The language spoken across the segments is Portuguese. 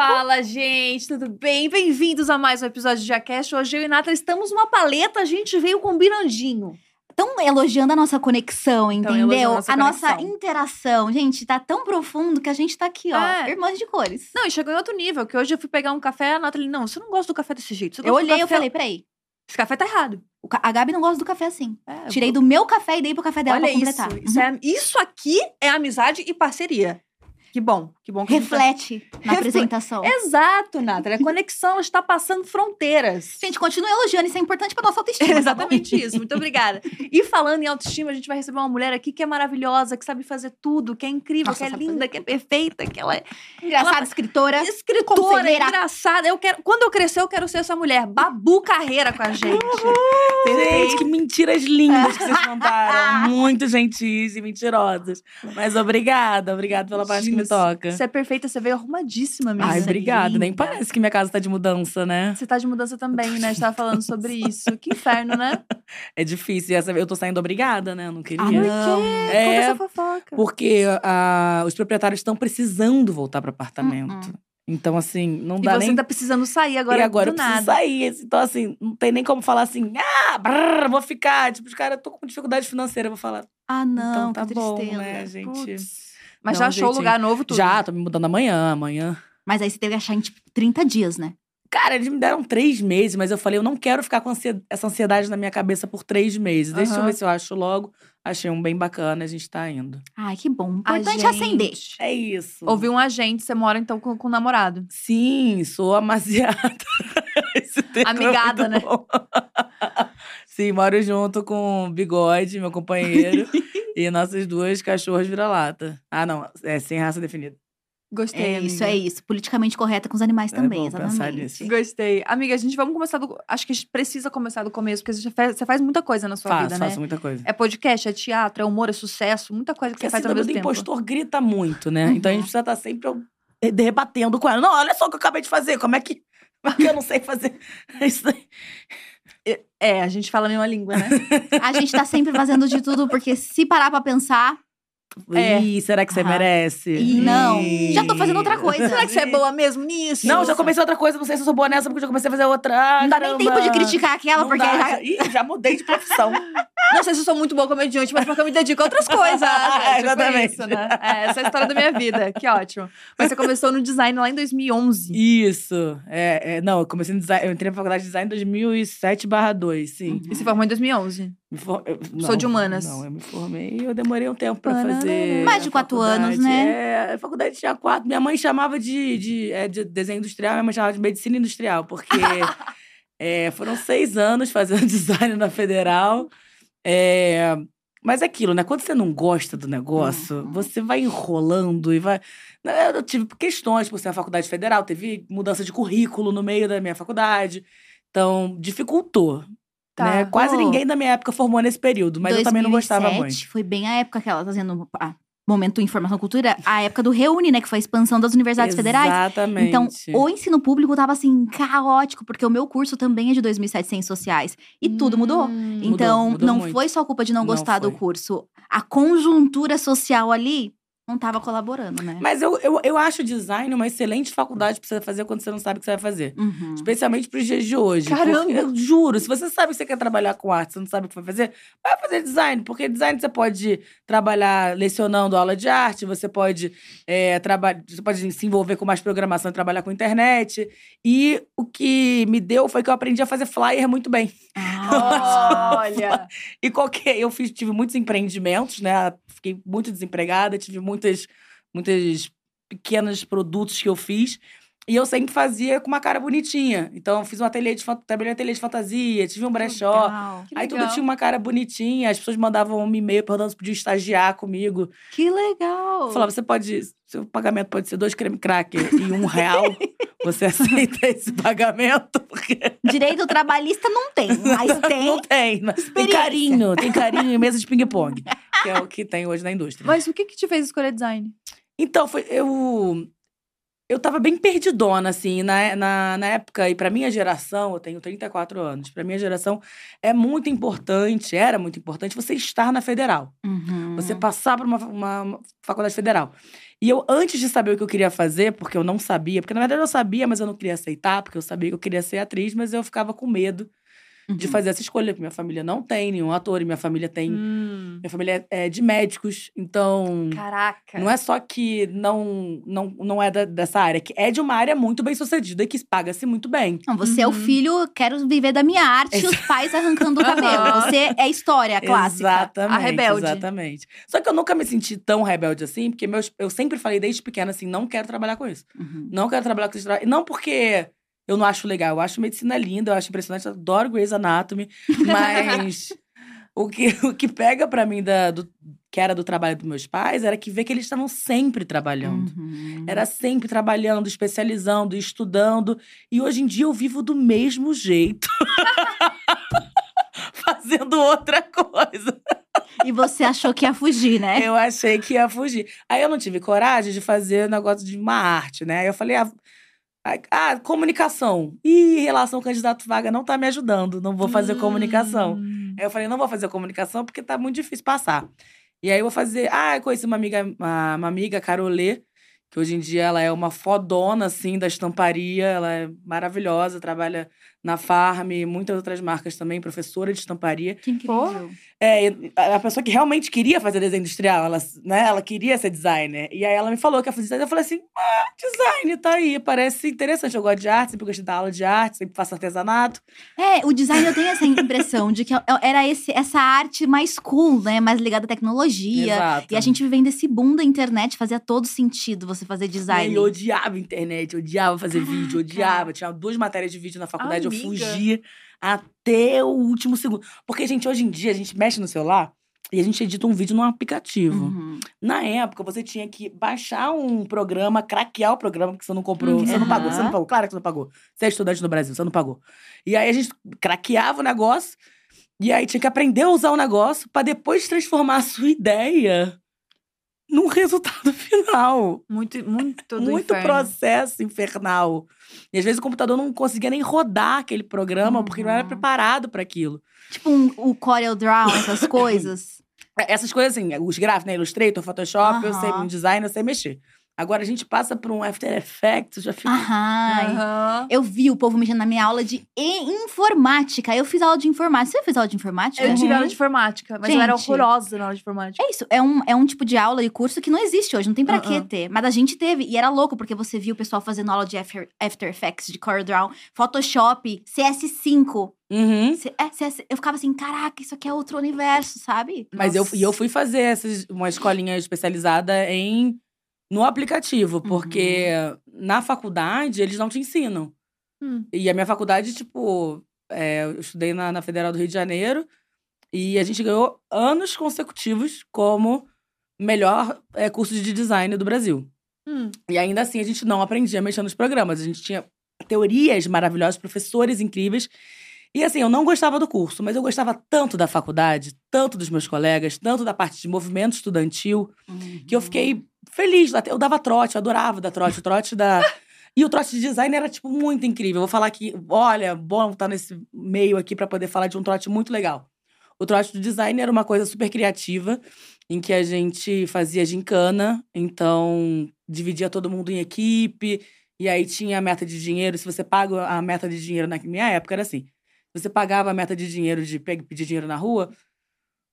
Fala, gente, tudo bem? Bem-vindos a mais um episódio de Jacast. Hoje eu e Nata estamos numa paleta, a gente veio combinandinho. Estão elogiando a nossa conexão, Tão entendeu? a nossa a nossa interação. Gente, tá tão profundo que a gente tá aqui, ó, É. irmãs de cores. Não, e chegou em outro nível, que hoje eu fui pegar um café, a Nathalie, não, você não gosta do café desse jeito. Eu olhei e café- falei, peraí, Esse café tá errado. a Gabi não gosta do café assim. É, Tirei eu- do meu café e dei pro café dela Olha pra completar. isso. Isso, é- isso aqui é amizade e parceria. Que bom, que bom que tá- Reflete na Refle- apresentação. Exato, Nathalie. A conexão ela está passando fronteiras. Gente, continua elogiando, isso é importante pra nossa autoestima. É tá exatamente isso. Muito obrigada. E falando em autoestima, a gente vai receber uma mulher aqui que é maravilhosa, que sabe fazer tudo, que é incrível, Nossa, que é linda, fazer que é perfeita, que ela é Engraçada, escritora. escritora, Conselheira. engraçada. Eu quero, quando eu crescer, eu quero ser essa mulher. Babu Carreira com a gente. Gente, que mentiras lindas que vocês contaram. Muito gentis e mentirosas. Mas obrigada, obrigada pela parte que toca. Você é perfeita, você veio arrumadíssima, menina. Ai, obrigada. Nem parece que minha casa tá de mudança, né? Você tá de mudança também, né? A gente tava falando sobre isso. Que inferno, né? É difícil. E essa, eu tô saindo obrigada, né? Eu não queria. Ah, não. Conta É, essa fofoca. porque ah, os proprietários estão precisando voltar para apartamento. Então, assim, não E dá você nem tá precisando sair agora, e agora do eu preciso nada. sair. Então, assim, não tem nem como falar assim, ah, brrr, vou ficar. Tipo, os caras, tô com dificuldade financeira, eu vou falar. Ah, não, então tá bom, tristeza. né, gente? Putz. Mas já um achou o lugar novo tudo? Já, tô me mudando amanhã, amanhã. Mas aí você teve que achar em, tipo, 30 dias, né? Cara, eles me deram três meses, mas eu falei, eu não quero ficar com essa ansiedade na minha cabeça por três meses. Deixa eu ver se eu acho logo. Achei um bem bacana, a gente tá indo. Ai, que bom. Importante gente- é acender. É isso. Ouvi um agente, você mora então com, com o namorado. Sim, sou amaziada. Esse é Amigada, muito né? Sim, moro junto com o Bigode, meu companheiro, e nossas duas cachorras vira-lata. Ah, não, é sem raça definida. Gostei, É isso, amiga. é isso. Politicamente correta com os animais É também, bom pensar exatamente. nisso. Gostei. Amiga, a gente vamos começar do. Acho que a gente precisa começar do começo, porque você faz, você faz muita coisa na sua faço, vida, né? faço muita coisa. É podcast, é teatro, é humor, é sucesso, muita coisa que Porque você faz ao síndrome mesmo do tempo. impostor grita muito, né? Uhum. Então a gente precisa estar sempre eh, debatendo com ela. Não, olha só o que eu acabei de fazer. Como é que, como é que eu não sei fazer isso aí? É, a gente fala a mesma língua, né? A gente tá sempre fazendo de tudo, porque se parar pra pensar, É. Ih, será que você Aham. merece? Ih, não. Ih. Já tô fazendo outra coisa. Será que você é boa mesmo nisso? Não, já comecei outra coisa. Não sei se eu sou boa nessa, porque já comecei a fazer outra. Não dá nem tempo de criticar aquela, Não porque dá, já-. Ih, já mudei de profissão. Não sei se eu sou muito boa comediante, mas porque eu me dedico a outras coisas. É, tipo Exatamente. isso, né? É, essa é a história da minha vida. Que ótimo. Mas você começou no design lá em 2011. Isso. É, é, não, eu comecei no design. Eu entrei na faculdade de design em 2007 2, sim. E se formou em 2011. For- eu- Sou não, de humanas. Não, eu me formei e eu demorei um tempo pra Pananana. fazer. Mais de a quatro anos, né? É, a faculdade tinha quatro. Minha mãe chamava de, de, é, de desenho industrial, minha mãe chamava de medicina industrial, porque é, foram seis anos fazendo design na federal. É, mas é aquilo, né? Quando você não gosta do negócio, Uhum. você vai enrolando e vai. né, Eu tive questões por ser uma faculdade federal, teve mudança de currículo no meio da minha faculdade. Então, dificultou. Tá. Né? Quase Pô. ninguém da minha época formou nesse período, mas eu também não gostava 2007 muito. Foi bem a época que ela tá fazendo. ah, momento Informação e Cultura, a época do Reúne, né? Que foi a expansão das universidades federais. Exatamente. Então, o ensino público tava assim, caótico, porque o meu curso também é de 2007 Ciências Sociais. E tudo mudou. Hum. Então, mudou não muito. foi só culpa de não Não gostar do curso. A conjuntura social ali não tava colaborando, né? Mas eu, eu, eu acho design uma excelente faculdade pra você fazer quando você não sabe o que você vai fazer. Uhum. Especialmente pros dias de hoje. Caramba! Eu juro, se você sabe que você quer trabalhar com arte, você não sabe o que vai fazer, vai fazer design. Porque design você pode trabalhar lecionando aula de arte, você pode, é, traba- você pode se envolver com mais programação e trabalhar com internet. E o que me deu foi que eu aprendi a fazer flyer muito bem. Ah, Olha. E qualquer. Eu fiz, tive muitos empreendimentos, né? Fiquei muito desempregada, tive muitas, muitas pequenos produtos que eu fiz. E eu sempre fazia com uma cara bonitinha. Então, fiz um ateliê de, trabalhei em ateliê de fantasia, tive um brechó. legal. Aí tudo legal. tinha uma cara bonitinha, as pessoas mandavam um e-mail perguntando se podiam estagiar comigo. Que legal. Eu falava, você pode. Seu pagamento pode ser dois creme cracker e um real. Você aceita esse pagamento? Porque Direito trabalhista não tem, mas tem. não tem. mas Tem carinho, tem carinho em mesa de ping-pong. que é o que tem hoje na indústria. Mas o que que te fez escolher design? Então, foi, eu. Eu tava bem perdidona, assim, na, na, na época. E pra minha geração, eu tenho 34 anos, pra minha geração é muito importante, era muito importante você estar na federal. Uhum. Você passar por uma, uma- uma faculdade federal. E eu, antes de saber o que eu queria fazer, porque eu não sabia, porque na verdade eu sabia, mas eu não queria aceitar, porque eu sabia que eu queria ser atriz, mas eu ficava com medo de Uhum. fazer essa escolha, porque minha família não tem nenhum ator, e minha família tem. Hum. Minha família é de médicos, então. Caraca. Não é só que não, não, não é da- dessa área, que é de uma área muito bem sucedida e que paga-se muito bem. Não, você é o Uhum. filho, quero viver da minha arte, e os pais arrancando o cabelo. Você é história clássica. Exatamente. A rebelde. Exatamente. Só que eu nunca me senti tão rebelde assim, porque meus, eu sempre falei desde pequena assim: não quero trabalhar com isso. Uhum. Não quero trabalhar com isso. Não porque eu não acho legal, eu acho medicina linda, eu acho impressionante, eu adoro Grey's Anatomy, mas o, que, o que pega pra mim da, do, que era do trabalho dos meus pais era que ver que eles estavam sempre trabalhando. Uhum. Era sempre trabalhando, especializando, estudando. E hoje em dia eu vivo do mesmo jeito. Fazendo outra coisa. E você achou que ia fugir, né? Eu achei que ia fugir. Aí eu não tive coragem de fazer negócio de uma arte, né? Aí eu falei, ah, ah, comunicação. Ih, relação candidato-vaga não tá me ajudando. Não vou fazer comunicação. Hum. Aí eu falei, não vou fazer comunicação porque tá muito difícil passar. E aí eu vou fazer. Ah, eu conheci uma amiga, uma, uma amiga, Carolê, que hoje em dia ela é uma fodona, assim, da estamparia. Ela é maravilhosa, trabalha na Farm, muitas outras marcas também, professora de estamparia. Que incrível. É, a pessoa que realmente queria fazer desenho industrial, ela, né, ela queria ser designer. E aí ela me falou que ia fazer design. Eu falei assim: ah, design, tá aí, parece interessante. Eu gosto de arte, sempre gostei da aula de arte, sempre faço artesanato. É, o design eu tenho essa impressão de que é, era esse, essa arte mais cool, né? Mais ligada à tecnologia. Exato. E a gente vivendo esse boom da internet fazia todo sentido você fazer design. E eu odiava a internet, eu odiava fazer vídeo, eu Caraca. odiava. Tinha duas matérias de vídeo na faculdade, eu Fugia até o último segundo. Porque, gente, hoje em dia a gente mexe no celular e a gente edita um vídeo num aplicativo. Uhum. Na época, você tinha que baixar um programa, craquear o programa que você não comprou, Uhum. você não pagou, você não pagou. Claro que você não pagou. Você é estudante no Brasil, você não pagou. E aí a gente craqueava o negócio e aí tinha que aprender a usar o negócio pra depois transformar a sua ideia num resultado final. Muito, muito do Muito inferno. processo infernal. E às vezes o computador não conseguia nem rodar aquele programa porque não era Uhum. preparado para aquilo. Tipo um, o Corel Draw, essas coisas. Essas coisas assim, os gráficos, né? Illustrator, Photoshop, eu sei, design eu sei mexer. Agora a gente passa por um After Effects, já fico. Aham. Aham. Eu vi o povo mexendo na minha aula de informática. Eu fiz aula de informática. Você fez aula de informática? Eu tive Uhum. aula de informática, mas eu era Gente. horrorosa na aula de informática. É isso, é um, é um tipo de aula e curso que não existe hoje, não tem pra Uh-uh. que ter. Mas a gente teve, e era louco, porque você viu o pessoal fazendo aula de After, After Effects, de CorelDRAW, Photoshop, CS5. Uhum. C- é, CS, eu ficava assim, caraca, isso aqui é outro universo, sabe? Mas eu, e eu fui fazer essas, uma escolinha especializada em no aplicativo, porque na faculdade eles não te ensinam. Hum. E a minha faculdade, tipo, é, eu estudei na, na Federal do Rio de Janeiro e a gente ganhou anos consecutivos como melhor é, curso de design do Brasil. Hum. E ainda assim a gente não aprendia a mexer nos programas. A gente tinha teorias maravilhosas, professores incríveis. E assim, eu não gostava do curso, mas eu gostava tanto da faculdade, tanto dos meus colegas, tanto da parte de movimento estudantil, que eu fiquei feliz. lá. Eu dava trote, eu adorava dar trote. O trote da. E o trote de design era, tipo, muito incrível. Eu vou falar que, olha, bom estar nesse meio aqui para poder falar de um trote muito legal. O trote do design era uma coisa super criativa, em que a gente fazia gincana, então dividia todo mundo em equipe, e aí tinha a meta de dinheiro. Se você paga a meta de dinheiro na minha época, era assim: você pagava a meta de dinheiro de pe- pedir dinheiro na rua,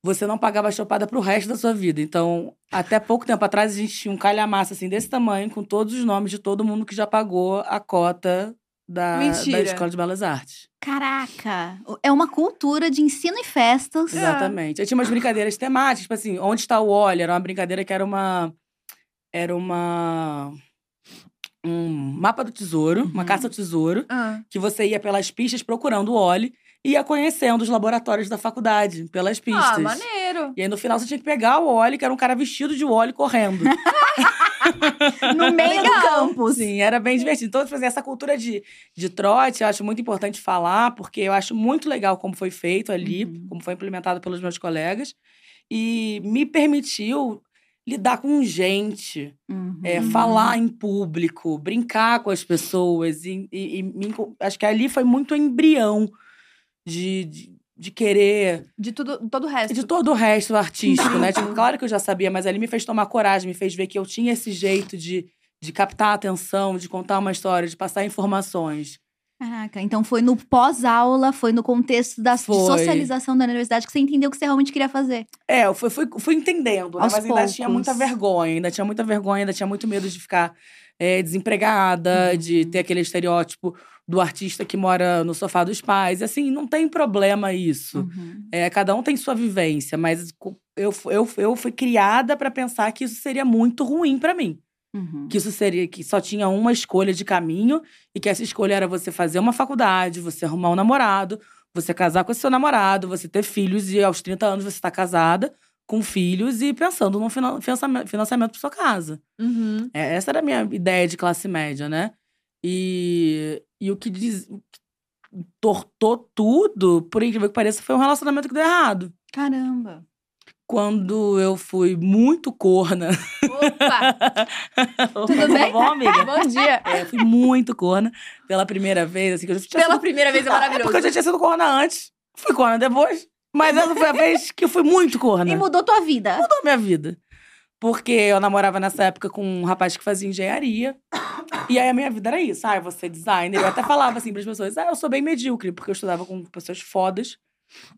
você não pagava a chopada pro resto da sua vida. Então, até pouco tempo atrás, a gente tinha um calhamaço assim desse tamanho, com todos os nomes de todo mundo que já pagou a cota da, da. Escola de Belas Artes. Caraca, é uma cultura de ensino e festas. É. Exatamente. Aí tinha umas brincadeiras temáticas, tipo assim, onde está o óleo? Era uma brincadeira que era uma. Era uma. Um mapa do tesouro, uma Uhum. caça ao tesouro, Ah. que você ia pelas pistas procurando o óleo e ia conhecendo os laboratórios da faculdade pelas pistas. Ah, maneiro. E aí, no final, você tinha que pegar o óleo, que era um cara vestido de óleo correndo. No meio do Legal. campus. Sim, era bem divertido. Então, assim, essa cultura de, de trote, eu acho muito importante falar, porque eu acho muito legal como foi feito ali, Uhum. como foi implementado pelos meus colegas. E me permitiu lidar com gente, Uhum. é, falar em público, brincar com as pessoas. E, e- e acho que ali foi muito embrião de, de, de querer. De tudo, todo o resto. De todo o resto artístico, né? Tipo, claro que eu já sabia, mas ali me fez tomar coragem, me fez ver que eu tinha esse jeito de, de captar a atenção, de contar uma história, de passar informações. Caraca, então foi no pós-aula, foi no contexto da Foi. socialização da universidade que você entendeu o que você realmente queria fazer. É, eu fui, fui, fui entendendo, né? Mas ainda tinha poucos. muita vergonha, ainda tinha muita vergonha, ainda tinha muito medo de ficar é, desempregada, Uhum. de ter aquele estereótipo do artista que mora no sofá dos pais. E, Assim, não tem problema isso. Uhum. É, cada um tem sua vivência, mas eu, eu, eu fui criada para pensar que isso seria muito ruim para mim. Uhum. Que isso seria que só tinha uma escolha de caminho e que essa escolha era você fazer uma faculdade, você arrumar um namorado, você casar com esse seu namorado, você ter filhos e aos 30 anos você está casada com filhos e pensando num finan- financiamento, para sua casa. Uhum. É, essa era a minha ideia de classe média, né? E, e o que diz, o que tortou tudo, por incrível que pareça, foi um relacionamento que deu errado. Caramba. Quando eu fui muito corna. Opa! Tudo bem? Bom, amiga? Bom dia. É, eu fui muito corna pela primeira vez, assim, que eu já Pela sido... primeira vez é É porque maravilhoso. eu já tinha sido corna antes, fui corna depois. Mas essa foi a vez que eu fui muito corna. E mudou tua vida. mudou minha vida. Porque eu namorava nessa época com um rapaz que fazia engenharia. E aí a minha vida era isso. Ah, eu vou ser designer. Eu até falava assim pras pessoas: ah, eu sou bem medíocre, porque eu estudava com pessoas fodas.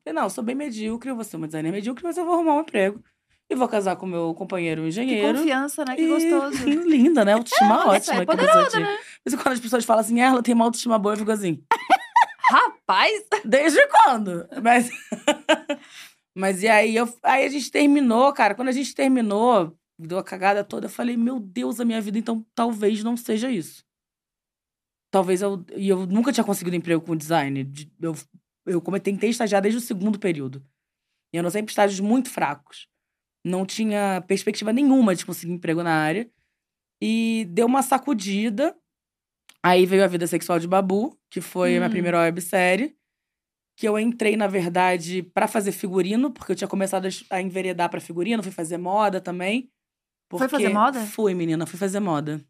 Falei, não, eu sou bem medíocre, eu vou ser uma designer medíocre, mas eu vou arrumar um emprego. E vou casar com meu companheiro Que engenheiro. confiança, né? Que E- gostoso. Linda, né? Autoestima ótima. é que a pessoa tinha. Mas quando as pessoas falam assim, "Ah, ela tem uma autoestima boa, eu fico assim, Rapaz! desde quando? Mas. Mas e aí, eu, aí a gente terminou, cara. Quando a gente terminou, deu a cagada toda, eu falei, meu Deus, a minha vida, então talvez não seja isso. Talvez eu. E eu nunca tinha conseguido emprego com design. De- Eu, eu tentei estagiar desde o segundo período. E eu não sempre estágios muito fracos. Não tinha perspectiva nenhuma de conseguir emprego na área. E deu uma sacudida. Aí veio a vida sexual de Babu, que foi a minha Hum. primeira websérie. Que eu entrei, na verdade, pra fazer figurino, porque eu tinha começado a enveredar pra figurino, fui fazer moda também. Foi fazer moda? Fui, menina, fui fazer moda.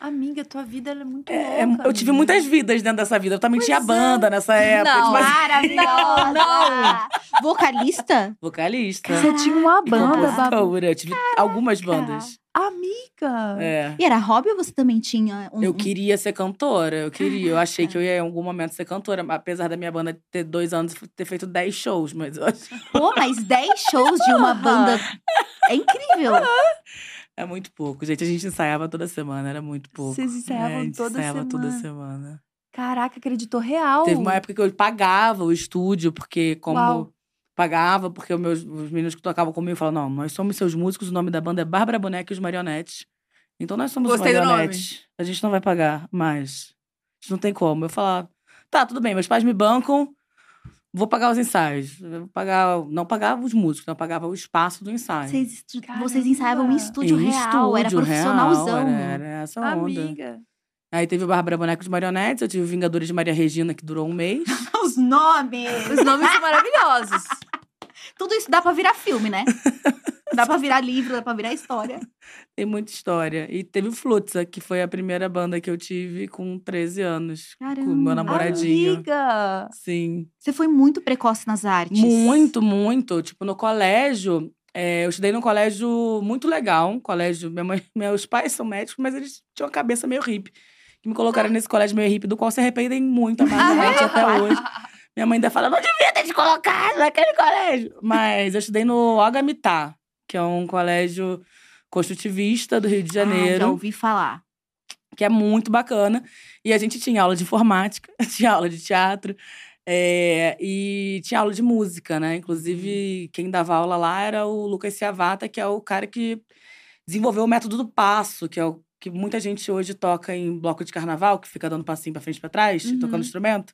Amiga, tua vida ela é muito É, é, louca. eu tive amiga. muitas vidas dentro dessa vida. Eu também Pois tinha é. banda nessa época. Não. Mas... Maravilhosa! Não, Vocalista? Vocalista. Você tinha uma banda, Babu. Eu tive algumas bandas. Amiga! É. E era hobby ou você também tinha um. Eu queria ser cantora, eu queria. Eu achei que eu ia em algum momento ser cantora, apesar da minha banda ter dois anos e ter feito dez shows, mas eu acho Pô, mas 10 shows de uma banda. É incrível. É muito pouco. Gente, a gente ensaiava toda semana, era muito pouco. Vocês ensaiavam É, a gente toda ensaiava toda semana. semana. Caraca, acreditou real. Teve uma época que eu pagava o estúdio, porque como Uau. pagava, porque os, meus, os meninos que tocavam comigo falavam, não, nós somos seus músicos, o nome da banda é Bárbara Boneca e os Marionetes. Então nós somos Gostei do os nome. marionetes. A gente não vai pagar mais. A gente não tem como. Eu falava, tá, tudo bem, meus pais me bancam, vou pagar os ensaios. Vou pagar, não pagava os músicos, não pagava o espaço do ensaio. Vocês, Caramba. vocês ensaiavam em estúdio Em real, era estúdio profissionalzão. real, era, era essa onda. Amiga. Aí teve o Bárbara Boneca e os Marionetes, eu tive o Vingadores de Maria Regina, que durou um mês. Os nomes! Os nomes são maravilhosos. Tudo isso dá pra virar filme, né? dá pra virar livro, dá pra virar história. Tem muita história. E teve o Flutza, que foi a primeira banda que eu tive com 13 anos. Caramba. Com meu namoradinho. Amiga! Sim. Você foi muito precoce nas artes. Muito, muito. Tipo, no colégio, é, eu estudei num colégio muito legal. Um colégio. Minha mãe, meus pais são médicos, mas eles tinham uma cabeça meio hippie. Que me colocaram nesse colégio meio hippie, do qual se arrependem muito amargamente até hoje. Minha mãe ainda fala, não devia ter te colocado naquele colégio. Mas eu estudei no Agamitá, que é um colégio construtivista do Rio de Ah, Janeiro. já ouvi falar. que é muito bacana. E a gente tinha aula de informática, tinha aula de teatro é, e tinha aula de música, né? Inclusive, quem dava aula lá era o Lucas Ciavata, que é o cara que desenvolveu o método do passo, que é o que muita gente hoje toca em bloco de carnaval, que fica dando passinho pra frente e pra trás, Uhum. tocando instrumento.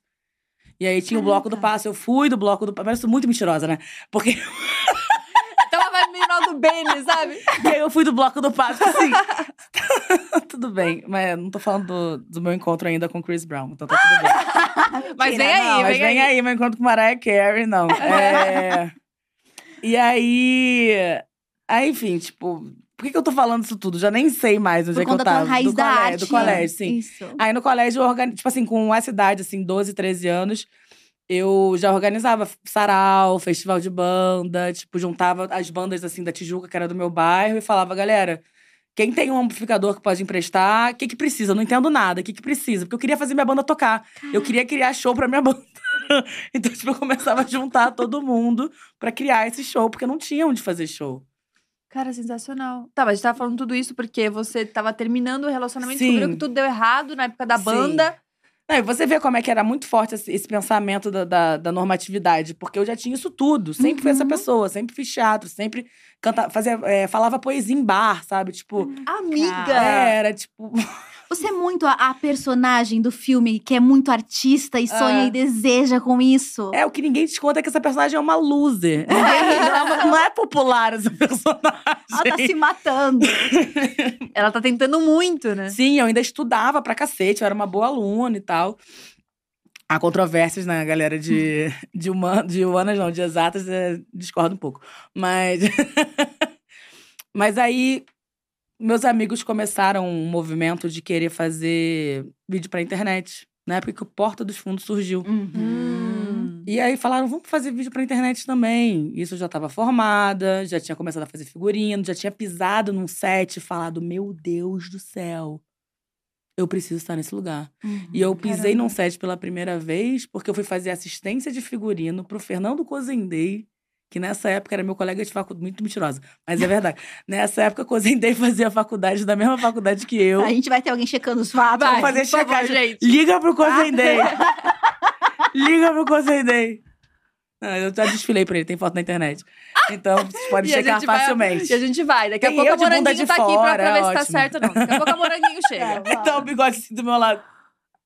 E aí tinha o bloco do Caraca. passo. Eu fui do bloco do passo. Parece muito mentirosa, né? Porque Menor do Benny, sabe? E aí eu fui do bloco do passo, assim. tudo bem, mas não tô falando do, do meu encontro ainda com Chris Brown, então tá tudo bem. Mas vem aí, não. mas vem aí, meu encontro com Mariah Carey, não. É... E aí. Aí, enfim, tipo, por que, que eu tô falando isso tudo? Já nem sei mais onde Por é que eu tava. raiz do da colégio, arte. do colégio, sim. Isso. Aí no colégio, eu organi... tipo assim, com essa idade, assim, 12, 13 anos, eu já organizava sarau, festival de banda, tipo, juntava as bandas, assim, da Tijuca, que era do meu bairro, e falava, galera, quem tem um amplificador que pode emprestar, o que que precisa? Eu não entendo nada, o que que precisa? Porque eu queria fazer minha banda tocar. Eu queria criar show pra minha banda. então, tipo, eu começava a juntar todo mundo pra criar esse show, porque não tinha onde fazer show. Cara, sensacional. Tá, mas a gente tava falando tudo isso porque você tava terminando o relacionamento, Sim. descobriu que tudo deu errado na época da Sim. banda. Não, e você vê como é que era muito forte esse, esse pensamento da, da, da normatividade, porque eu já tinha isso tudo. Sempre fui essa Uhum. pessoa, sempre fiz teatro, sempre canta, fazia, é, falava poesia em bar, sabe? Tipo, Amiga! é, era tipo. Você é muito a, a personagem do filme que é muito artista e sonha É. e deseja com isso. É, o que ninguém te conta é que essa personagem é uma loser. Não, não é popular essa personagem. Ela tá se matando. Ela tá tentando muito, né? Sim, eu ainda estudava pra cacete, eu era uma boa aluna e tal. Há controvérsias na galera de, de, human, de humanas, não, de exatas, é, discordo um pouco. Mas. Mas aí, meus amigos começaram um movimento de querer fazer vídeo pra internet. Na época que o Porta dos Fundos surgiu. Uhum. E aí falaram, vamos fazer vídeo pra internet também. Isso eu já estava formada, já tinha começado a fazer figurino, já tinha pisado num set e falado, meu Deus do céu, eu preciso estar nesse lugar. Uhum. E eu pisei Caramba. num set pela primeira vez porque eu fui fazer assistência de figurino pro Fernando Cozendei, que nessa época era meu colega de faculdade, muito mentirosa, mas é verdade. nessa época, Cozendei fazia faculdade da mesma faculdade que eu. A gente vai ter alguém checando os fatos. Vamos fazer checagem. gente. Liga pro Cozendei. Liga pro Cozendei. Eu já desfilei pra ele, tem foto na internet. Então, vocês podem E checar vai- facilmente. E a gente vai. Daqui a Tem pouco a Moranguinho de tá aqui pra, fora, pra ver é se tá ótimo. certo ou não. Daqui a pouco a Moranguinho chega. Então, o bigode assim do meu lado.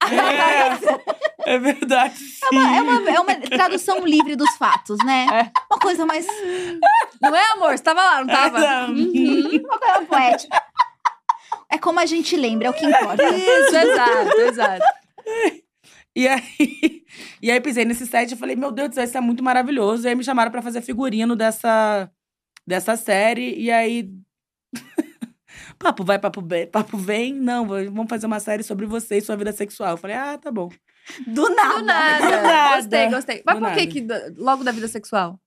É, é verdade. Sim. É uma, é uma tradução livre dos fatos, né? É. Uma coisa mais. Não é, amor? Você tava lá, não tava? Não. Uhum. Uma coisa poética. É como a gente lembra, é o que importa. Isso, exato, exato. E aí, e aí pisei nesse set e falei, meu Deus do céu, isso é muito maravilhoso. E aí me chamaram pra fazer figurino dessa, dessa série. E aí. Papo vai, papo vem, papo vem. Não, vamos fazer uma série sobre você e sua vida sexual. Eu falei, ah, tá bom. Do nada. Do nada. Do nada. Gostei, gostei. Mas Do por que, que logo da vida sexual?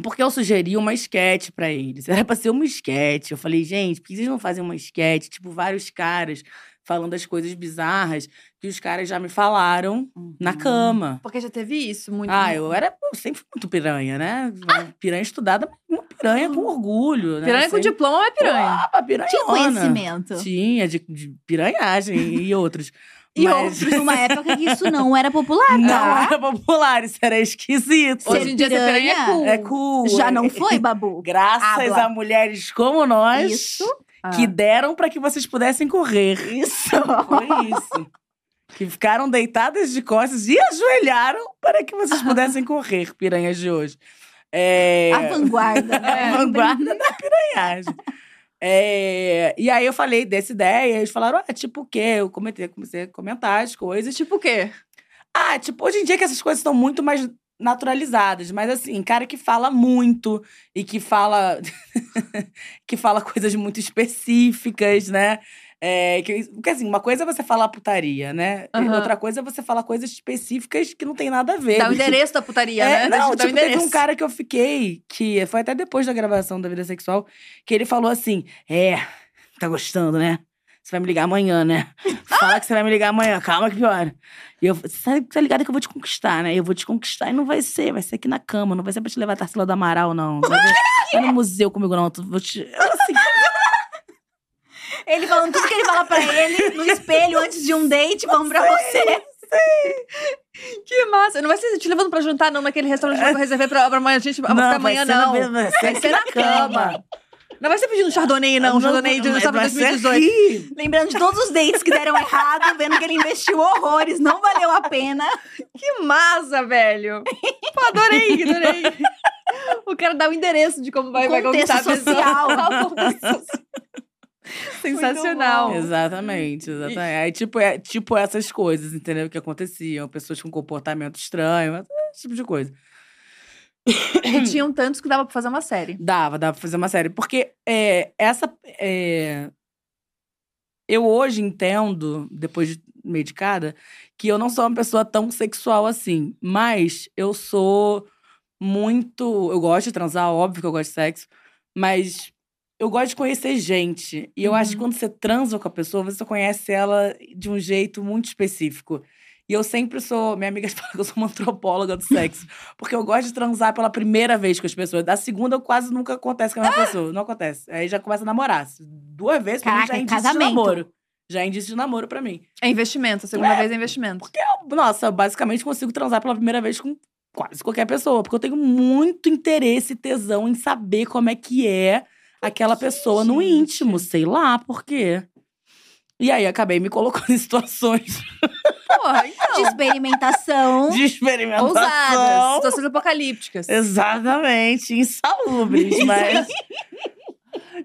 Porque eu sugeri uma esquete pra eles. Era pra ser uma esquete. Eu falei, gente, por que vocês não fazem uma esquete? Tipo, vários caras falando as coisas bizarras que os caras já me falaram na cama. Porque já teve isso muito. Ah, eu era eu sempre fui muito piranha, né? Piranha estudada, uma piranha com orgulho, né? Piranha com Sempre- diploma é piranha. Ah, piranhona. Tinha conhecimento. Tinha, de, de piranhagem e outros. E Mas outros, numa época que isso não era popular, não tá? era popular, isso era esquisito. Ser Hoje em dia ser piranha é piranha cool. É cool. Já é- não foi, Babu? Graças Habla. a mulheres como nós Isso. Ah. que deram pra que vocês pudessem correr. Isso. Foi isso. que ficaram deitadas de costas e ajoelharam para que vocês pudessem correr, piranhas de hoje. É... A vanguarda. né? A vanguarda da piranhagem. É, E aí eu falei dessa ideia, e eles falaram, ah, tipo o quê? Eu comentei, comecei a comentar as coisas. Tipo o quê? Ah, tipo, hoje em dia que essas coisas estão muito mais naturalizadas, mas assim, cara que fala muito e que fala que fala coisas muito específicas, né? É, que, porque assim, uma coisa é você falar putaria, né? Aham. Outra coisa é você falar coisas específicas que não tem nada a ver. Dá o endereço da putaria, É, né? não, tipo, teve um cara que eu fiquei, que foi até depois da gravação da vida sexual, que ele falou assim: É, tá gostando, né? Você vai me ligar amanhã, né? Fala que você vai me ligar amanhã, calma que piora. E eu, você sabe, tá ligado que eu vou te conquistar, né? Eu vou te conquistar e não vai ser, vai ser aqui na cama, não vai ser pra te levar a Tarsila do Amaral, não. Vai, vai no museu comigo, não. Tu- Vou te... Eu, assim, Ele falando tudo que ele fala pra ele no espelho antes de um date, vamos pra você. Que massa. Não vai ser te levando pra jantar, não, naquele restaurante que eu reservei pra, pra amanhã. A gente vai ficar amanhã, não. na- vai ser Vai aqui ser na cama. Não vai ser pedindo Chardonnay, não. Chardonnay de vai ser 2018. aqui. Lembrando de todos os dates que deram errado, vendo que ele investiu horrores, não valeu a pena. Que massa, velho. Pô, adorei, adorei. O cara dá o endereço de como vai, vai conquistar a pessoa. social. Contexto social. Sensacional. Exatamente, exatamente. Aí, tipo, é, tipo essas coisas, entendeu? Que aconteciam. Pessoas com comportamento estranho, esse tipo de coisa. E tinham tantos que dava pra fazer uma série. Dava, dava pra fazer uma série. Porque é, essa. é, Eu hoje entendo, depois de medicada, que eu não sou uma pessoa tão sexual assim. Mas eu sou muito. Eu gosto de transar, óbvio que eu gosto de sexo. Mas eu gosto de conhecer gente. E eu acho que Uhum. quando você transa com a pessoa, você conhece ela de um jeito muito específico. E eu sempre sou. Minha amiga fala que eu sou uma antropóloga do sexo. Porque eu gosto de transar pela primeira vez com as pessoas. Da segunda, eu quase nunca acontece com a mesma pessoa. Não acontece. Aí já começa a namorar. Duas vezes, pra mim, Caraca, já é é indício casamento. de namoro. Já é indício de namoro pra mim. É investimento, a segunda vez é investimento. Porque eu, nossa, eu basicamente consigo transar pela primeira vez com quase qualquer pessoa. Porque eu tenho muito interesse e tesão em saber como é que é aquela pessoa no gente? íntimo. Sei lá por quê. E aí, acabei me colocando em situações Porra, De então. experimentação. de experimentação. Ousadas, situações apocalípticas. Exatamente, insalubres, mas.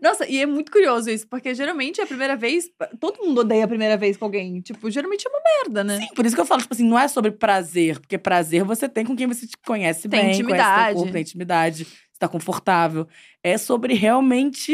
Nossa, e é muito curioso isso, porque geralmente é a primeira vez. Todo mundo odeia a primeira vez com alguém. Tipo, geralmente é uma merda, né? Sim, por isso que eu falo, tipo assim, não é sobre prazer, porque prazer você tem com quem você te conhece Tem bem, intimidade. conhece teu corpo, tem intimidade, você tá confortável. É sobre realmente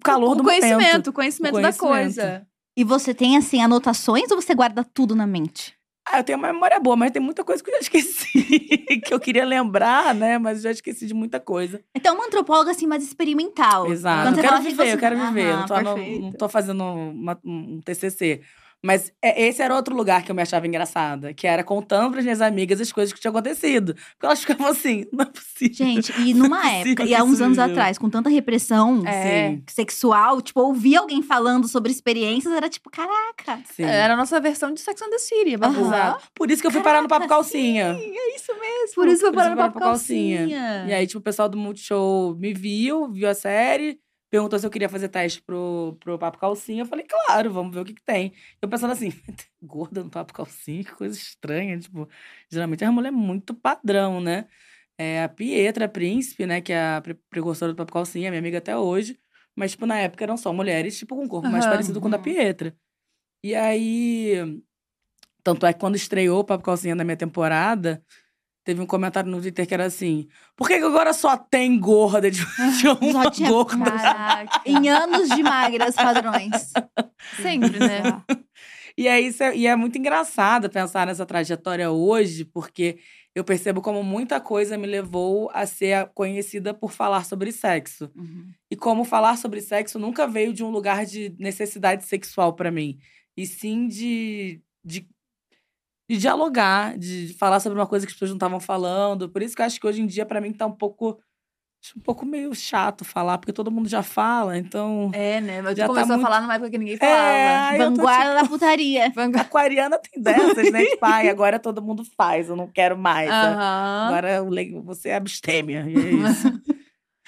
o calor o do conhecimento, momento. o conhecimento, O da conhecimento. coisa. E você tem, assim, anotações ou você guarda tudo na mente? Ah, eu tenho uma memória boa, mas tem muita coisa que eu já esqueci, que eu queria lembrar, né? Mas eu já esqueci de muita coisa. Então, uma antropóloga, assim, mais experimental. Exato. Quando Eu quero viver, você- eu quero viver. Aham, não, tô, não tô fazendo uma- um TCC. Mas é- esse era outro lugar que eu me achava engraçada, que era contando pras minhas amigas as coisas que tinham acontecido. Porque elas ficavam assim, não é possível. Gente, e numa Não é época, e que há uns anos atrás, com tanta repressão É. Sim, sexual, tipo, ouvir alguém falando sobre experiências era tipo, caraca. sim. Era a nossa versão de Sex and the City, é. Exato. Por isso que eu fui parar no Papo Caraca, Calcinha. É isso mesmo. Por isso foi isso parar no papo pra calcinha. calcinha. E aí, tipo, o pessoal do Multishow me viu, viu a série, perguntou se eu queria fazer teste pro, pro Papo Calcinha. Eu falei, claro, vamos ver o que, que tem. Eu pensando assim, gorda no Papo Calcinha, que coisa estranha. Tipo, geralmente a mulher é muito padrão, né? É a Pietra Príncipe, né? Que é a pre- precursora do Papo Calcinha, minha amiga até hoje. Mas, tipo, na época eram só mulheres, tipo, com um corpo mais Aham. parecido com o da Uhum. Pietra. E aí. Tanto é que quando estreou o Papo Calcinha na minha temporada, teve um comentário no Twitter que era assim: por que, que agora só tem gorda de, de uma Só tinha- gorda? Caraca. Em anos de magras padrões. Sempre, né? E é, isso é, e é muito engraçado pensar nessa trajetória hoje, porque eu percebo como muita coisa me levou a ser conhecida por falar sobre sexo. Uhum. E como falar sobre sexo nunca veio de um lugar de necessidade sexual pra mim. E sim de, de, de dialogar, de, de falar sobre uma coisa que as pessoas não estavam falando. Por isso que eu acho que hoje em dia, pra mim, tá um pouco. acho Um pouco meio chato falar, porque todo mundo já fala, então. É, né? Mas tu Já tá começou muito- a falar numa época que ninguém É, falava. tô, Vanguarda da putaria. tipo, aquariana tem dessas, né? Tipo, ai, agora todo mundo faz, eu não quero mais. Aham. Agora o le- você é abstêmia. E é isso.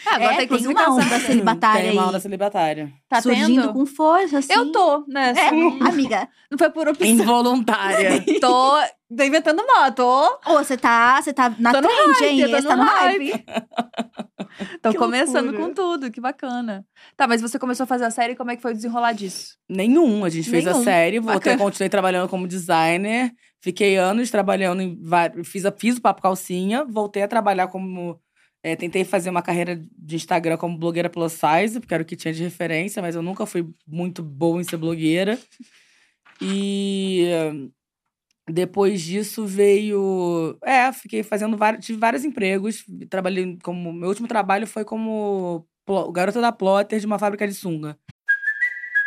Ah, agora É, tem, tem inclusive, uma onda celibatária Tem uma onda celibatária. Tá surgindo tendo? com força, assim. Eu tô, né? É, amiga. Não foi por opção. Involuntária. tô, tô inventando moto. Tô, Ô, você tá, você tá na Tô trend, hype, hein? Você tá no hype. tô Que começando loucura. com tudo, que bacana. Tá, mas você começou a fazer a série, como é que foi o desenrolar disso? Nenhum. A gente fez a Nenhum. série, voltei, Bacana. continuei trabalhando como designer. Fiquei anos trabalhando em vários. Fiz, a- fiz o Papo Calcinha, voltei a trabalhar como. É, tentei fazer uma carreira de Instagram como blogueira plus size, porque era o que tinha de referência, mas eu nunca fui muito boa em ser blogueira. E eh, depois disso veio. É, fiquei fazendo vários. Tive vários empregos. Trabalhei como. Meu último trabalho foi como plo- garota da plotter de uma fábrica de sunga.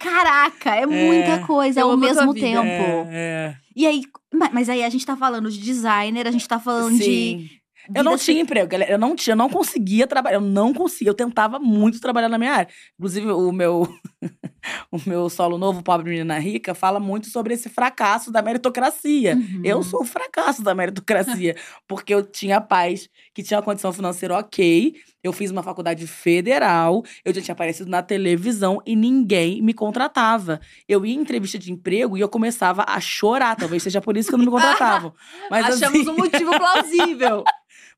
Caraca, é muita coisa eu ao mesmo tempo. É, E aí, ma- mas aí a gente tá falando de designer, a gente tá é. falando de. Sim. Eu não vida tinha emprego, galera. Eu não tinha, eu não conseguia trabalhar. Eu não conseguia. Eu tentava muito trabalhar na minha área. Inclusive, o meu. o meu solo novo, Pobre Menina Rica, fala muito sobre esse fracasso da meritocracia. Uhum. Eu sou o fracasso da meritocracia, porque eu tinha pais que tinham uma condição financeira ok, eu fiz uma faculdade federal, eu já tinha aparecido na televisão e ninguém me contratava. Eu ia em entrevista de emprego e eu começava a chorar, talvez seja por isso que não me contratavam. Mas, Achamos assim, um motivo plausível.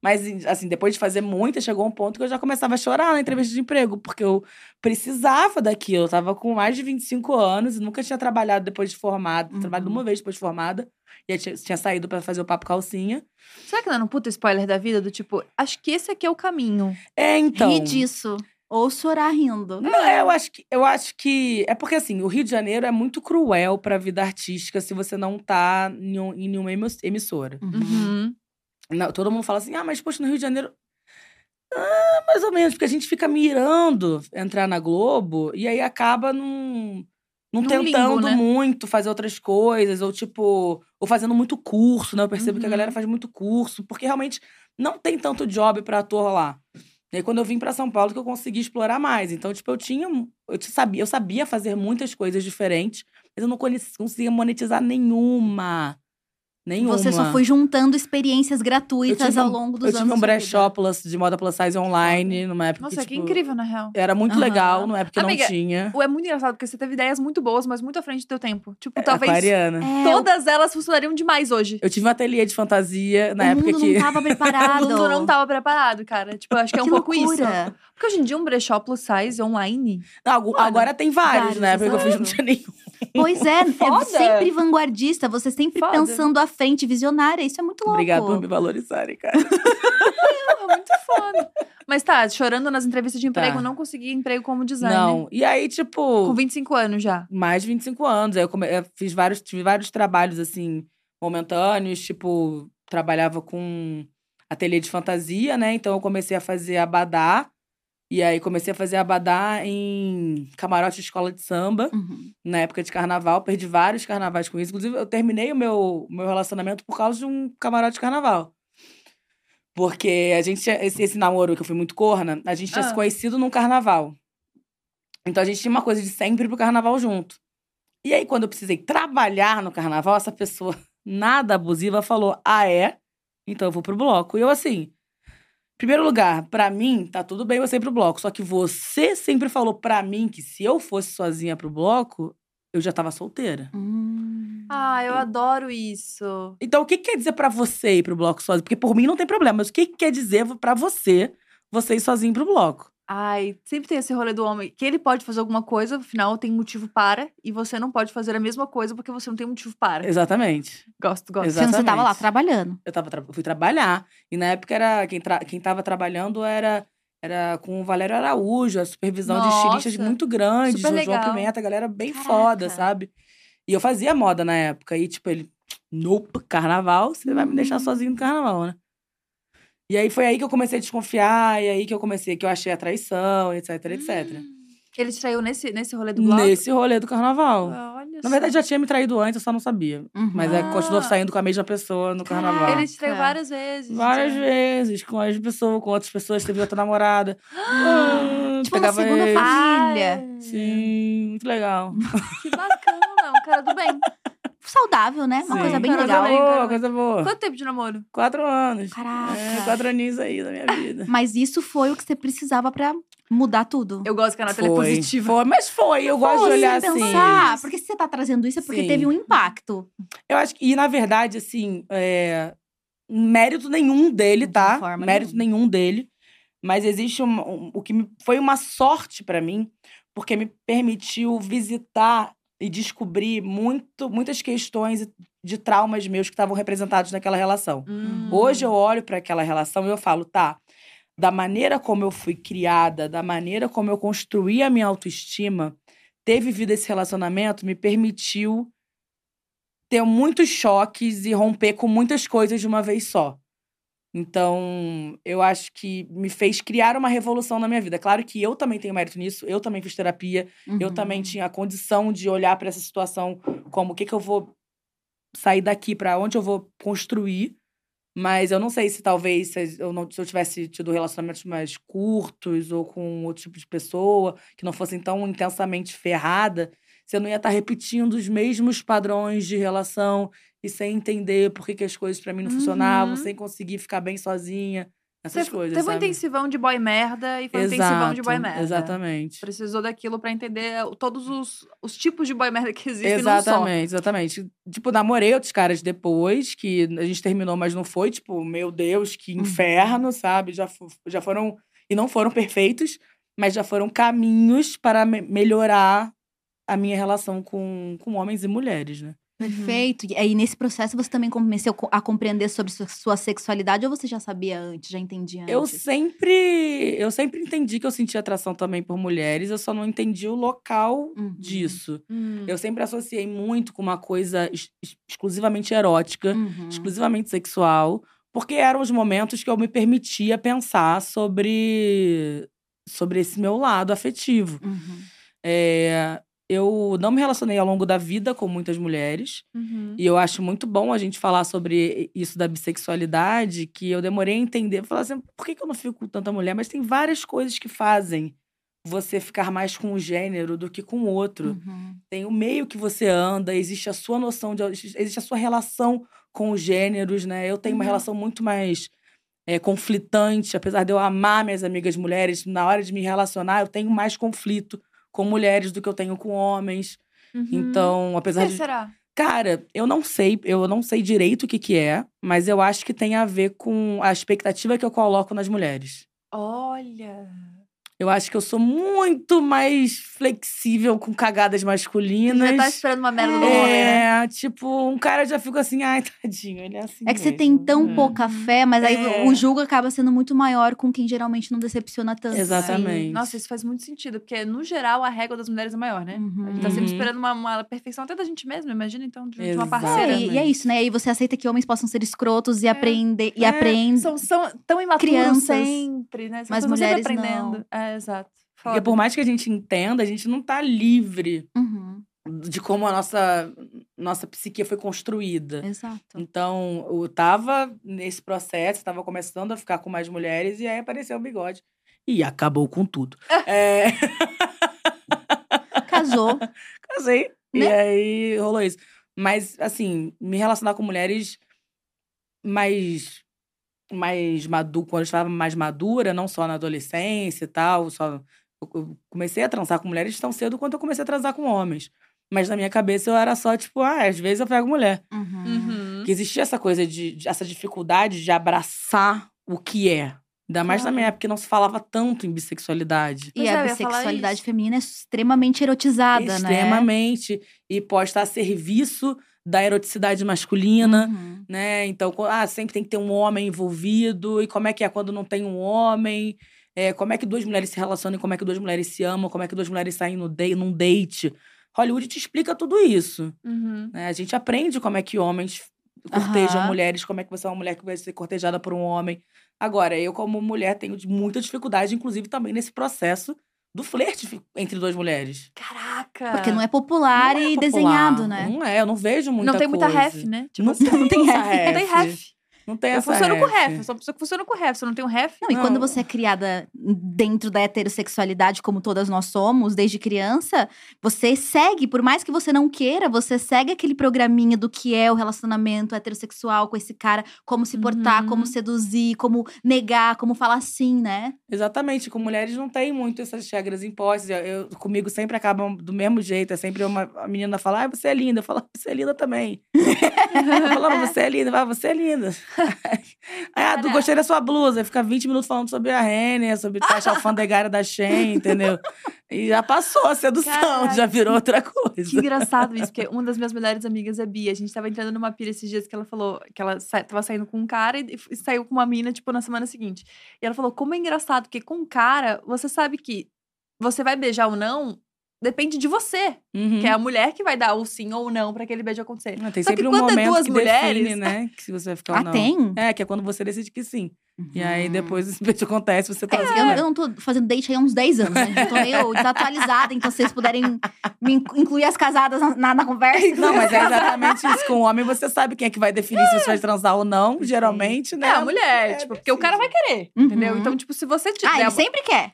Mas, assim, depois de fazer muita, chegou um ponto que eu já começava a chorar na entrevista de emprego, porque eu precisava daquilo. Eu tava com mais de 25 anos e nunca tinha trabalhado depois de formada. Uhum. Trabalhado uma vez depois de formada. E aí tinha, tinha saído pra fazer o papo calcinha. Será que não é um puta spoiler da vida? Do tipo, acho que esse aqui é o caminho. É, então. Ri disso. Ou chorar rindo. Não, é, eu acho que eu acho que é porque assim, o Rio de Janeiro é muito cruel pra vida artística se você não tá em, em nenhuma emiss- emissora. Uhum. Uhum. Não, todo mundo fala assim: "Ah, mas poxa, no Rio de Janeiro ah, mais ou menos, porque a gente fica mirando entrar na Globo e aí acaba não não Num tentando limbo, né? muito fazer outras coisas ou tipo, ou fazendo muito curso, né? Eu percebo que a Uhum. galera faz muito curso, porque realmente não tem tanto job pra ator lá. E aí, quando eu vim pra São Paulo, que eu consegui explorar mais. Então, tipo, eu tinha. Eu sabia, eu sabia fazer muitas coisas diferentes, mas eu não conseguia monetizar nenhuma. Nenhuma. Você só foi juntando experiências Eu gratuitas ao longo dos Eu anos. tive um da sua brechó vida. plus, de moda plus size online, numa época Nossa, que, que tipo, incrível, na real. Era muito Aham. legal, numa época que Amiga, não tinha. É muito engraçado, porque você teve ideias muito boas, mas muito à frente do teu tempo. Tipo, talvez Aquariana. É, todas elas funcionariam demais hoje. Eu tive um ateliê de fantasia na o época mundo que. não tava preparado. O mundo não tava preparado, cara. Tipo, eu acho que é um Que pouco isso. Porque hoje em dia um brechó plus size online. Não, agu- agora tem vários, vários, na época que eu fiz não tinha nenhum. Pois é, é Foda. sempre vanguardista, você sempre Foda. pensando à frente, visionária. Isso é muito louco. Obrigado por me valorizarem, cara. É muito foda. Mas tá, chorando nas entrevistas de emprego, Tá. não consegui emprego como designer. Não. E aí, tipo. Com 25 anos já. mais de 25 anos. Aí eu, come... eu fiz vários, tive vários trabalhos, assim, momentâneos. Tipo, trabalhava com ateliê de fantasia, né? Então eu comecei a fazer abadá. E aí comecei a fazer abadá em camarote de escola de samba, Uhum. na época de carnaval. Perdi vários carnavais com isso. Inclusive, eu terminei o meu, meu relacionamento por causa de um camarote de carnaval. Porque a gente esse, esse namoro que eu fui muito corna, a gente tinha Ah. se conhecido num carnaval. Então a gente tinha uma coisa de sempre ir pro carnaval junto. E aí, quando eu precisei trabalhar no carnaval, essa pessoa nada abusiva falou: Ah, é? Então eu vou pro bloco. E eu, assim, primeiro lugar, pra mim, tá tudo bem você ir pro bloco. Só que você sempre falou pra mim que se eu fosse sozinha pro bloco, eu já tava solteira. Hum. Ah, eu adoro isso. Então, o que que quer dizer pra você ir pro bloco sozinho? Porque por mim não tem problema, mas o que que quer dizer pra você, você ir sozinho pro bloco? Ai, sempre tem esse rolê do homem que ele pode fazer alguma coisa, afinal tem motivo para, e você não pode fazer a mesma coisa porque você não tem motivo para. Exatamente. Gosto, gosto. Que você tava lá Exatamente. trabalhando. Eu, tava tra- fui trabalhar. E na época era quem, tra... quem tava trabalhando era, era com o Valério Araújo, a supervisão de estilistas Nossa, muito grande, super João legal. Pimenta, a galera bem Caraca. foda, sabe? E eu fazia moda na época. E, tipo, ele, nope, carnaval, você vai me deixar sozinho no carnaval, né? E aí foi aí que eu comecei a desconfiar, e aí que eu comecei, que eu achei a traição, etc, etc. Ele te traiu nesse, nesse rolê do bloco? Nesse rolê do carnaval. Ah, Olha Na verdade, só. já tinha me traído antes, eu só não sabia. Uhum. Mas é, continuou Ah. saindo com a mesma pessoa no carnaval. Ele te traiu Caraca. várias vezes. Várias então. vezes, com as pessoas, com outras pessoas, teve outra namorada. Ah, Tipo uma pegava segunda eles. família. Sim, muito legal. Que bacana, um cara do bem. Saudável, né? Uma Sim. coisa bem legal. cara. boa, coisa boa. Quanto tempo de namoro? Quatro anos. Caraca. É, quatro aninhos aí da minha vida. Mas isso foi o que você precisava pra mudar tudo. Eu gosto que a Natália é Foi, positiva. Foi, mas foi. Eu gosto de olhar assim. pensar, porque se você tá trazendo isso é porque Sim. teve um impacto. Eu acho que, e na verdade, assim, é, mérito nenhum dele, De tá? forma Mérito nenhum dele. Mas existe um, um- o que me- foi uma sorte pra mim, porque me permitiu visitar e descobrir muito, muitas questões de traumas meus que estavam representados naquela relação. Hum. Hoje eu olho pra aquela relação e eu falo, tá, da maneira como eu fui criada, da maneira como eu construí a minha autoestima, ter vivido esse relacionamento me permitiu ter muitos choques e romper com muitas coisas de uma vez só. Então, eu acho que me fez criar uma revolução na minha vida. Claro que eu também tenho mérito nisso, eu também fiz terapia, eu Uhum. também tinha a condição de olhar pra essa situação como o que, que eu vou sair daqui, pra onde eu vou construir. Mas eu não sei se talvez se eu, não, se eu tivesse tido relacionamentos mais curtos ou com outro tipo de pessoa, que não fossem tão intensamente ferrada, se eu não ia estar repetindo os mesmos padrões de relação e sem entender por que, que as coisas pra mim não funcionavam, Uhum. sem conseguir ficar bem sozinha. Essas Teve, coisas. teve um sabe? intensivão de boy merda e foi um intensivão de boy Exato, merda. Exatamente. Precisou daquilo pra entender todos os, os tipos de boy merda que existem Exatamente, exatamente. Tipo, namorei outros caras depois, que a gente terminou, mas não foi, tipo, meu Deus, que Uhum. inferno, sabe? Já, já foram. E não foram perfeitos, mas já foram caminhos para me- melhorar a minha relação com, com homens e mulheres, né? Perfeito. E aí, nesse processo, você também começou a compreender sobre sua, sexualidade ou você já sabia antes, já entendia antes? Eu sempre. Eu sempre entendi que eu sentia atração também por mulheres, eu só não entendi o local Uhum. disso. não só. Hum. Eu sempre associei muito com uma coisa ex- ex- exclusivamente erótica. Uhum. exclusivamente sexual, porque eram os momentos que eu me permitia pensar sobre, sobre esse meu lado afetivo. Uhum. É, eu não me relacionei ao longo da vida com muitas mulheres, Uhum. e eu acho muito bom a gente falar sobre isso da bissexualidade, que eu demorei a entender. Falar assim, por que que eu não fico com tanta mulher? Mas tem várias coisas que fazem você ficar mais com um gênero do que com o outro Uhum. tem o meio que você anda, existe a sua noção de. existe a sua relação com os gêneros, né? Eu tenho uma Uhum. relação muito mais é, conflitante, apesar de eu amar minhas amigas mulheres, na hora de me relacionar, eu tenho mais conflito com mulheres do que eu tenho com homens. Uhum. Então, apesar que de. será? Cara, eu não sei, eu não sei direito o que, que é, mas eu acho que tem a ver com a expectativa que eu coloco nas mulheres. Olha. Eu acho que eu sou muito mais flexível com cagadas masculinas. Já tá esperando uma merda do homem, né? É, tipo, um cara já fica assim, ai, tadinho, ele é assim. É que você mesmo." tem tão É. pouca fé, mas aí É. o julgo acaba sendo muito maior com quem geralmente não decepciona tanto. Exatamente. Nossa, isso faz muito sentido, porque no geral a régua das mulheres é maior, né? Uhum. A gente tá sempre Uhum. esperando uma, uma perfeição até da gente mesma, imagina então, de, uma parceira. É, e, e é isso, né? Aí você aceita que homens possam ser escrotos e É. aprender e É, aprende. São, são tão imaturos Crianças, sempre, né? São mas sempre mulheres aprendendo. É, exato. Porque Foda. por mais que a gente entenda, a gente não tá livre Uhum, de como a nossa, nossa psique foi construída. exato. Então, eu tava nesse processo, tava começando a ficar com mais mulheres, e aí apareceu o bigode. E acabou com tudo. é, Casou. casei. E Né? aí rolou isso. Mas, assim, me relacionar com mulheres mais. Mais madu quando eu estava mais madura, não só na adolescência e tal. Só, eu- comecei a transar com mulheres tão cedo quanto eu comecei a transar com homens. Mas na minha cabeça eu era só, tipo, ah, às vezes eu pego mulher. Uhum. Uhum. Que existia essa coisa de, de- essa dificuldade de abraçar o que é. Ainda mais na Claro. minha época que não se falava tanto em bissexualidade. E Pois é, a falar bissexualidade feminina é extremamente erotizada, né? Extremamente. E pode estar a serviço da eroticidade masculina. Uhum. né? Então, ah, sempre tem que ter um homem envolvido. E como é que é quando não tem um homem? É, como é que duas mulheres se relacionam? Como é que duas mulheres se amam? Como é que duas mulheres saem no date, num date? Hollywood te explica tudo isso. Uhum. né? A gente aprende como é que homens cortejam Aham. mulheres, como é que você é uma mulher que vai ser cortejada por um homem. Agora, eu, como mulher, tenho de- muita dificuldade, inclusive também nesse processo do flerte entre duas mulheres. Caraca! Porque não é popular Não é e popular. desenhado, né? Não é, eu não vejo muita Não tem muita coisa. ref, né? Tipo Não, assim, não tem essa Não tem ref. Não tem Eu essa funciono com ref. ref. Eu sou uma pessoa que funciona com ref. Se eu não tenho ref. Não, e quando Não. você é criada dentro da heterossexualidade, como todas nós somos, desde criança, você segue, por mais que você não queira, você segue aquele programinha do que é o relacionamento heterossexual com esse cara, como se portar, Uhum. como seduzir, como negar, como falar sim, né? Exatamente, com mulheres não tem muito essas regras impostas. Eu, eu- comigo sempre acabam do mesmo jeito. É sempre uma a menina fala, ah, você é linda. Eu falo, você é linda também. eu falo, "Ah, você é linda. Ah, você é linda. Ah, du, gostei da sua blusa. Aí Fica 20 minutos falando sobre a Renner, sobre taxa alfandegária da Shein, entendeu? E já passou a sedução, Caraca. já virou outra Que coisa. engraçado isso, porque uma das minhas melhores amigas é Bia. A gente tava entrando numa pira esses dias que ela falou que ela sa tava saindo com um cara e, e saiu com uma mina, tipo, na semana seguinte. E ela falou: como é engraçado, porque com um cara, você sabe que você vai beijar ou não, depende de você. Uhum. Que é a mulher que vai dar o sim ou não pra aquele beijo acontecer. Ah, Tem Só que sempre um quando é momento duas que mulheres- define, né? Que se você vai ficar ou Ah, não. tem? É, que é quando você decide que sim. E aí Uhum. depois esse beijo acontece, você tá É, eu, eu não tô fazendo date aí há uns 10 anos, né? Eu tô meio desatualizada, então se vocês puderem me inclu- incluir as casadas na, na- na conversa. Não, mas é exatamente isso. Com o homem, você sabe quem é que vai definir se você vai transar ou não, geralmente, né? É, a mulher, É, tipo, porque o cara vai querer, Uhum. entendeu? Então, tipo, se você tiver Ah, ele sempre quer.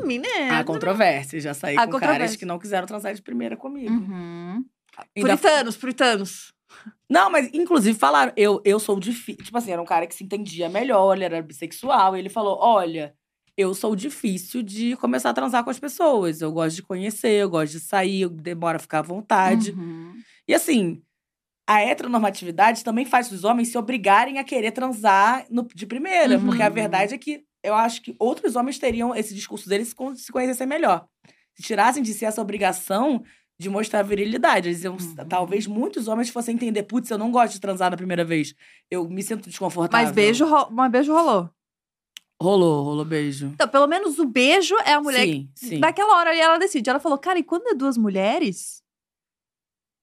Homem, né? Há controvérsia. Já saí Há com caras que não quiseram transar de primeira comigo. Uhum. Ainda- Puritanos, puritanos. Não, mas inclusive falaram, eu, eu sou difícil. Tipo assim, era um cara que se entendia melhor, ele era bissexual. E ele falou: olha, eu sou difícil de começar a transar com as pessoas. Eu gosto de conhecer, eu gosto de sair, eu demoro a ficar à vontade. Uhum. E assim, a heteronormatividade também faz os homens se obrigarem a querer transar no- de primeira. Uhum. Porque a verdade é que eu acho que outros homens teriam esse discurso deles se con- se conhecessem melhor. Se tirassem de si essa obrigação de mostrar virilidade. Eles iam, Uhum. Talvez muitos homens fossem entender, putz, eu não gosto de transar na primeira vez. Eu me sinto desconfortável. Mas beijo, ro- mas beijo rolou. Rolou, rolou beijo. Então, pelo menos o beijo é a mulher sim, sim. Naquela hora ali ela decide. Ela falou, cara, e quando é duas mulheres?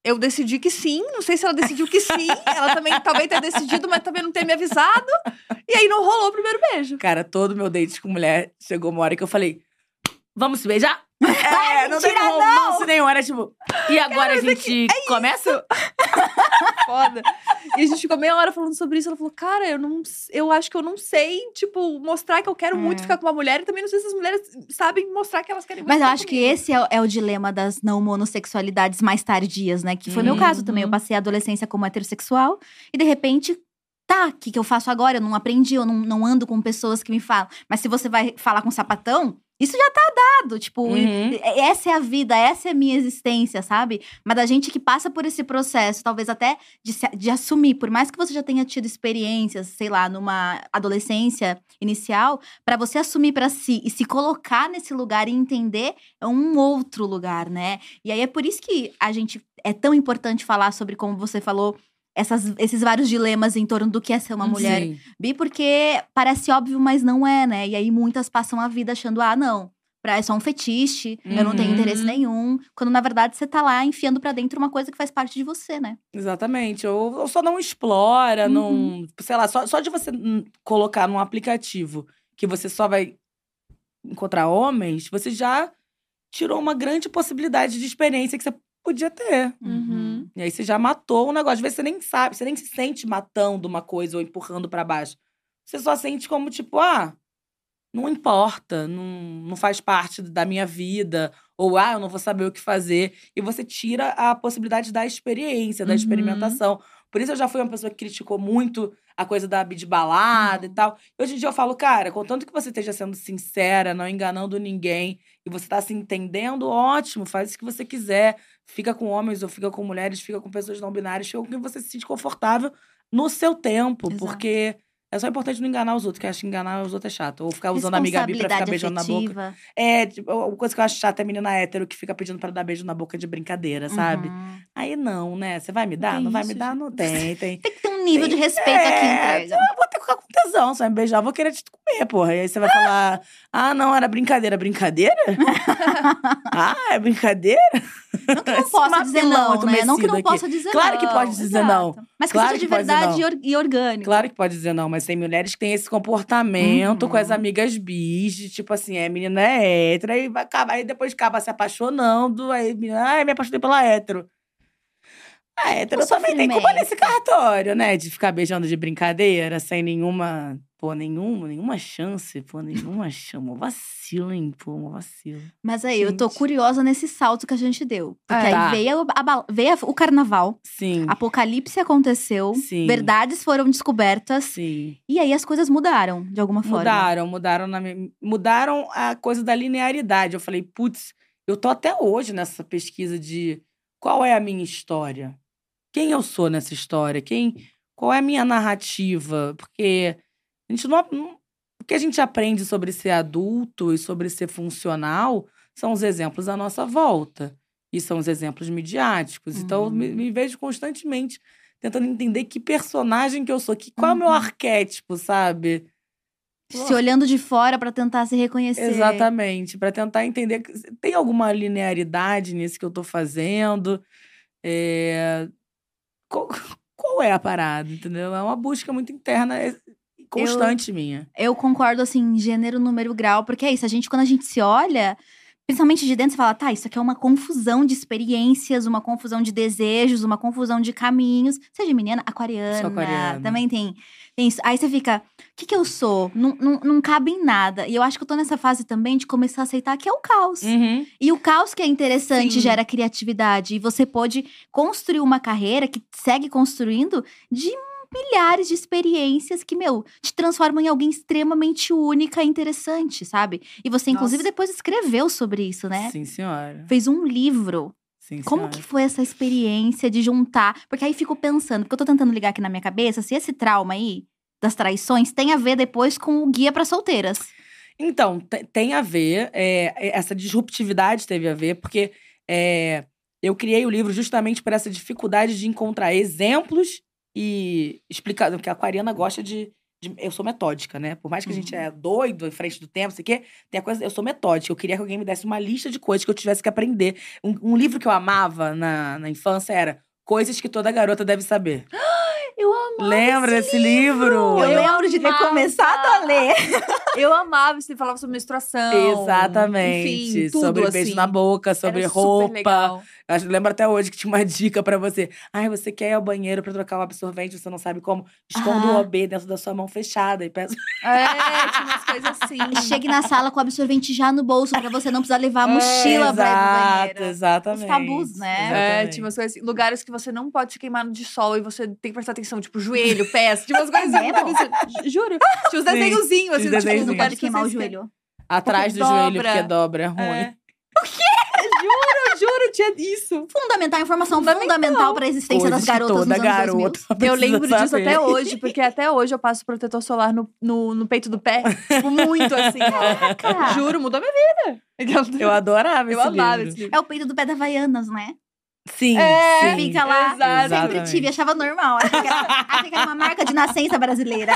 Eu decidi que sim. Não sei se ela decidiu que sim. ela também talvez tenha decidido, mas também não ter me avisado. E aí não rolou o primeiro beijo. Cara, todo meu date com mulher chegou uma hora que eu falei: vamos se beijar? É, não teve mentira, romance nenhum. Era tipo, e agora a gente começa? Foda. E a gente ficou meia hora falando sobre isso. Ela falou, cara, eu não. Eu acho que eu não sei, tipo, mostrar que eu quero muito É. ficar com uma mulher. E também não sei se as mulheres sabem mostrar que elas querem muito Mas eu acho que comigo. esse é, o- é o dilema das não monossexualidades mais tardias, né? Que foi meu Uhum. caso também. Eu passei a adolescência como heterossexual e de repente. Tá, o que, que eu faço agora? Eu não aprendi, eu não, não ando com pessoas que me falam. Mas se você vai falar com sapatão, isso já tá dado. Tipo, Uhum. e- essa é a vida, essa é a minha existência, sabe? Mas da gente que passa por esse processo, talvez até de, se- de assumir, por mais que você já tenha tido experiências, sei lá, numa adolescência inicial, pra você assumir pra si e se colocar nesse lugar e entender é um outro lugar, né? E aí é por isso que a gente é tão importante falar sobre como você falou essas- esses vários dilemas em torno do que é ser uma mulher Sim. bi, porque parece óbvio, mas não é, né? E aí muitas passam a vida achando, ah, não. Pra, é só um fetiche, eu não tenho Uhum. interesse nenhum. Quando na verdade você tá lá enfiando pra dentro uma coisa que faz parte de você, né? Exatamente. Ou, ou só não explora, Uhum. não. Sei lá, só, só de você colocar num aplicativo que você só vai encontrar homens, você já tirou uma grande possibilidade de experiência que você podia ter. Uhum. E aí você já matou um negócio. Às vezes você nem sabe, você nem se sente matando uma coisa ou empurrando pra baixo. Você só sente como, tipo, ah, não importa, não, não faz parte da minha vida. Ou, ah, eu não vou saber o que fazer. E você tira a possibilidade da experiência, da Uhum. experimentação. Por isso eu já fui uma pessoa que criticou muito a coisa da de balada e tal. E hoje em dia eu falo, cara, contanto que você esteja sendo sincera, não enganando ninguém, e você tá se entendendo, ótimo, faz o que você quiser. Fica com homens ou fica com mulheres, fica com pessoas não binárias, fica com quem você se sente confortável no seu tempo. Exato. Porque é só importante não enganar os outros, que eu acho que enganar os outros é chato. Ou ficar usando a amiga bi pra ficar beijando na boca. afetiva. É, tipo, uma coisa que eu acho chata é menina hétero que fica pedindo pra dar beijo na boca de brincadeira, sabe? Uhum. Aí não, né? Você vai me dar? tem Não vai isso, me dar? gente. Não tem, tem. Tem que ter um nível de Tem- respeito aqui é, entrega. Eu vou ter que ficar com tesão. Você vai me beijar, eu vou querer te comer, porra. E aí você vai falar: ah, não, era brincadeira. Brincadeira? ah, é brincadeira? Não que não possa dizer mapelão não, né? Não que não aqui. possa dizer Claro não. que pode dizer não. exato. Mas que Claro seja de que verdade não. e or- orgânico. Claro que pode dizer não, mas tem mulheres que têm esse comportamento com as Uhum. amigas bis, de, tipo assim, é, menina é hétero, aí, vai acabar, aí depois acaba se apaixonando, aí, menina, ai, me apaixonei pela hétero. A hétero também tem culpa nesse cartório, né? De ficar beijando de brincadeira, sem nenhuma, pô, nenhuma, nenhuma chance, pô, nenhuma chance. Uma vacilo, hein? Pô, uma vacilo. Mas aí, eu tô Gente. curiosa nesse salto que a gente deu. Porque É. aí Tá. veio, a veio o carnaval, Sim, apocalipse aconteceu, Sim. verdades foram descobertas. sim. E aí as coisas mudaram, de alguma forma. Mudaram, mudaram, na mudaram a coisa da linearidade. Eu falei, putz, eu tô até hoje nessa pesquisa de qual é a minha história? Quem eu sou nessa história? Quem, qual é a minha narrativa? Porque a gente não, não- o que a gente aprende sobre ser adulto e sobre ser funcional são os exemplos à nossa volta. E são os exemplos midiáticos. Então, eu me, Uhum. me vejo constantemente tentando entender que personagem que eu sou, que, qual é o meu Uhum. arquétipo, sabe? Se olhando de fora pra tentar se reconhecer. Exatamente, para tentar entender que tem alguma linearidade nisso que eu tô fazendo. É, Qual, qual é a parada, entendeu? É uma busca muito interna. Constante minha. Eu concordo, assim, gênero, número, grau, porque é isso. A gente, quando a gente se olha, principalmente de dentro, você fala, tá, isso aqui é uma confusão de experiências, uma confusão de desejos, uma confusão de caminhos. Seja menina, aquariana, Sou aquariana. também tem, tem isso. Aí você fica, o que que eu sou? Não, não, não cabe em nada. E eu acho que eu tô nessa fase também de começar a aceitar que é o caos. Uhum. E o caos que é interessante Sim. gera criatividade. E você pode construir uma carreira que segue construindo de milhares de experiências que, meu, te transformam em alguém extremamente única e interessante, sabe? E você, inclusive, Nossa. depois escreveu sobre isso, né? Sim, senhora. Fez um livro. Sim, Como que foi essa experiência de juntar? Porque aí fico pensando, porque eu tô tentando ligar aqui na minha cabeça, se esse trauma aí das traições tem a ver depois com o guia para solteiras. Então, te- tem a ver, é, é, essa disruptividade teve a ver, porque é, eu criei o livro justamente por essa dificuldade de encontrar exemplos e explicar. Porque a aquariana gosta de, de- Eu sou metódica, né? Por mais que a gente é doido em frente do tempo, sei o quê, tem a coisa. Eu sou metódica. Eu queria que alguém me desse uma lista de coisas que eu tivesse que aprender. Um, um livro que eu amava na, na infância era Coisas que toda garota deve saber. Eu amo. Lembra desse livro? Eu, Eu lembro de ter amava. começado a ler. Eu amava, você falava sobre menstruação. Exatamente. Enfim, tudo, sobre beijo assim. na boca, sobre Era super roupa. legal. Eu lembro até hoje que tinha uma dica pra você. Ai, você quer ir ao banheiro pra trocar o absorvente, você não sabe como? Esconda o Ah. OB dentro da sua mão fechada e peça. É, tinha umas coisas assim. Chegue na sala com o absorvente já no bolso pra você não precisar levar a mochila pra ir pro Exato, banheiro. exatamente. Os tabus, né? É, Exatamente. tinha umas coisas assim, lugares que você não pode se queimar de sol e você tem que prestar atenção, tipo, joelho, pés, tinha umas coisas muito- Juro. Tinha uns Sim, desenhozinhos, assim, tipo, desenhozinho. Não lugares pode que queimar o joelho. Atrás do Porque joelho, dobra. porque dobra, é ruim. É. O quê? Juro, juro, tinha isso. Fundamental, informação Fundamental. fundamental, pra existência Coisas das garotas toda nos anos garota 2000. Eu lembro disso saber. até hoje, porque até hoje eu passo protetor solar no, no, no peito do pé. Tipo, muito assim. Caraca. Juro, mudou minha vida. Eu adorava Eu esse amava livro. esse livro. É o peito do pé da Havaianas, né? Sim, É, sim. Fica lá. Exato. Sempre Exatamente. tive, achava normal. Achei que, era, achei que era uma marca de nascença brasileira.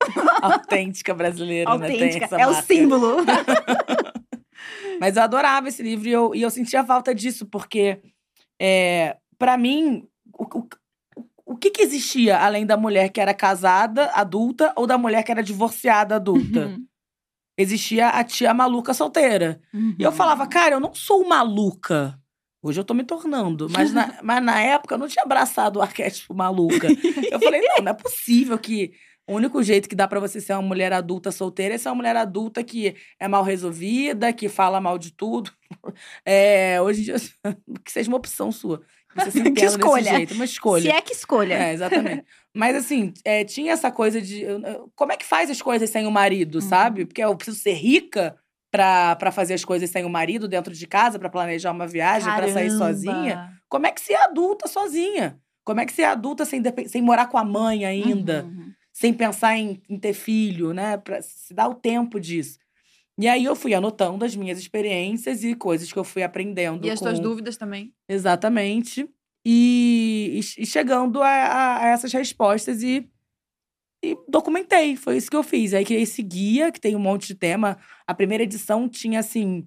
Autêntica brasileira, né? Autêntica. essa É o marca. símbolo. Mas eu adorava esse livro e eu, e eu sentia falta disso, porque, é, para mim, o, o, o que, que existia além da mulher que era casada, adulta, ou da mulher que era divorciada, adulta? Uhum. Existia a tia maluca solteira. E eu falava, cara, eu não sou maluca. Hoje eu tô me tornando. Mas na, mas na época eu não tinha abraçado o arquétipo maluca. Eu falei, não, não é possível que o único jeito que dá pra você ser uma mulher adulta solteira é ser uma mulher adulta que é mal resolvida, que fala mal de tudo. É, hoje em dia, que seja uma opção sua. Que Você se Que entenda desse escolha. jeito, uma escolha. Se é que escolha. É, exatamente. Mas assim, é, tinha essa coisa de. Como é que faz as coisas sem o marido, Uhum. sabe? Porque eu preciso ser rica pra, pra fazer as coisas sem o marido dentro de casa, pra planejar uma viagem, pra sair sozinha. Como é que ser adulta sozinha? Como é que ser adulta sem, sem morar com a mãe ainda? Uhum. Sem pensar em, em ter filho, né? Pra se dar o tempo disso. E aí eu fui anotando as minhas experiências e coisas que eu fui aprendendo. E as com... tuas dúvidas também. Exatamente. E, e- e chegando a, a- a essas respostas e, e documentei. Foi isso que eu fiz. Aí criei esse guia, que tem um monte de tema. A primeira edição tinha assim.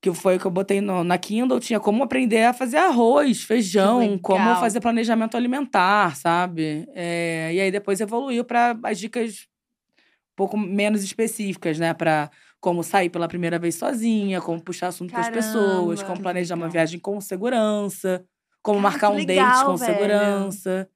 Que foi o que eu botei no- na Kindle, tinha como aprender a fazer arroz, feijão, como fazer planejamento alimentar, sabe? É, e aí depois evoluiu para as dicas um pouco menos específicas, né? Para como sair pela primeira vez sozinha, como puxar assunto com as pessoas, como planejar uma viagem com segurança, como Cara, marcar um date legal, com velho. segurança.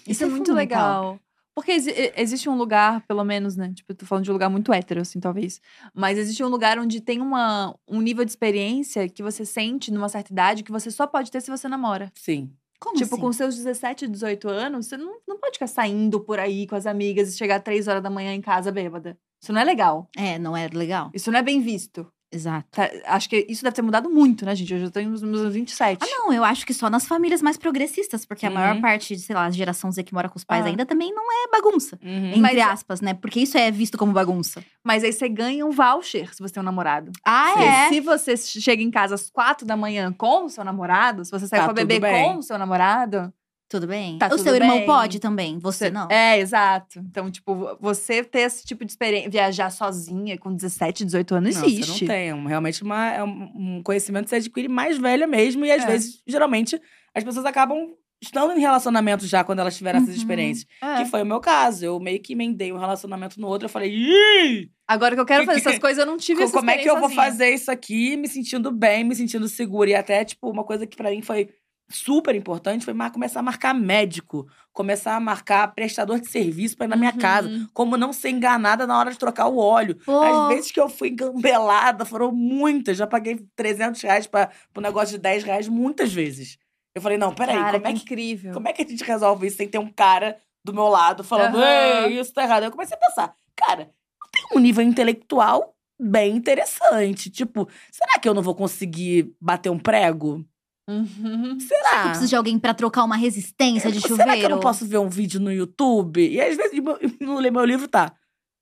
Isso, Isso é é muito legal. Porque exi- e- existe um lugar, pelo menos, né? Tipo, eu tô falando de um lugar muito hétero, assim, talvez. Mas existe um lugar onde tem uma, um nível de experiência que você sente numa certa idade que você só pode ter se você namora. Sim. Como tipo, assim? com seus 17, 18 anos, você não, não pode ficar saindo por aí com as amigas e chegar três horas da manhã em casa bêbada. Isso não é legal. É, não é legal. Isso não é bem visto. Exato. Tá? Acho que isso deve ter mudado muito, né, gente? Hoje eu tenho nos meus 27. Ah, não, eu acho que só nas famílias mais progressistas, porque a maior Uhum. parte, de, sei lá, a geração Z que mora com os pais Ah. ainda também não é bagunça. Uhum. Entre Mas- aspas, né? Porque isso é visto como bagunça. Mas aí você ganha um voucher se você tem um namorado. Ah, Sim. é? Se você chega em casa às quatro da manhã com o seu namorado, se você sai Tá pra beber com o seu namorado. Tudo bem? Tá o tudo seu irmão bem. pode também, você não. É, exato. Então, tipo, você ter esse tipo de experiência, viajar sozinha com 17, 18 anos, Não, existe. você não tem. É um- Realmente uma, é um conhecimento que você adquire mais velha mesmo. E às É. vezes, geralmente, as pessoas acabam estando em relacionamento já, quando elas tiveram essas Uhum. experiências. É. Que foi o meu caso. Eu meio que emendei um relacionamento no outro. Eu falei, ih! Agora que eu quero Que- fazer que- essas coisas, eu não tive essa como é que eu vou fazer isso aqui, me sentindo bem, me sentindo segura? E até, tipo, uma coisa que pra mim foi super importante foi mar- começar a marcar médico, começar a marcar prestador de serviço pra ir na minha Uhum. casa. Como não ser enganada na hora de trocar o óleo. Pô, As vezes que eu fui engambelada foram muitas. Já paguei 300 reais pra, pro negócio de 10 reais muitas vezes. Eu falei, não, peraí, Cara, como é que incrível. como é que a gente resolve isso sem ter um cara do meu lado falando, Aham. ei, isso tá errado? Eu comecei a pensar, cara, eu tenho um nível intelectual bem interessante. Tipo, será que eu não vou conseguir bater um prego? Uhum. Será? eu preciso de alguém pra trocar uma resistência de Será chuveiro. que eu não posso ver um vídeo no YouTube? E às vezes no ler meu livro tá.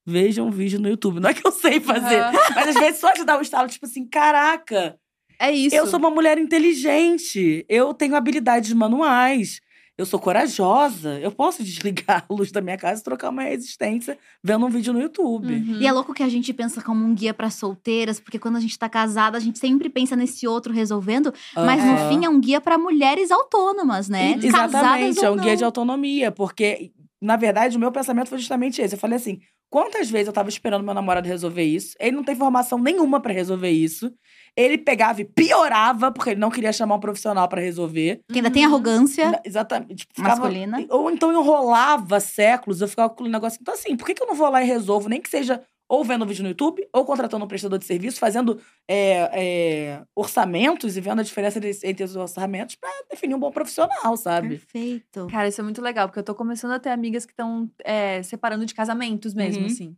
Veja um vídeo no YouTube. Não é que eu sei fazer, Aham. mas às vezes só te dar um estalo, tipo assim, caraca, É isso. eu sou uma mulher inteligente. Eu tenho habilidades manuais. Eu sou corajosa. Eu posso desligar a luz da minha casa e trocar uma resistência vendo um vídeo no YouTube. Uhum. E é louco que a gente pensa como um guia pra solteiras, porque quando a gente tá casada, a gente sempre pensa nesse outro resolvendo, mas no fim é um guia pra mulheres autônomas, né? E- Exatamente, Casadas é um guia de autonomia. Porque, na verdade, o meu pensamento foi justamente esse. Eu falei assim: quantas vezes eu tava esperando meu namorado resolver isso? Ele não tem formação nenhuma pra resolver isso. Ele pegava e piorava, porque ele não queria chamar um profissional pra resolver. Que ainda tem arrogância Exatamente. Tipo, ficava- masculina. Ou então enrolava séculos, eu ficava com o negócio. Então, assim, por que, que eu não vou lá e resolvo? Nem que seja ou vendo vídeo no YouTube, ou contratando um prestador de serviço, fazendo é, é, orçamentos e vendo a diferença entre os orçamentos pra definir um bom profissional, sabe? Perfeito. Cara, isso é muito legal, porque eu tô começando a ter amigas que estão separando de casamentos mesmo, Uhum. assim.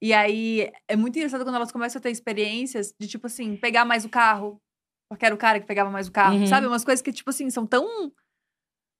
E aí, é muito engraçado quando elas começam a ter experiências de, tipo assim, pegar mais o carro. Porque era o cara que pegava mais o carro, Uhum. sabe? Umas coisas que, tipo assim, são tão.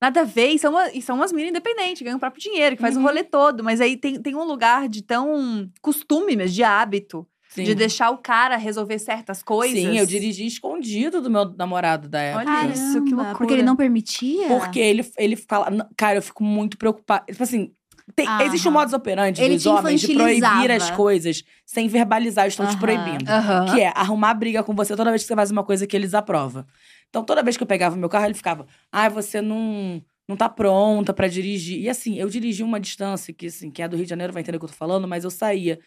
Nada a ver, e são, uma, e são umas meninas independentes, ganham o próprio dinheiro, que faz Uhum. o rolê todo. Mas aí tem, tem um lugar de tão costume mesmo, de hábito, Sim. de deixar o cara resolver certas coisas. Sim, eu dirigi escondido do meu namorado da época. Olha isso, que loucura. Porque ele não permitia? Porque ele, ele fala. "Não, Cara, eu fico muito preocupada. Tipo assim. tem- Aham. existe um modus operandi Ele dos homens de proibir as coisas sem verbalizar, estão te Aham. proibindo. Aham. Que é arrumar briga com você toda vez que você faz uma coisa que eles aprovam. Então, toda vez que eu pegava meu carro, ele ficava: Ah, você não, não tá pronta pra dirigir. E assim, eu dirigi uma distância que, assim, quem é do Rio de Janeiro vai entender o que eu tô falando, mas eu saía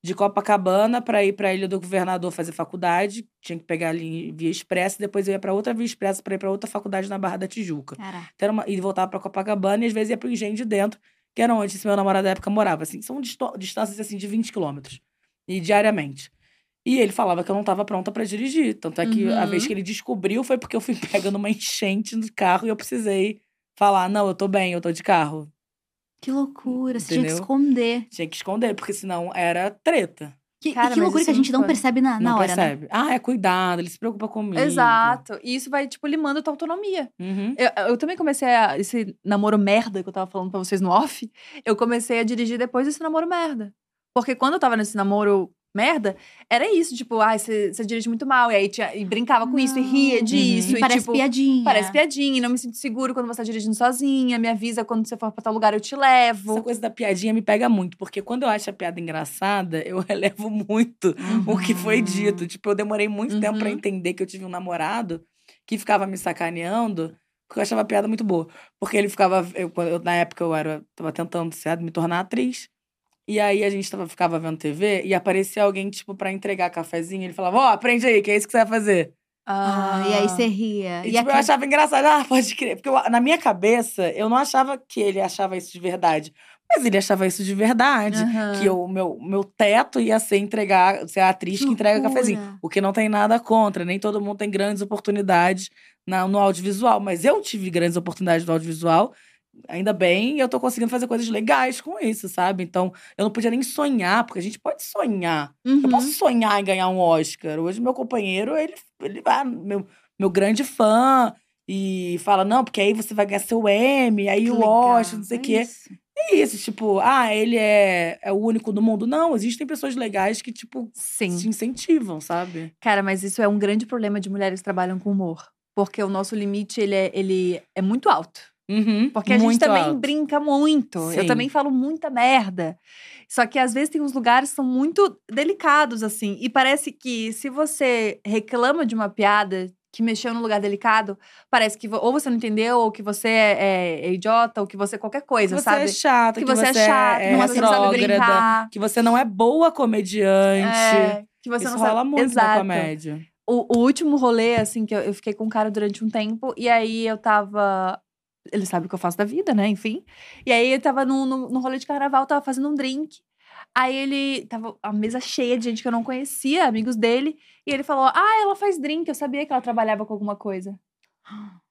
de Copacabana pra ir pra Ilha do Governador fazer faculdade. Tinha que pegar ali via expressa, depois eu ia pra outra via expressa pra ir pra outra faculdade na Barra da Tijuca. Então, uma- e voltava pra Copacabana e às vezes ia pro engenho de dentro, que era onde esse meu namorado da época morava. Assim, são distâncias assim de 20 quilômetros. E diariamente. E ele falava que eu não estava pronta pra dirigir. Tanto é que a Uhum. vez que ele descobriu foi porque eu fui pega numa enchente no carro e eu precisei falar: não, eu tô bem, eu tô de carro. que loucura. Você tinha que Entendeu? esconder. Tinha que esconder, porque senão era treta. Que, e Cara, que loucura que a gente não percebe na, na não hora, né? percebe. Ah, é cuidado, ele se preocupa comigo. Exato. E isso vai, tipo, limando a tua autonomia. Uhum. Eu, eu também comecei a. Esse namoro merda que eu tava falando pra vocês no off, eu comecei a dirigir depois desse namoro merda. Porque quando eu tava nesse namoro merda, era isso, tipo, ai, você você dirige muito mal. E aí tinha, e brincava com isso, e ria Uhum. disso. E E, parece tipo, piadinha. Parece piadinha, e não me sinto seguro quando você tá dirigindo sozinha. Me avisa quando você for pra tal lugar, eu te levo. Essa coisa da piadinha me pega muito, porque quando eu acho a piada engraçada, eu relevo muito o que foi dito. Tipo, eu demorei muito tempo pra Uhum. entender que eu tive um namorado que ficava me sacaneando, porque eu achava a piada muito boa. Porque ele ficava. Eu- na época eu era, tava tentando certo, me tornar atriz. E aí a gente tava, ficava vendo TV e aparecia alguém, tipo, pra entregar cafezinho. Ele falava, ó, aprende aí, que é isso que você vai fazer. Ah, e aí você ria. E, E, tipo, eu achava engraçado, ah, pode crer. Porque eu- na minha cabeça, eu não achava que ele achava isso de verdade. Mas ele achava isso de verdade. Aham. Que o meu, meu teto ia ser entregar, ser a atriz que, entrega loucura. cafezinho. O que não tem nada contra. Nem todo mundo tem grandes oportunidades na, no audiovisual. Mas eu tive grandes oportunidades no audiovisual. Ainda bem, eu tô conseguindo fazer coisas legais com isso, sabe? Então, eu não podia nem sonhar, porque a gente pode sonhar. Eu Uhum. posso sonhar em ganhar um Oscar. Hoje, meu companheiro, ele, ele vai, meu, meu grande fã, e fala: não, porque aí você vai ganhar seu Emmy, aí Que o Oscar, não sei o é quê. isso. É isso, tipo, ah, ele é, é o único do mundo. Não, existem pessoas legais que, tipo, Sim. te incentivam, sabe? Cara, mas isso é um grande problema de mulheres que trabalham com humor. Porque o nosso limite, ele é, ele é muito alto. Uhum, Porque a gente também alto. brinca muito. Eu Sim. também falo muita merda. Só que às vezes tem uns lugares que são muito delicados, assim. E parece que se você reclama de uma piada que mexeu num lugar delicado, parece que ou você não entendeu, ou que você é, é idiota, ou que você é qualquer coisa, que você sabe? é chata, que você é chato, é que você não sabe brincar. que você não é boa comediante. É, que você Isso não rola sabe. muito Exato. na comédia. O, o último rolê, assim, que eu, eu fiquei com um cara durante um tempo, e aí eu tava. Ele sabe o que eu faço da vida, né? Enfim. E aí eu tava num, num rolê de carnaval, tava fazendo um drink. Aí ele. Tava a mesa cheia de gente que eu não conhecia, amigos dele. E ele falou: Ah, ela faz drink. Eu sabia que ela trabalhava com alguma coisa.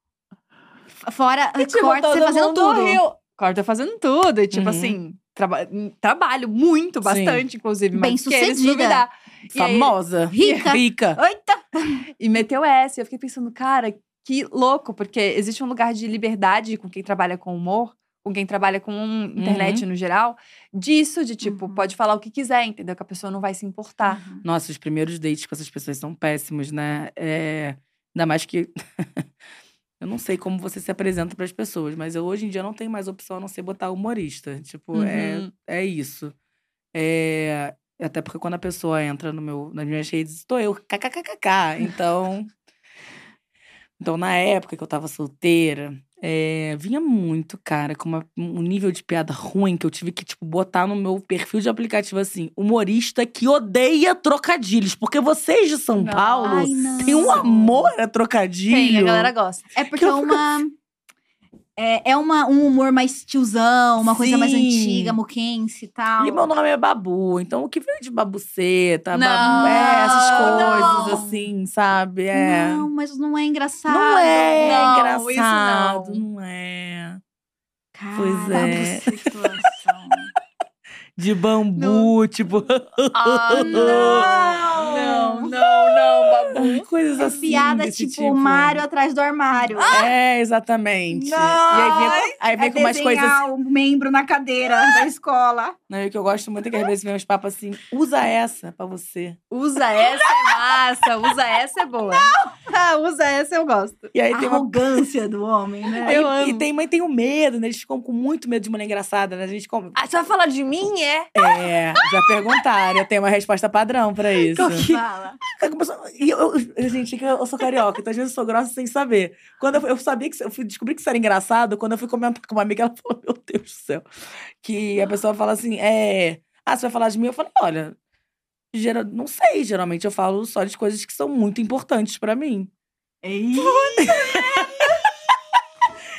Fora, E, tipo, corta você todo fazendo tudo. riu. Corta fazendo tudo. E, tipo Uhum. assim, traba trabalho muito, bastante, inclusive. mais do que eles Bem-sucedida. duvidar. E aí- Famosa. Rica. Rica. Eita! E meteu essa. E eu fiquei pensando, cara, que louco, porque existe um lugar de liberdade com quem trabalha com humor, com quem trabalha com internet no geral, disso, de tipo, Uhum. pode falar o que quiser, entendeu? Que a pessoa não vai se importar. Nossa, os primeiros dates com essas pessoas são péssimos, né? É... Ainda mais que. eu não sei como você se apresenta para as pessoas, mas eu hoje em dia não tenho mais opção a não ser botar humorista. Tipo, é, Uhum. é isso. É... Até porque quando a pessoa entra no meu, nas minhas redes, estou eu, kkkk. Então. Então, na época que eu tava solteira, é, vinha muito, cara, com uma- um nível de piada ruim que eu tive que, tipo, botar no meu perfil de aplicativo assim: humorista que odeia trocadilhos. Porque vocês de São Não. Paulo Ai, têm um amor a trocadilho. Tem, a galera gosta. É porque é uma. É, é uma, um humor mais tiozão, uma coisa mais Sim. antiga, moquense e tal. E meu nome é Babu, então o que veio de babuceta, Não, babu, é, essas coisas não. assim, sabe? É. Não, mas não é engraçado. Não é Não, engraçado, isso não é. Cara, Pois é. De bambu, tipo. Ah, não! Não, não, não, babu. Coisas assim. Piada desse tipo, Mário atrás do armário. É, exatamente. Não, e aí vem, com- aí vem é com umas coisas. o membro na cadeira da escola. Não, e o que eu gosto muito é que às vezes vem uns papos assim: usa essa pra você. Usa essa é massa, usa essa é boa. Ah, usa essa, eu gosto. E aí tem uma. Arrogância do homem, né? Eu Eu e, amo. e tem mãe tem o medo, né? Eles ficam com muito medo de mulher engraçada, né? A gente como. Ah, você vai falar de mim, é? É, já perguntaram, eu tenho uma resposta padrão pra isso. Fala. Cara, começou- E eu, eu- gente, que eu sou carioca, então às vezes eu sou grossa sem saber. Quando eu, eu sabia que eu fui descobrir que isso era engraçado, quando eu fui comentar com uma amiga, ela falou: Meu Deus do céu. Que a pessoa fala assim: É. Ah, você vai falar de mim? Eu falei: Olha, gera- não sei, geralmente eu falo só de coisas que são muito importantes pra mim.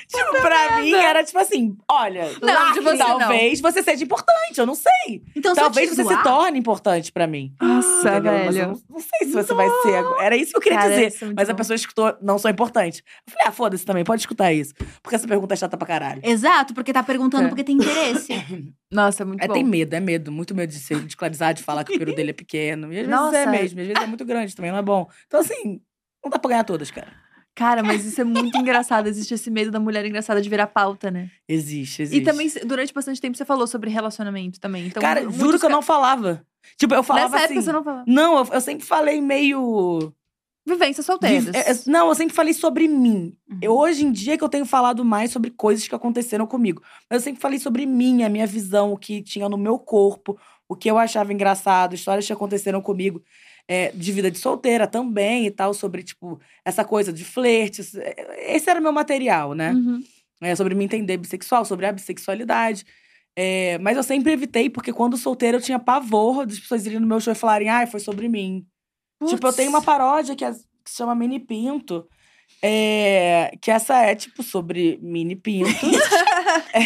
Tipo, pra mim era tipo assim: Olha, Não, lá de que você não. talvez você seja importante, eu não sei. Então, se eu talvez te você se zoar- torne importante pra mim. Nossa, Entendeu? Mas eu velho. não, não sei se você vai ser agora. Era isso que eu queria Cara, dizer. isso é muito Mas a bom. pessoa escutou, não sou importante. Eu falei, ah, foda-se também, pode escutar isso. Porque essa pergunta é chata pra caralho. Exato, porque tá perguntando É. porque tem interesse. Nossa, é muito É, bom. tem medo, é medo. Muito medo de ser ridicularizado, de falar que o peru dele é pequeno. E às vezes Nossa. é mesmo, às vezes é muito grande também, não é bom. Então, assim, não dá pra ganhar todas, cara. Cara, mas isso é muito engraçado. Existe esse medo da mulher engraçada de virar pauta, né? Existe, existe. E também, durante bastante tempo, você falou sobre relacionamento também. Então, cara, juro que eu não falava. Tipo, eu falava Nessa assim. época você não falava. Não, eu, eu sempre falei meio. Vivências solteiras. de- é, é, não, eu sempre falei sobre mim. Uhum. Eu, hoje em dia que eu tenho falado mais sobre coisas que aconteceram comigo. Mas eu sempre falei sobre mim, a minha visão, o que tinha no meu corpo, o que eu achava engraçado, histórias que aconteceram comigo. É, de vida de solteira também e tal, sobre, tipo, essa coisa de flertes. É, Esse era o meu material, né? Uhum. É, sobre me entender bissexual, sobre a bissexualidade. É, mas eu sempre evitei, porque quando solteira eu tinha pavor das pessoas irem no meu show e falarem, ai, foi sobre mim. Tipo, eu tenho uma paródia que, é- que se chama Mini Pinto. é, que essa é, tipo, sobre mini pinto.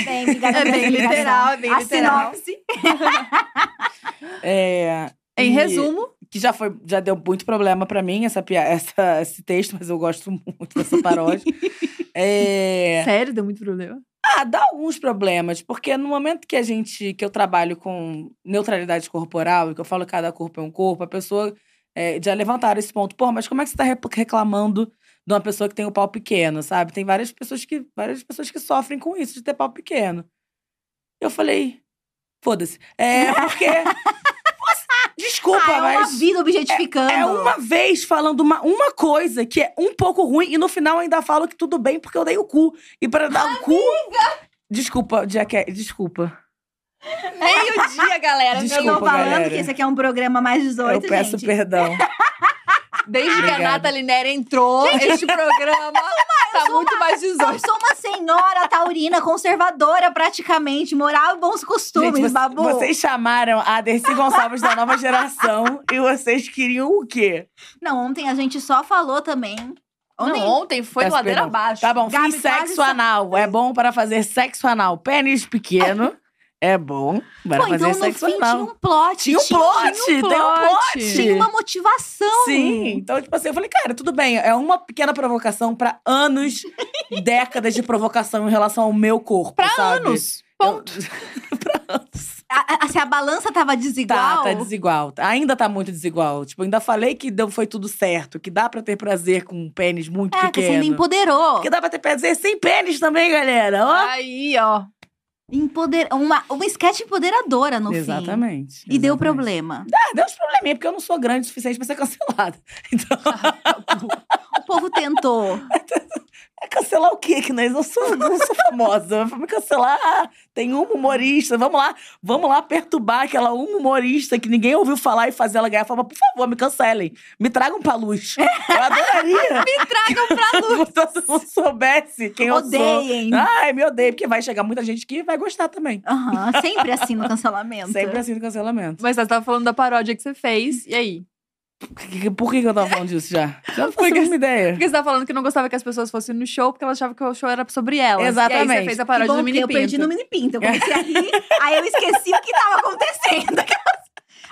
Bem, obrigada É bem explicação. literal, é bem A literal. sinopse. é, Em e- resumo, Que já foi, já deu muito problema pra mim, essa, essa, esse texto, mas eu gosto muito dessa paródia. é, sério, deu muito problema. Ah, dá alguns problemas, porque no momento que a gente, que eu trabalho com neutralidade corporal, e que eu falo que cada corpo é um corpo, a pessoa é, já levantaram esse ponto. Pô, mas como é que você tá reclamando de uma pessoa que tem o pau pequeno, sabe? Tem várias pessoas que, várias pessoas que sofrem com isso, de ter pau pequeno. Eu falei, foda-se. É, porque... Desculpa, Ah, é uma mas... vida objetificando. É uma vez falando uma, uma coisa que é um pouco ruim e no final ainda falo que tudo bem porque eu dei o cu. E pra dar o cu. Desculpa, Jaque, desculpa. Meio-dia, galera. Eu tô Desculpa, falando galera. que esse aqui é um programa mais 18, eu peço gente. perdão. Desde que a. Nathalie Neri entrou, este programa tá muito mais Eu 18. sou uma senhora taurina, conservadora praticamente, moral e bons costumes, Gente, babu. vocês chamaram a Dercy Gonçalves da nova geração e vocês queriam o quê? Não, ontem a gente só falou também. Ontem, Não, ontem foi ladeira abaixo. Tá bom, Gabi, fiz sexo só- anal. É bom para fazer sexo anal. Pênis pequeno é bom para Pô, fazer então no sexo fim anal. tinha um plot. Tinha um plot, tinha um tem um plot. plot. Tinha uma motivação. Sim, então, tipo assim, eu falei, cara, tudo bem, é uma pequena provocação pra anos, décadas de provocação em relação ao meu corpo. Pra sabe? anos. Eu- Ponto. pra anos. A- a- se a balança tava desigual. Tá, tá desigual. Ainda tá muito desigual. Tipo, ainda falei que deu, foi tudo certo, que dá pra ter prazer com um pênis muito É, que você pequeno. ainda empoderou. Que dá pra ter prazer sem pênis também, galera. Ó. Aí, ó. Empoder... Uma, uma sketch empoderadora no fim. Exatamente. E deu exatamente. problema. Ah, deu uns probleminha, porque eu não sou grande o suficiente pra ser cancelada. Então, O povo tentou. é cancelar o quê? Que nós não sou, não sou famosa. Me cancelar, tem uma humorista. Vamos lá, vamos lá perturbar aquela uma humorista que ninguém ouviu falar e fazer ela ganhar fama. Por favor, me cancelem. Me tragam pra luz. Eu adoraria. me tragam pra Se todo mundo soubesse quem eu sou. Odeiem. Ai, me odeio, porque vai chegar muita gente que vai gostar também. Aham, sempre assim no cancelamento. Sempre assim no cancelamento. Mas você tava falando da paródia que você fez, e aí? Por que, por que eu tava falando disso já? Já não faço a Porque- mínima ideia. Porque você tava falando que não gostava que as pessoas fossem no show, porque elas achavam que o show era sobre elas. E aí Exatamente. você fez a paródia do Mini eu perdi Pinto. no mini pinto. Eu comecei a rir, aí eu esqueci o que tava acontecendo.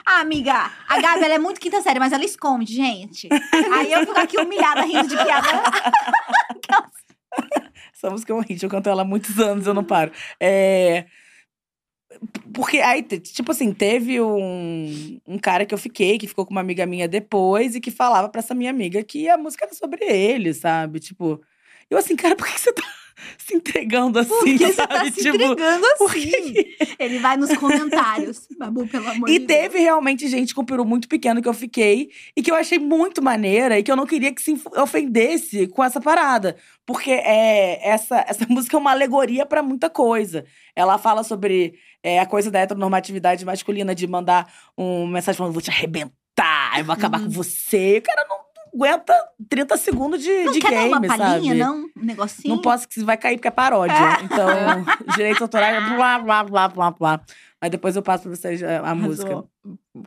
Ah, amiga, a Gabi ela é muito quinta série, mas ela esconde, gente. Aí eu fico aqui humilhada, rindo de piada. Essa música é um hit, eu canto ela há muitos anos, eu não paro. É... Porque aí, tipo assim, teve um, um cara que eu fiquei, que ficou com uma amiga minha depois, e que falava pra essa minha amiga que a música era sobre ele, sabe? Tipo, eu assim, cara, por que você tá se entregando assim, Por que você sabe? tá se tipo, entregando por assim? Ele vai nos comentários. Babu, pelo amor E de Deus. teve realmente gente com peru muito pequeno que eu fiquei e que eu achei muito maneira e que eu não queria que se ofendesse com essa parada. Porque é, essa, essa música é uma alegoria pra muita coisa. Ela fala sobre é, a coisa da heteronormatividade masculina de mandar uma mensagem falando: vou te arrebentar, eu vou acabar com você. O cara não aguenta 30 segundos de, Não de quer game, uma palhinha, não? Um negocinho? Não posso, que vai cair porque é paródia. Então, direito autoral é blá, blá, blá, blá, blá. Mas depois eu passo pra vocês a, a música.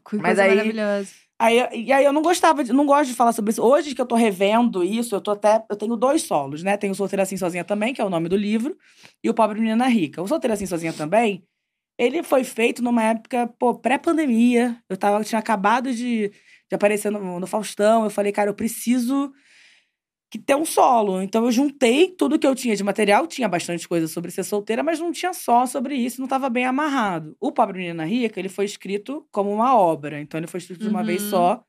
Que Mas aí- maravilhosa. Aí, e aí eu não gostava, de, não gosto de falar sobre isso. Hoje que eu tô revendo isso, eu tô até. Eu tenho dois solos, né? Tenho o Solteira Assim Sozinha também, que é o nome do livro, e o Pobre Menina Rica. O Solteira Assim Sozinha também, ele foi feito numa época, pô, pré-pandemia. Eu, tava, eu tinha acabado de, de aparecer no, no Faustão. Eu falei, cara, eu preciso que ter um solo. Então eu juntei tudo que eu tinha de material. Tinha bastante coisa sobre ser solteira, mas não tinha só sobre isso, não estava bem amarrado. O Pobre Menina Rica, ele foi escrito como uma obra. Então ele foi escrito de uma Uhum. vez só,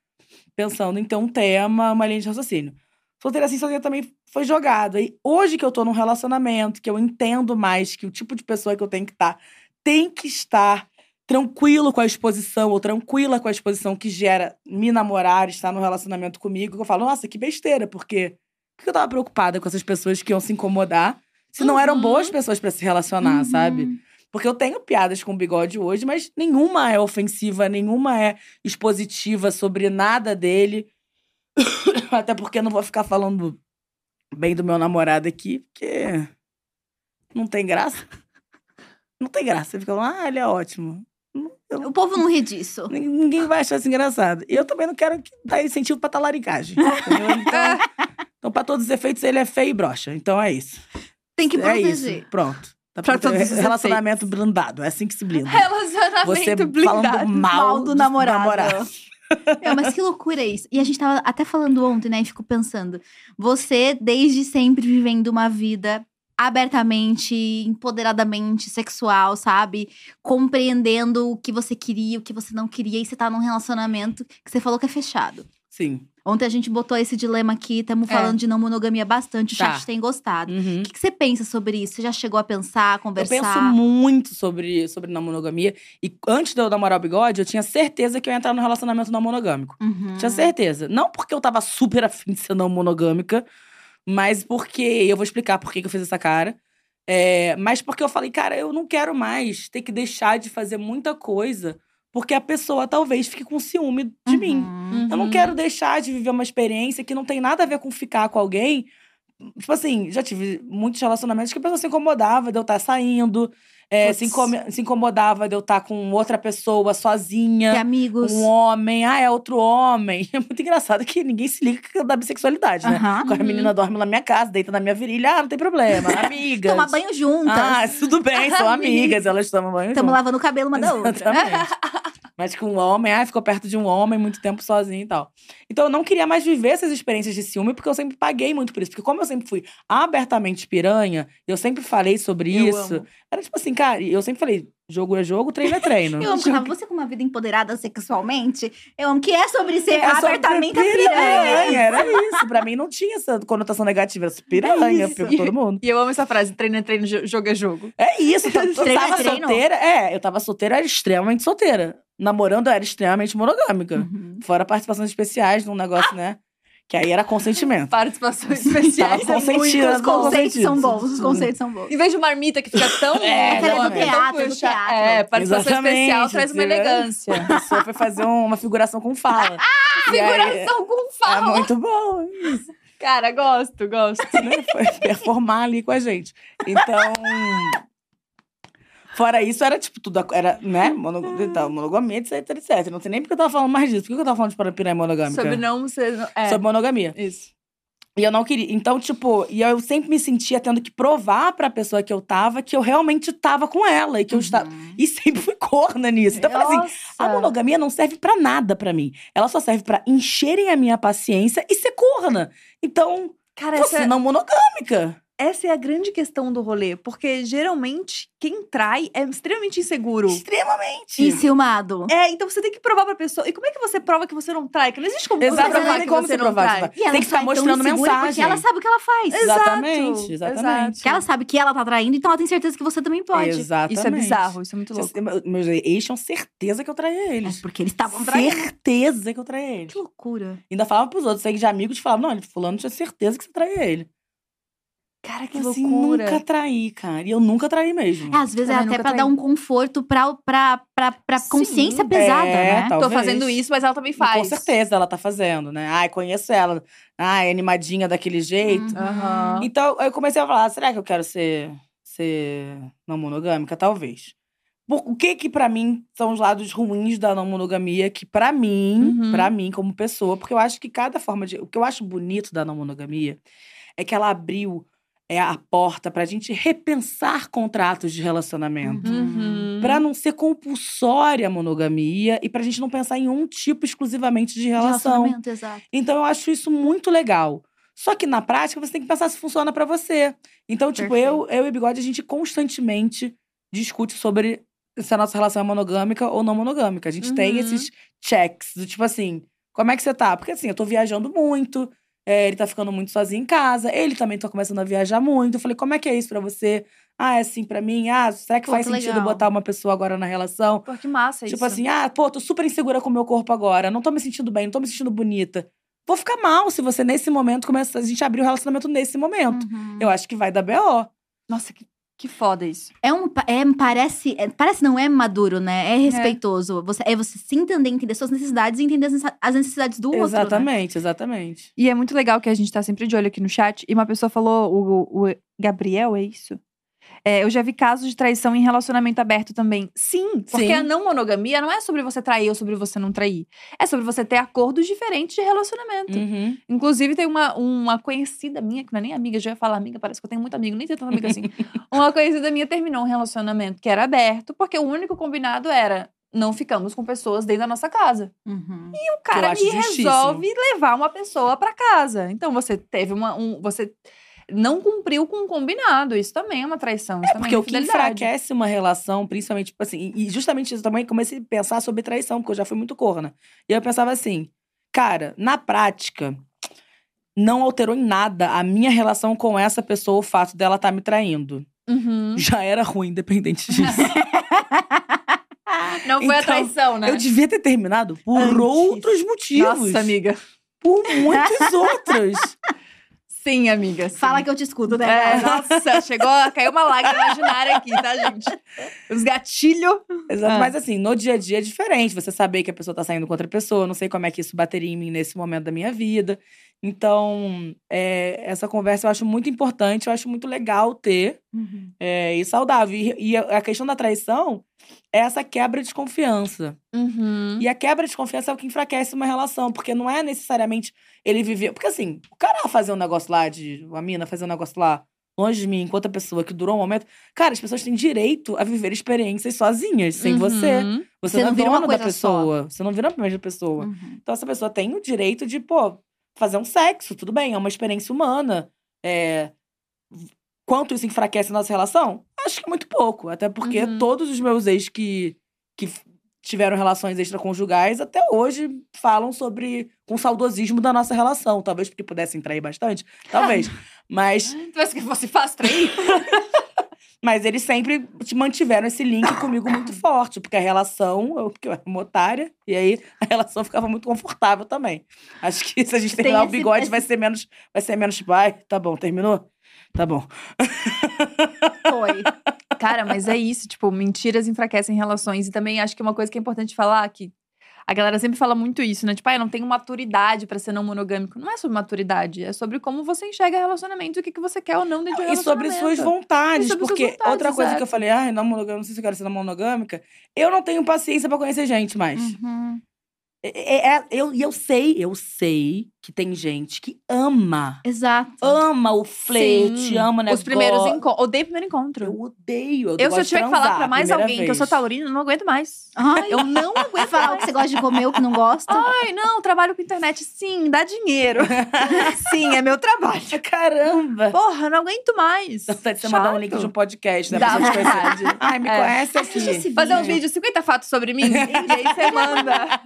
pensando em ter um tema, uma linha de raciocínio. Solteira assim sozinha também foi jogado. E hoje que eu tô num relacionamento, que eu entendo mais que o tipo de pessoa que eu tenho que estar tem que estar tranquilo com a exposição, ou tranquila com a exposição que gera me namorar, estar no relacionamento comigo, que eu falo, nossa, que besteira, porque por que eu tava preocupada com essas pessoas que iam se incomodar se não eram Uhum. boas pessoas pra se relacionar, Uhum. sabe? Porque eu tenho piadas com bigode hoje, mas nenhuma é ofensiva, nenhuma é expositiva sobre nada dele. Até porque eu não vou ficar falando bem do meu namorado aqui, porque não tem graça. Não tem graça. Você fica falando, ah, ele é ótimo. Eu- O povo não ri disso. Nin- Ninguém vai achar isso engraçado. E eu também não quero que dar incentivo pra talaricagem. Então, então, pra todos os efeitos, ele é feio e broxa. Então é isso. Tem que É proteger. isso. Pronto. Tá Pra todos os relacionamento blindado. É assim que se blinda. Relacionamento Você blindado. falando mal, Mal do do namorado. Meu, mas que loucura isso. E a gente tava até falando ontem, né? E fico pensando. Você, desde sempre, vivendo uma vida abertamente, empoderadamente sexual, sabe? Compreendendo o que você queria, o que você não queria. E você tá num relacionamento que você falou que é fechado. Sim. Ontem a gente botou esse dilema aqui, estamos É. falando de não monogamia bastante. O Tá. chat tem gostado. Uhum. O que, que você pensa sobre isso? Você já chegou a pensar, a Eu conversar? penso muito sobre, sobre não monogamia. E antes de eu namorar o bigode, eu tinha certeza que eu ia entrar no relacionamento não monogâmico. Uhum. Tinha certeza. Não porque eu tava super afim de ser não monogâmica, mas porque. Eu vou explicar por que eu fiz essa cara. É, mas porque eu falei, cara, eu não quero mais ter que deixar de fazer muita coisa porque a pessoa talvez fique com ciúme de mim. Uhum. Eu não Uhum. quero deixar de viver uma experiência que não tem nada a ver com ficar com alguém. Tipo assim, já tive muitos relacionamentos que a pessoa se incomodava de eu estar saindo, é, se, Puts. income- se incomodava de eu estar com outra pessoa sozinha. Ter amigos. Um homem, ah, é outro homem. É muito engraçado que ninguém se liga da bissexualidade, né? Aham. Quando a menina dorme na minha casa, deita na minha virilha, ah, não tem problema, amigas. Tomar banho juntas. Ah, tudo bem, são amigas, elas tomam banho Estamos lavando o cabelo uma da outra. Exatamente. Mas com um homem, ah, ficou perto de um homem muito tempo sozinho e tal. Então eu não queria mais viver essas experiências de ciúme, porque eu sempre paguei muito por isso. Porque como eu sempre fui abertamente piranha, eu sempre falei sobre Eu isso. amo. Era tipo assim, cara, e eu sempre falei, jogo é jogo, treino é treino. Eu amo que você com uma vida empoderada sexualmente, eu amo que é sobre ser É sobre abertamente a piranha. piranha. Era isso. Pra mim não tinha essa conotação negativa. Era piranha, É todo mundo. E eu amo essa frase: treino é treino, jo- jogo é jogo. É isso. Eu, eu Treino é tava treino. solteira. É, eu tava solteira, era extremamente solteira. Namorando, eu era extremamente monogâmica. Uhum. Fora participações especiais num negócio, né? Que aí era consentimento. Participações especiais. Tava é Os conceitos são bons, os conceitos são bons. Em vez de marmita que fica tão. É, aquela do teatro, do teatro. É, participação Exatamente, especial traz uma elegância. A pessoa foi fazer um- uma figuração com fala. Aí, Figuração com É fala. muito bom isso. Cara, gosto, gosto. né? Foi performar ali com a gente. Então. Fora isso, era tipo tudo. Era, né? Mono, então, monogamia, etc, etc. Não sei nem porque eu tava falando mais disso. Por que eu tava falando de piranha monogâmica? Sobre não ser. É, Sobre monogamia. isso. E eu não queria. Então, tipo, e eu sempre me sentia tendo que provar pra pessoa que eu tava que eu realmente tava com ela. E que eu estava. Uhum. E sempre fui corna nisso. Então, eu falei assim: a monogamia não serve pra nada pra mim. Ela só serve pra encherem a minha paciência e ser corna. Então, Cara, você essa, não monogâmica. Essa é a grande questão do rolê. Porque geralmente quem trai é extremamente inseguro. Extremamente. Enciumado. É, então você tem que provar pra pessoa. E como é que você prova que você não trai? Que não existe como você Exatamente. provar que como você você não provar trai. que você E ela Tem que ficar mostrando insegura Porque mensagem. ela sabe o que ela faz. Exatamente, Exato. exatamente. Que ela sabe que ela tá traindo, então ela tem certeza que você também pode. Exatamente. Isso é bizarro, isso é muito louco. Meus ex tinham certeza que eu traía É eles. porque eles estavam traindo. Certeza que eu traía eles. Que loucura. Ainda falava pros outros, sei de amigos, falavam, não, fulano tinha certeza que você traía ele. Cara, que Eu, assim, loucura. nunca traí, cara. E eu nunca traí mesmo. É, às vezes é Também até pra traí. dar um conforto pra, pra, pra, pra Sim. consciência pesada, É, né? tal. Tô Talvez. fazendo isso, mas ela também E faz. Com certeza ela tá fazendo, né? Ai, conheço ela. Ai, animadinha daquele jeito. Uhum. Então, eu comecei a falar, será que eu quero ser, ser não monogâmica? Talvez. Por- O que que pra mim são os lados ruins da não monogamia que pra mim, Uhum. pra mim como pessoa, porque eu acho que cada forma de, o que eu acho bonito da não monogamia é que ela abriu é a porta pra gente repensar contratos de relacionamento. Uhum. Pra não ser compulsória a monogamia e pra gente não pensar em um tipo exclusivamente de relação. Relacionamento, exato. Então eu acho isso muito legal. Só que na prática você tem que pensar se funciona pra você. Então, tipo, eu, eu e Bigode, a gente constantemente discute sobre se a nossa relação é monogâmica ou não monogâmica. A gente tem Uhum. esses checks do tipo assim, como é que você tá? Porque assim, eu tô viajando muito, é, ele tá ficando muito sozinho em casa, ele também tá começando a viajar muito. Eu falei, como é que é isso pra você? Ah, é assim pra mim? Ah, será que Pô, faz que sentido legal. botar uma pessoa agora na relação? Pô, que massa Tipo isso. assim, ah, pô, tô super insegura com o meu corpo agora, não tô me sentindo bem, não tô me sentindo bonita. Vou ficar mal se você, nesse momento, começa a gente abrir o relacionamento nesse momento. Uhum. Eu acho que vai dar B.O. Nossa, que, que foda isso. É um. É, parece. é- parece não é maduro, né? É respeitoso. Você, é você se entender, entender suas necessidades e entender as necessidades do outro. né? Exatamente, exatamente. E é muito legal que a gente tá sempre de olho aqui no chat. E uma pessoa falou, o, o Gabriel, é isso? É, eu já vi casos de traição em relacionamento aberto também. Sim, porque Sim. a não monogamia não é sobre você trair ou sobre você não trair. É sobre você ter acordos diferentes de relacionamento. Uhum. Inclusive, tem uma, uma conhecida minha, que não é nem amiga, já ia falar amiga, parece que eu tenho muito amigo, nem tenho tanta amiga assim. uma conhecida minha terminou um relacionamento que era aberto, porque o único combinado era não ficamos com pessoas dentro da nossa casa. Uhum. E o cara me justíssimo. resolve levar uma pessoa pra casa. Então você teve uma. Um, você não cumpriu com o combinado. Isso também é uma traição. Isso É também porque é o que enfraquece uma relação, principalmente, tipo assim, e justamente isso também comecei a pensar sobre traição, porque eu já fui muito corna. E eu pensava assim, cara, na prática, não alterou em nada a minha relação com essa pessoa o fato dela estar me traindo. Uhum. Já era ruim, independente disso. Não foi a Então, traição, né? Eu devia ter terminado por Antes. outros motivos. Nossa, amiga. Por muitos outros. Sim, amiga. sim. Fala que eu te escuto, né? É, nossa, chegou, caiu uma lágrima imaginária aqui, tá, gente? Os gatilhos. Exato. Ah. Mas assim, no dia a dia é diferente. Você saber que a pessoa tá saindo com outra pessoa. eu Não sei como é que isso bateria em mim nesse momento da minha vida. Então, é, essa conversa eu acho muito importante, eu acho muito legal ter Uhum. é, e saudável. E, e a questão da traição é essa quebra de confiança. Uhum. E a quebra de confiança é o que enfraquece uma relação, porque não é necessariamente ele viver. Porque assim, o cara fazer um negócio lá, de a mina fazer um negócio lá, longe de mim, enquanto a pessoa que durou um momento. Cara, as pessoas têm direito a viver experiências sozinhas, sem você. Uhum. Você, Você não, não é vira uma da coisa só. pessoa. Você não vira a mesma pessoa. Uhum. Então, essa pessoa tem o direito de, pô, fazer um sexo, tudo bem, é uma experiência humana. É... Quanto isso enfraquece a nossa relação? Acho que muito pouco. Até porque Uhum. todos os meus ex que, que tiveram relações extraconjugais até hoje falam sobre com saudosismo da nossa relação. Talvez porque pudessem trair bastante. Talvez. Mas acha que fosse fácil trair? mas eles sempre te mantiveram esse link comigo muito forte, porque a relação, eu, porque eu era uma otária, e aí a relação ficava muito confortável também. Acho que se a gente Tem terminar o esse- bigode, esse- vai ser menos, vai ser menos tipo, ai, tá bom, terminou? Tá bom. Foi. Cara, mas é isso, tipo, mentiras enfraquecem relações. E também acho que uma coisa que é importante falar, que a galera sempre fala muito isso, né? Tipo, ah, eu não tenho maturidade pra ser não monogâmico. Não é sobre maturidade, é sobre como você enxerga relacionamento o que, que você quer ou não dentro de um E sobre suas vontades, sobre porque vontades, outra coisa que eu falei, ai, não monogâmica, não sei se eu quero ser não monogâmica, eu não tenho paciência pra conhecer gente mais. Uhum. É, é- é- eu, e eu sei, eu sei que tem gente que ama, Exato. ama o flerte, Sim. ama o negócio. Os primeiros encontros. Odeio o primeiro encontro. Eu odeio. Eu, Eu, se eu tiver que falar pra mais alguém que eu sou vez. taurina, eu não aguento mais. Ai, Eu não aguento falar o que você gosta de comer, o que não gosta. Ai, não, trabalho com internet. Sim, dá dinheiro. Sim, é meu trabalho. Caramba! Porra, não aguento mais. Dá vontade de você mandar um link de um podcast, né? Dá Pra vontade. Ai, me É. conhece aqui. esse Fazer um vídeo. vídeo, 50 fatos sobre mim. e aí você manda.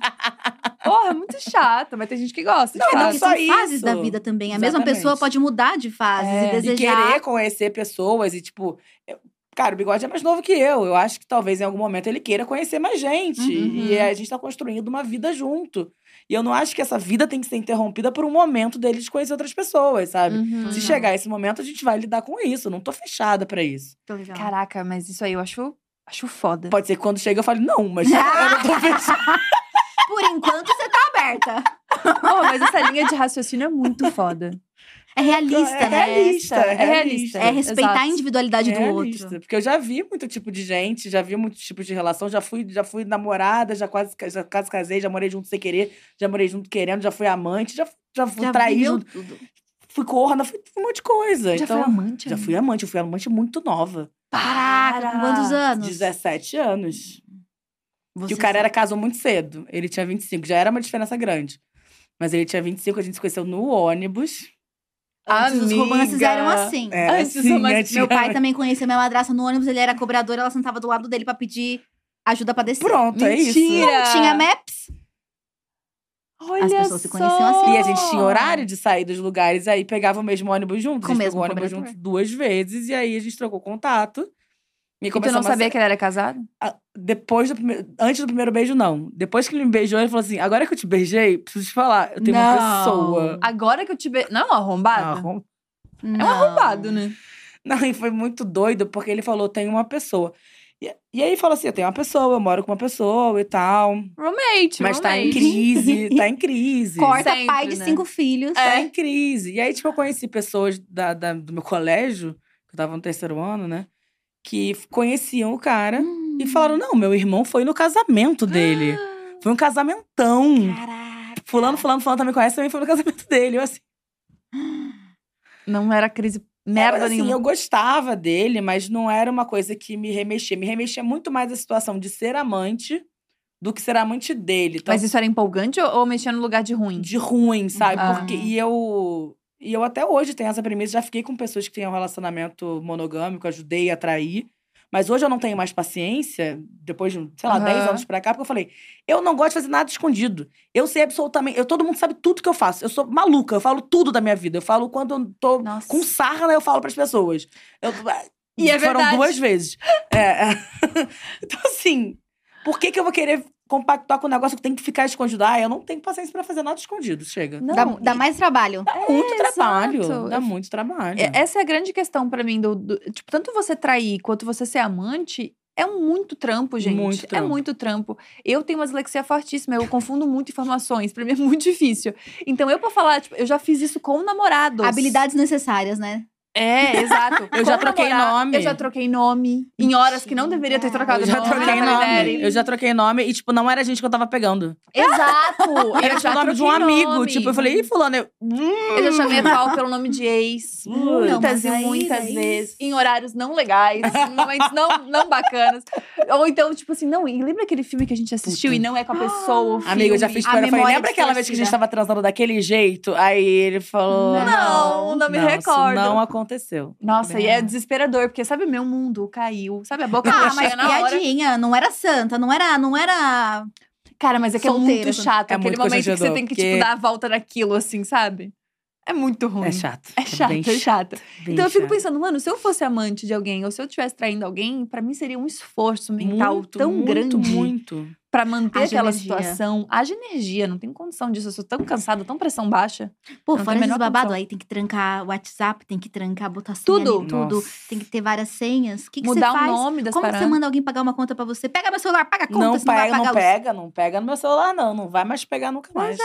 Porra, muito chato, mas tem gente que gosta. de Não, não só são fases isso. da vida também. A mesma Exatamente. pessoa pode mudar de fases É. e E desejar. querer conhecer pessoas e, tipo... eu- Cara, o Bigode é mais novo que eu. Eu acho que talvez em algum momento ele queira conhecer mais gente. Uhum. E a gente tá construindo uma vida junto. E eu não acho que essa vida tem que ser interrompida por um momento dele de conhecer outras pessoas, sabe? Uhum. Se chegar esse momento, a gente vai lidar com isso. Eu não tô fechada pra isso. Tô legal. Caraca, mas isso aí eu acho, acho foda. Pode ser que quando chega eu fale, não, mas eu não tô fechada. Por enquanto, você tá aberta. Porra, mas essa linha de raciocínio é muito foda. É realista, É né? realista, é É realista. É respeitar Exato. a individualidade do realista, outro. Porque eu já vi muito tipo de gente, já vi muitos tipos de relação, já fui, já fui namorada, já quase, já quase casei, já morei junto sem querer, já morei junto querendo, já fui amante, já, já fui Já junto, tudo. fui corna, fui um monte de coisa. Já então, foi amante? Já fui amante, eu fui amante muito nova. Caraca, com quantos anos? 17 anos. Você que o cara sabe. era casou muito cedo. Ele tinha 25, já era uma diferença grande. Mas ele tinha 25, a gente se conheceu no ônibus. Antes os romances eram assim. Era Antes os assim, romances- Meu pai também conhecia minha madrasta no ônibus, ele era cobrador, ela sentava do lado dele pra pedir ajuda pra descer. Pronto, é isso. Mentira! Não tinha Maps. Olha As pessoas se só. conheciam assim. E a gente tinha horário de sair dos lugares, aí pegava o mesmo ônibus junto. Com a o gente mesmo pegou o ônibus junto duas vezes, e aí a gente trocou contato. E, E tu não sabia sa- que ele era casado? Depois do primeiro. Antes do primeiro beijo, não. Depois que ele me beijou, ele falou assim: agora que eu te beijei, preciso te falar. Eu tenho uma Não. pessoa. Agora que eu te be... Não é um arrombado? Arrom- É um arrombado, né? Não, e foi muito doido, porque ele falou: tem uma pessoa. E, e aí falou assim: eu tenho uma pessoa, eu moro com uma pessoa e tal. Roommate, Mas tá em roommate. crise, tá em crise. Corta Sempre, pai de né? cinco filhos. Tá em crise. E aí, tipo, eu conheci pessoas da, da- do meu colégio, que eu tava no terceiro ano, né? Que conheciam o cara Hum. e falaram: não, meu irmão foi no casamento dele. Foi um casamentão. Caraca. Fulano, fulano, fulano também conhece, também foi no casamento dele. Eu assim, Não era crise merda assim, nenhuma. eu gostava dele, mas não era uma coisa que me remexia. Me remexia muito mais a situação de ser amante do que ser amante dele. Então, Mas isso era empolgante ou, ou mexia no lugar de ruim? de ruim, sabe? Ah. Porque e eu e eu até hoje tenho essa premissa, já fiquei com pessoas que têm um relacionamento monogâmico, ajudei a atrair. Mas hoje eu não tenho mais paciência, depois de, sei lá, Aham. 10 anos pra cá, porque eu falei, eu não gosto de fazer nada escondido. Eu sei absolutamente, eu, todo mundo sabe tudo que eu faço. Eu sou maluca, eu falo tudo da minha vida. Eu falo quando eu tô Nossa. com sarna, eu falo pras pessoas. Eu, E é foram verdade. duas vezes. É. então, assim, Por que, que eu vou querer compactuar com um negócio que tem que ficar escondido? Ah, eu não tenho paciência pra fazer nada escondido. Chega. Não, dá, e- dá mais trabalho. Dá muito É, trabalho. exato. Dá muito trabalho. É- Essa é a grande questão pra mim do, do- tipo, tanto você trair quanto você ser amante é um muito trampo, gente. Muito É trampo. muito trampo. Eu tenho uma dislexia fortíssima, eu confundo muito informações, pra mim é muito difícil. Então eu pra falar, tipo, eu já fiz isso com namorados. Habilidades necessárias, né? É, exato. Eu já Com troquei namorado, nome. Eu já troquei nome em horas que não deveria ter trocado Eu já nome. troquei nome. Eu já troquei nome e, tipo, não era a gente que eu tava pegando. Exato! Era tipo o nome de um amigo. nome. Tipo, eu falei, ih, fulano, eu. Eu já chamei a Val pelo nome de ex. Muitas e muitas aí- vezes. Em horários não legais. Em momentos não, não bacanas. Ou então, tipo assim, não. E lembra aquele filme que a gente assistiu Puta. e não é com a pessoa? o Amigo, eu já fiz falei, memória lembra aquela vez que a gente tava transando daquele jeito? Aí ele falou. Não, não me recordo. não aconteceu. Nossa, e é desesperador, porque sabe, meu mundo caiu. Sabe, a boca Ah, mas chega na hora. piadinha. Não era santa, não era. Não era. Cara, mas é que é Solteira, muito chato. É aquele muito momento que você tem que, porque- tipo, dar a volta naquilo, assim, sabe? É muito ruim. É chato. É chato, bem é chato. bem Então eu fico chato. pensando, mano, se eu fosse amante de alguém ou se eu estivesse traindo alguém, pra mim seria um esforço mental Muito, tão muito, grande Muito. Pra manter Haja aquela energia. situação. Haja energia, não tem condição disso. Eu sou tão cansada, tão pressão baixa. Pô, Não fora esses menor babado, condição. aí tem que trancar o WhatsApp, tem que trancar, botar senha Tudo. ali, tudo. Nossa. Tem que ter várias senhas. O que, que você Mudar o nome das Como que você paradas. manda alguém pagar uma conta pra você? Pega meu celular, paga a conta, Não pega, pagar não luz. pega, não pega no meu celular, não. Não vai mais pegar nunca mais.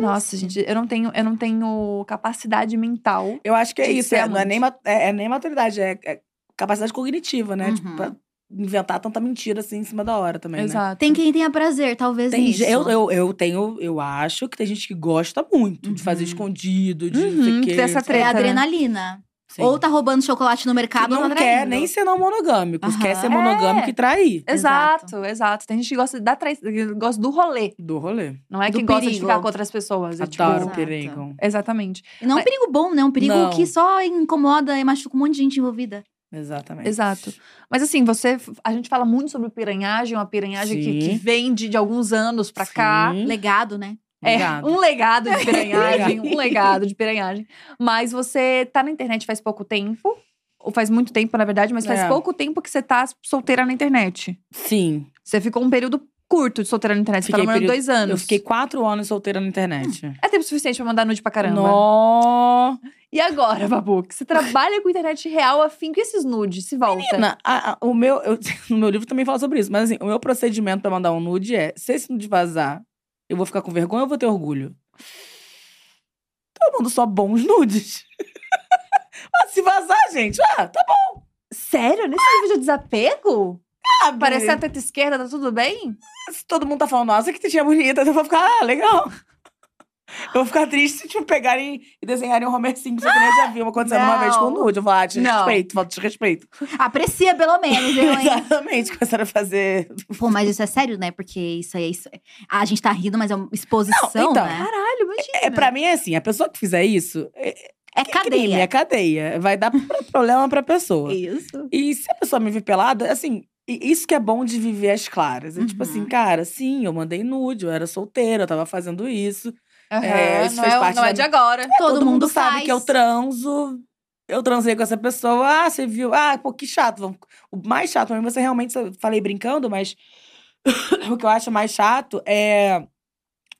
Nossa, gente, eu não tenho, eu não tenho capacidade mental. Eu acho que é isso. É, não é nem, é, é nem maturidade, é, é capacidade cognitiva, né? Uhum. Tipo, pra inventar tanta mentira assim em cima da hora também, né? Exato. Tem quem tenha prazer, talvez Tem, nisso. eu, eu, eu tenho, eu acho que tem gente que gosta muito de fazer Uhum. escondido, de não sei Uhum, o ter essa É treta, né? adrenalina. Sim. Ou tá roubando chocolate no que mercado ou não tá quer nem ser não monogâmico, Aham. quer ser monogâmico É. e trair. Exato, exato, Tem gente que gosta da trai... que gosta do rolê. Do rolê. Não é Do que gosta de perigo. ficar com outras pessoas. É, tipo, Adoro Exato. perigo. Exatamente. E não é um perigo bom, né? Um perigo Não. que só incomoda e machuca um monte de gente envolvida. Exatamente. Exato. Mas assim, você. A gente fala muito sobre piranhagem, uma piranhagem que, que vem de, de alguns anos pra cá. Sim. Legado, né? É, Obrigado. um legado de piranhagem, um legado de piranhagem. Mas você tá na internet faz pouco tempo. Ou faz muito tempo, na verdade, mas faz É. pouco tempo que você tá solteira na internet. Sim. Você ficou um período curto de solteira na internet. Você tá Fiquei namorando período- dois anos. Eu fiquei quatro anos solteira na internet. É tempo suficiente pra mandar nude pra caramba. Nó. E agora, Babu? Que você trabalha com internet real afim que esses nudes se volta. Menina, a- a- o meu, eu- no meu livro também fala sobre isso, mas assim, o meu procedimento pra mandar um nude é: se esse nude vazar, eu vou ficar com vergonha ou eu vou ter orgulho? Então eu mando só bons nudes. ah, se vazar, gente, ah, tá bom. Sério? Nesse nível de desapego? sabe? Parecer a teta esquerda, tá tudo bem? Se todo mundo tá falando, nossa, que tetinha bonita, eu vou ficar, ah, legal. Eu vou ficar triste se, tipo, pegarem e desenharem um Homer Simpson, que nem eu já vi uma acontecendo uma vez com o nude. Eu vou falar, ah, Não. desrespeito, falta de respeito. Aprecia pelo menos, eu, hein? Exatamente, começaram a fazer. Pô, mas isso é sério, né? Porque isso aí. Isso... A gente tá rindo, mas é uma exposição, Não, então, né? Caralho, imagina. É, pra mim é assim, a pessoa que fizer isso, é, É é crime, cadeia. é cadeia. Vai dar pro- problema pra pessoa. Isso. E se a pessoa me vir pelada, assim, e isso que é bom de viver as claras. É tipo Uhum. assim, cara, sim, eu mandei nude, eu era solteira, eu tava fazendo isso. Aham, É, isso não fez é, parte não da é de agora. Todo mundo sabe faz. que eu transo. Eu transei com essa pessoa. Ah, você viu? Ah, pô, que chato. O mais chato mim, você realmente. eu Falei brincando, mas. o que eu acho mais chato é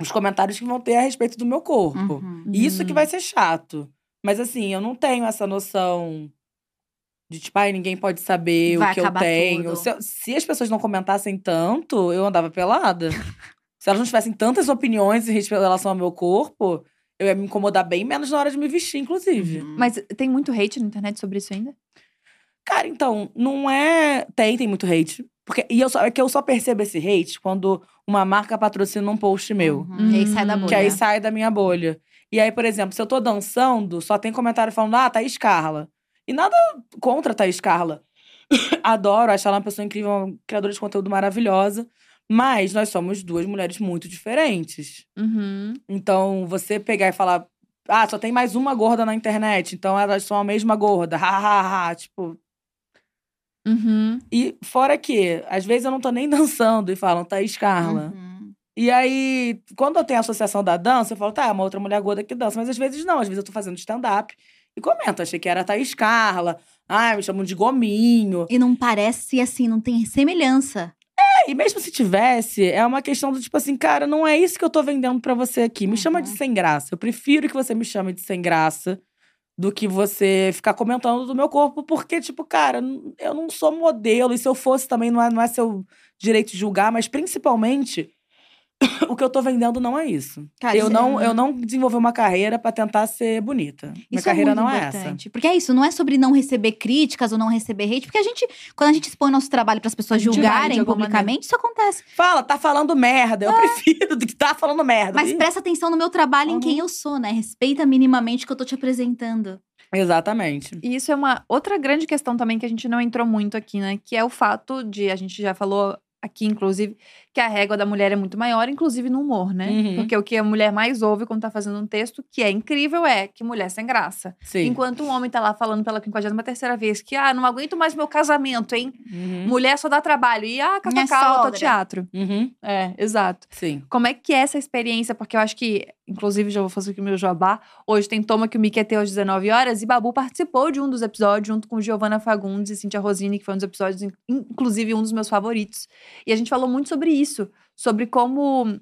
os comentários que vão ter a respeito do meu corpo. Uhum. Isso que Uhum. vai ser chato. Mas assim, eu não tenho essa noção de tipo, ai, ninguém pode saber Vai o que eu tenho. Se, se as pessoas não comentassem tanto, eu andava pelada. se elas não tivessem tantas opiniões em relação ao meu corpo, eu ia me incomodar bem menos na hora de me vestir, inclusive. Uhum. Mas tem muito hate na internet sobre isso ainda? Cara, então, não é. Tem, tem muito hate. Porque, e eu só, é que eu só percebo esse hate quando uma marca patrocina um post meu. Uhum. E aí sai da bolha. Que aí sai da minha bolha. E aí, por exemplo, se eu tô dançando, só tem comentário falando, ah, Thaís Carla. E nada contra a Thaís Carla. Adoro, acho ela uma pessoa incrível, uma criadora de conteúdo maravilhosa. Mas nós somos duas mulheres muito diferentes. Uhum. Então, você pegar e falar, ah, só tem mais uma gorda na internet, então elas são a mesma gorda. Ha, ha, ha, ha. Tipo, Uhum. e fora que, às vezes eu não tô nem dançando e falam, Thaís Carla. Uhum. E aí, quando eu tenho a associação da dança, eu falo, tá, é uma outra mulher gorda que dança. Mas às vezes não, às vezes eu tô fazendo stand-up e comento, achei que era a Thaís Carla. Ai, me chamam de gominho. E não parece assim, não tem semelhança. E mesmo se tivesse, é uma questão do tipo assim, cara, não é isso que eu tô vendendo pra você aqui. Me chama de Uhum. sem graça. Eu prefiro que você me chame de sem graça do que você ficar comentando do meu corpo, porque, tipo, cara, eu não sou modelo, e se eu fosse também não é, não é seu direito de julgar, mas principalmente. O que eu tô vendendo não é isso. Cara, eu, isso não, é- eu não desenvolvi uma carreira pra tentar ser bonita. Minha Isso carreira é muito não é essa. importante. Porque é isso, não é sobre não receber críticas ou não receber hate, porque a gente, quando a gente expõe nosso trabalho para as pessoas julgarem publicamente, isso acontece. Fala, tá falando merda. Eu prefiro do que tá falando merda. Mas Ih, presta atenção no meu trabalho, em Uhum. quem eu sou, né? Respeita minimamente o que eu tô te apresentando. Exatamente. E isso é uma outra grande questão também que a gente não entrou muito aqui, né? Que é o fato de, a gente já falou aqui, inclusive, que a régua da mulher é muito maior, inclusive no humor, né? Uhum. Porque o que a mulher mais ouve quando tá fazendo um texto, que é incrível, é que mulher sem graça. Sim. Enquanto um homem tá lá falando pela 53 vez que, ah, não aguento mais meu casamento, hein? Uhum. Mulher só dá trabalho. E, ah, catacal, sogra. teatro. Uhum. É, exato. Sim. Como é que é essa experiência? Porque eu acho que, inclusive, já vou fazer aqui o meu jabá. Hoje tem Toma que o Mickey é teu às 19 horas e Babu participou de um dos episódios junto com Giovanna Fagundes e Cintia Rosini, que foi um dos episódios, in- inclusive, um dos meus favoritos. E a gente falou muito sobre isso, sobre como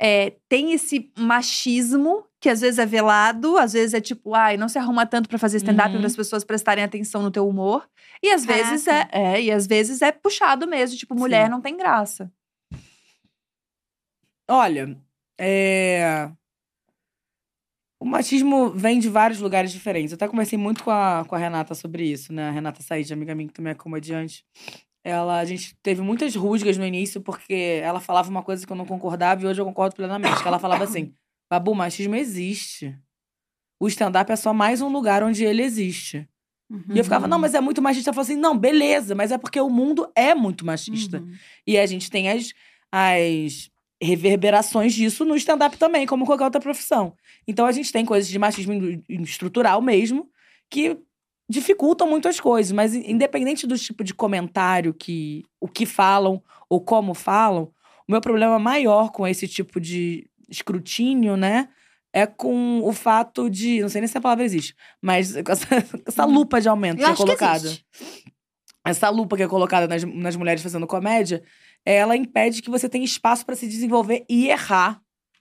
é, tem esse machismo que às vezes é velado, às vezes é tipo, ai, não se arruma tanto pra fazer stand-up Uhum. para as pessoas prestarem atenção no teu humor. E às vezes é, Caraca. é, e às vezes é puxado mesmo, tipo, mulher Sim. não tem graça. Olha, é... o machismo vem de vários lugares diferentes. Eu até conversei muito com a, com a Renata sobre isso, né? A Renata Said, amiga minha que também é comediante. Ela, a gente teve muitas rusgas no início porque ela falava uma coisa que eu não concordava e hoje eu concordo plenamente. Que ela falava assim: Babu, machismo existe. O stand-up é só mais um lugar onde ele existe. E eu ficava, Uhum. não, mas é muito machista. Eu falava assim, não, beleza, mas é porque o mundo é muito machista. Uhum. E a gente tem as, as reverberações disso no stand-up também, como qualquer outra profissão. Então a gente tem coisas de machismo estrutural mesmo, que dificultam muito as coisas. Mas in- independente do tipo de comentário que o que falam ou como falam, o meu problema maior com esse tipo de escrutínio, né? É com o fato de. Não sei nem se a palavra existe, mas com essa, essa lupa de aumento Uhum. Eu que é que colocada existe. essa lupa que é colocada nas, nas mulheres fazendo comédia, ela impede que você tenha espaço pra se desenvolver e errar.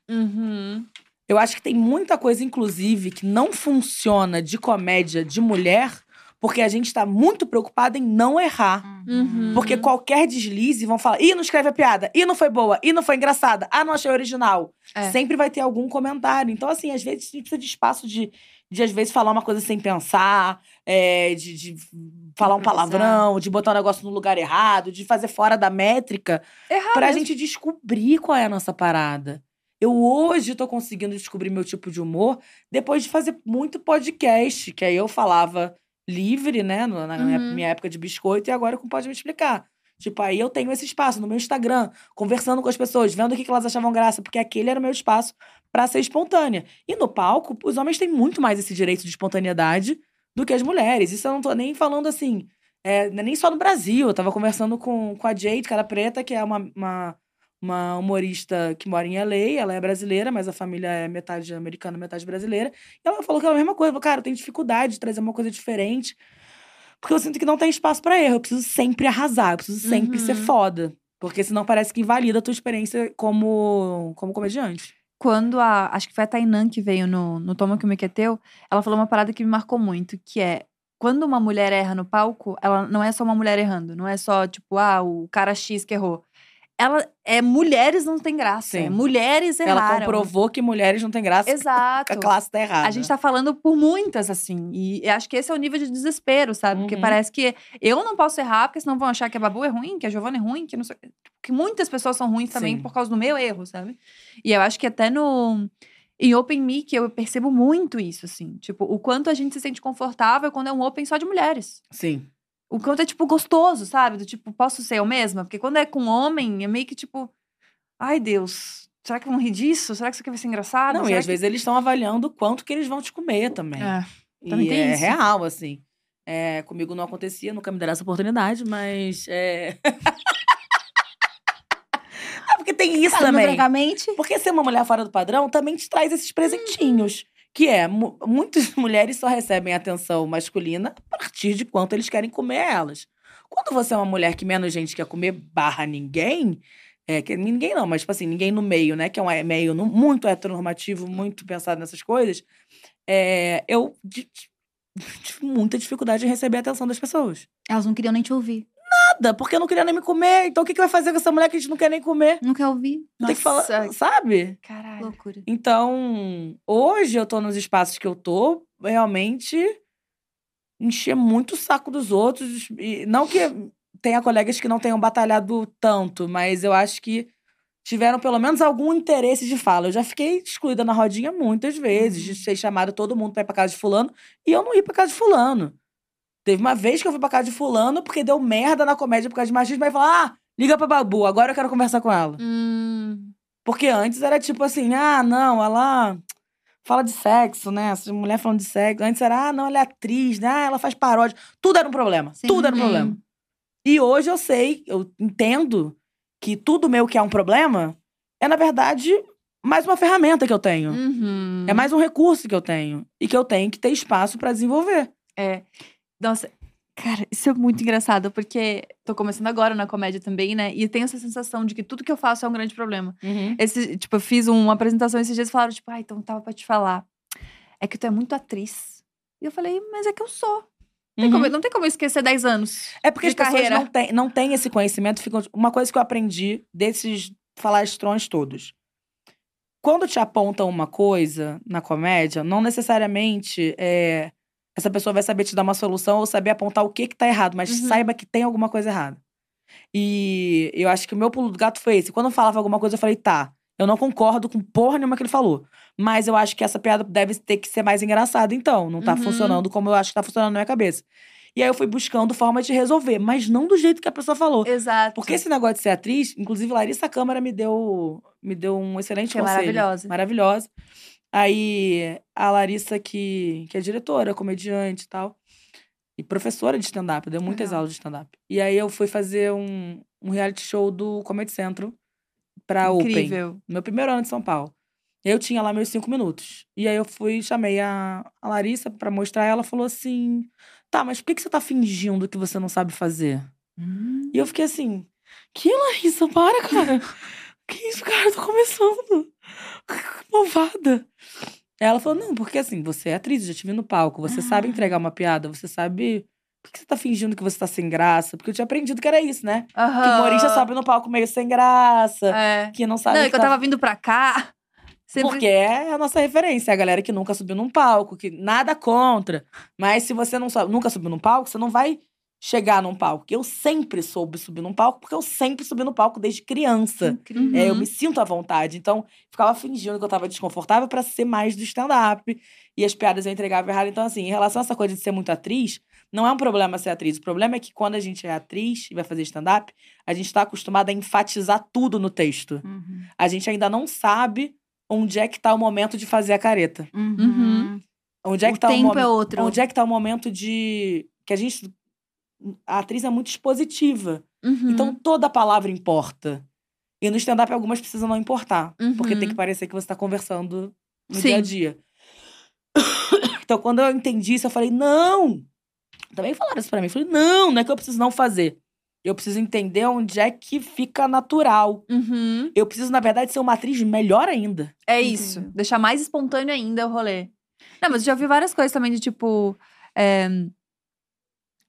Uhum. Eu acho que tem muita coisa, inclusive, que não funciona de comédia de mulher, porque a gente tá muito preocupada em não errar. Uhum. Porque qualquer deslize vão falar: ih, não escreve a piada, ih, não foi boa, ih, não foi engraçada, ah, não achei original. É. Sempre vai ter algum comentário. Então, assim, às vezes a gente precisa de espaço de, de às vezes, falar uma coisa sem pensar, é, de, de falar um palavrão, de botar um negócio no lugar errado, de fazer fora da métrica, Errar pra mesmo. gente descobrir qual é a nossa parada. Eu hoje tô conseguindo descobrir meu tipo de humor depois de fazer muito podcast, que aí eu falava livre, né, na minha, Uhum. minha época de biscoito, e agora com Pode Me Explicar. Tipo, aí eu tenho esse espaço no meu Instagram, conversando com as pessoas, vendo o que que elas achavam graça, porque aquele era o meu espaço pra ser espontânea. E no palco, os homens têm muito mais esse direito de espontaneidade do que as mulheres. Isso eu não tô nem falando assim, é, é nem só no Brasil. Eu tava conversando com, com a Jade Cara Preta, que é uma, uma, uma humorista que mora em LA. Ela é brasileira, mas a família é metade americana, metade brasileira. E ela falou que é a mesma coisa. Falou, cara, eu tenho dificuldade de trazer uma coisa diferente. Porque eu sinto que não tem espaço pra erro. Eu preciso sempre arrasar. Eu preciso sempre ser Uhum. foda. Porque senão parece que invalida a tua experiência como, como comediante. Quando a. Acho que foi a Tainan que veio no, no Toma que o Mickey é teu, ela falou uma parada que me marcou muito, que é. Quando uma mulher erra no palco, ela não é só uma mulher errando. Não é só, tipo, ah, o cara X que errou. Ela é mulheres não tem graça. Sim. É mulheres erraram. Ela comprovou que mulheres não têm graça. Exato. A classe tá errada. A gente tá falando por muitas, assim. E acho que esse é o nível de desespero, sabe? Porque Uhum. parece que eu não posso errar, porque senão vão achar que a Babu é ruim, que a Giovana é ruim, que não sei. Que muitas pessoas são ruins também Sim. por causa do meu erro, sabe? E eu acho que até no. Em Open Mic eu percebo muito isso, assim. Tipo, o quanto a gente se sente confortável quando é um Open só de mulheres. Sim. O quanto é, tipo, gostoso, sabe? Do tipo, posso ser eu mesma? Porque quando é com homem, é meio que tipo. Ai, Deus. Será que vão rir disso? Será que isso aqui vai ser engraçado? Não, e Será às que- vezes eles estão avaliando o quanto que eles vão te comer também. É. E também tem é isso. real, assim. É, comigo não acontecia, nunca me deram essa oportunidade, mas. É... ah, porque tem isso também. Porque ser uma mulher fora do padrão também te traz esses presentinhos. Que é, mu- muitas mulheres só recebem atenção masculina a partir de quanto eles querem comer elas. Quando você é uma mulher que menos gente quer comer, barra ninguém, é, que ninguém não, mas tipo assim, ninguém no meio, né? Que é um meio no- muito heteronormativo, muito pensado nessas coisas, é, eu tive muita dificuldade em receber a atenção das pessoas. Elas não queriam nem te ouvir. Nada, porque eu não queria nem me comer. Então o que, que vai fazer com essa mulher que a gente não quer nem comer? Não quer ouvir. Tem que falar, sabe? Caralho. Loucura. Então, hoje eu tô nos espaços que eu tô, realmente encher muito o saco dos outros. E não que tenha colegas que não tenham batalhado tanto, mas eu acho que tiveram pelo menos algum interesse de fala. Eu já fiquei excluída na rodinha muitas vezes, de ser chamada todo mundo pra ir pra casa de fulano, e eu não ia pra casa de fulano. Teve uma vez que eu fui pra casa de fulano porque deu merda na comédia por causa de machismo, aí falou: ah, liga pra Babu, agora eu quero conversar com ela. Hum, Porque antes era tipo assim, ah, não, ela fala de sexo, né? Essa mulher falando de sexo. Antes era, ah, não, ela é atriz, né? Ah, ela faz paródia. Tudo era um problema. Sim. Tudo era um Sim. problema. E hoje eu sei, eu entendo que tudo meu que é um problema é, na verdade, mais uma ferramenta que eu tenho. uhum. É mais um recurso que eu tenho. E que eu tenho que ter espaço pra desenvolver. É. Nossa, cara, isso é muito engraçado, porque tô começando agora na comédia também, né? E tenho essa sensação de que tudo que eu faço é um grande problema. Esse, tipo, eu fiz uma apresentação esses dias e falaram, tipo, ah, então tava pra te falar. É que tu é muito atriz. E eu falei, mas é que eu sou. Não tem Uhum. como eu- não tem como esquecer 10 anos. É porque de as pessoas carreira. não têm, não têm esse conhecimento. Ficam... Uma coisa que eu aprendi desses falastrões todos. Quando te apontam uma coisa na comédia, não necessariamente é, essa pessoa vai saber te dar uma solução ou saber apontar o que que tá errado, mas Uhum. saiba que tem alguma coisa errada. E eu acho que o meu pulo do gato foi esse. Quando eu falava alguma coisa, eu falei, tá, eu não concordo com porra nenhuma que ele falou. Mas eu acho que essa piada deve ter que ser mais engraçada, então. Não tá Uhum. funcionando como eu acho que tá funcionando na minha cabeça. E aí eu fui buscando formas de resolver, mas não do jeito que a pessoa falou. Exato. Porque esse negócio de ser atriz, inclusive Larissa Câmara me deu, me deu um excelente Que é conselho. maravilhosa. Maravilhosa. Aí a Larissa, que, que é diretora, comediante e tal, e professora de stand-up, deu muitas Legal. aulas de stand-up. E aí eu fui fazer um, um reality show do Comedy Central pra Open. Incrível. No meu primeiro ano de São Paulo. Eu tinha lá meus cinco minutos. E aí eu fui, chamei a, a Larissa pra mostrar. Ela falou assim: tá, mas por que, que você tá fingindo que você não sabe fazer? Hum. E eu fiquei assim: que Larissa, para, cara. que isso, cara? Eu tô começando. Que Malvada. Ela falou: não, porque assim, você é atriz, já te vi no palco, você sabe Ah. entregar uma piada, você sabe. Por que você tá fingindo que você tá sem graça? Porque eu tinha aprendido que era isso, né? Que Aham. humorista sobe no palco meio sem graça, É. que não sabe. Não, o é que eu tá tava vindo pra cá. Sempre... porque é a nossa referência, é a galera que nunca subiu num palco, que nada contra. Mas se você não sobe- nunca subiu num palco, você não vai chegar num palco. Eu sempre soube subir num palco, porque eu sempre subi no palco desde criança. É, eu Uhum. me sinto à vontade. Então, ficava fingindo que eu tava desconfortável pra ser mais do stand-up. E as piadas eu entregava errado. Então, assim, em relação a essa coisa de ser muito atriz, não é um problema ser atriz. O problema é que quando a gente é atriz e vai fazer stand-up, a gente tá acostumada a enfatizar tudo no texto. Uhum. A gente ainda não sabe onde é que tá o momento de fazer a careta. Uhum. Onde é que o tá o tempo momento. é outro. Onde é que tá o momento de. Que a gente. A atriz é muito expositiva. Uhum. Então toda palavra importa. E no stand-up algumas precisam não importar. Porque tem Uhum. que parecer que você tá conversando no Sim. dia a dia. então quando eu entendi isso, eu falei, não! Também falaram isso pra mim. Eu falei, não, não é que eu preciso não fazer. Eu preciso entender onde é que fica natural. Uhum. Eu preciso, na verdade, ser uma atriz melhor ainda. É isso. Deixar mais espontâneo ainda o rolê. Não, mas eu já vi várias coisas também de tipo. é,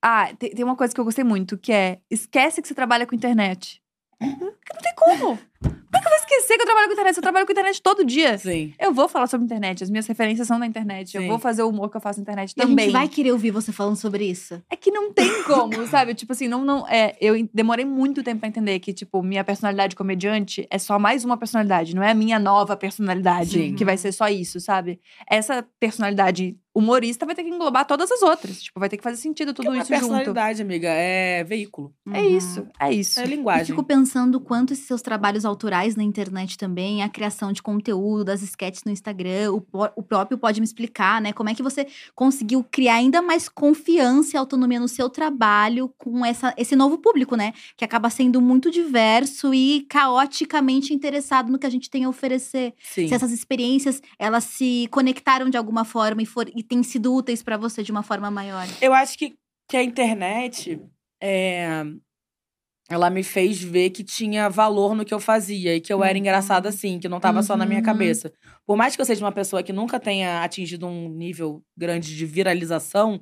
Ah, tem, tem uma coisa que eu gostei muito, que é esquece que você trabalha com internet. Porque não tem como. Como é que eu vou esquecer que eu trabalho com internet? Eu trabalho com internet todo dia. Sim. Eu vou falar sobre internet, as minhas referências são na internet. Eu Sim. vou fazer o humor que eu faço na internet E a também. gente vai querer ouvir você falando sobre isso. É que não tem como, sabe? Tipo assim, não, não. É, eu demorei muito tempo pra entender que, tipo, minha personalidade comediante é só mais uma personalidade, não é a minha nova personalidade Sim. que vai ser só isso, sabe? Essa personalidade humorista vai ter que englobar todas as outras. Tipo, vai ter que fazer sentido tudo Porque isso a junto. personalidade, amiga, é veículo. É Uhum. isso, é isso. É Eu linguagem. fico pensando quanto esses seus trabalhos autorais na internet também, a criação de conteúdo, das sketches no Instagram, o, o próprio pode me explicar, né? Como é que você conseguiu criar ainda mais confiança e autonomia no seu trabalho com essa, esse novo público, né? Que acaba sendo muito diverso e caoticamente interessado no que a gente tem a oferecer. Sim. Se essas experiências, elas se conectaram de alguma forma e, for, e têm sido úteis pra você de uma forma maior. Eu acho que, que a internet é, ela me fez ver que tinha valor no que eu fazia e que eu era Uhum. engraçada assim, que não tava só na minha Uhum. cabeça. Por mais que eu seja uma pessoa que nunca tenha atingido um nível grande de viralização,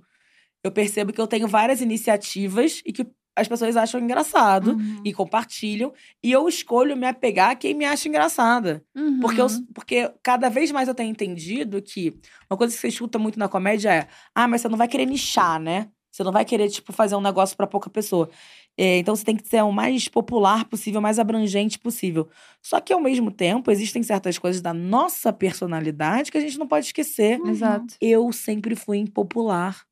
eu percebo que eu tenho várias iniciativas e que as pessoas acham engraçado Uhum. e compartilham. E eu escolho me apegar a quem me acha engraçada. Porque, eu, Uhum. porque cada vez mais eu tenho entendido que uma coisa que você escuta muito na comédia é: ah, mas você não vai querer nichar, né? Você não vai querer, tipo, fazer um negócio pra pouca pessoa. É, então você tem que ser o mais popular possível, o mais abrangente possível. Só que, ao mesmo tempo, existem certas coisas da nossa personalidade que a gente não pode esquecer. Uhum. Exato. Eu sempre fui impopular.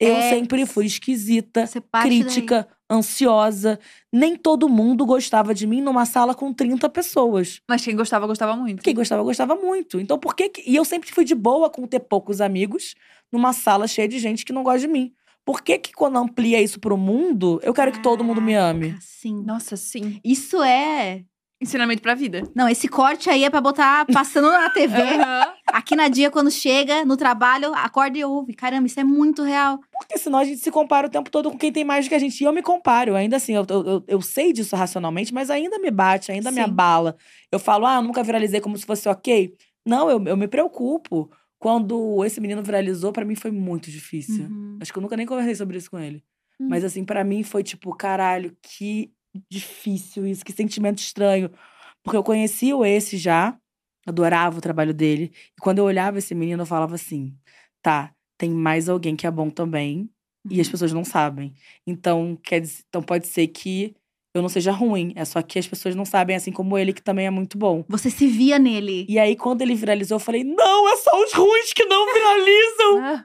Eu É. sempre fui esquisita parte daí. crítica, ansiosa. Nem todo mundo gostava de mim numa sala com 30 pessoas. Mas quem gostava, gostava muito. Quem gostava, gostava muito. Então, por que- E eu sempre fui de boa com ter poucos amigos numa sala cheia de gente que não gosta de mim. Por que, que quando amplia isso pro mundo, eu quero que todo mundo me ame? Caraca, Sim. Nossa, sim. Isso é. Ensinamento pra vida. Não, esse corte aí é pra botar passando na TV. Aham. Aqui na dia, quando chega no trabalho, acorda e ouve. Caramba, isso é muito real. Porque senão a gente se compara o tempo todo com quem tem mais do que a gente. E eu me comparo. Ainda assim, eu, eu, eu- eu sei disso racionalmente, mas ainda me bate, ainda me Sim. abala. Eu falo, ah, eu nunca viralizei como se fosse ok. Não, eu, eu me preocupo. Quando esse menino viralizou, pra mim foi muito difícil. Uhum. Acho que eu nunca nem conversei sobre isso com ele. Hum. Mas assim, pra mim foi tipo, caralho, que difícil isso, que sentimento estranho. Porque eu conhecia o esse já, adorava o trabalho dele. E quando eu olhava esse menino, eu falava assim: tá, tem mais alguém que é bom também. E as Uhum. pessoas não sabem. Então, quer dizer, então pode ser que eu não seja ruim. É só que as pessoas não sabem, assim como ele, que também é muito bom. Você se via nele. E aí, quando ele viralizou, eu falei: não, é só os ruins que não viralizam.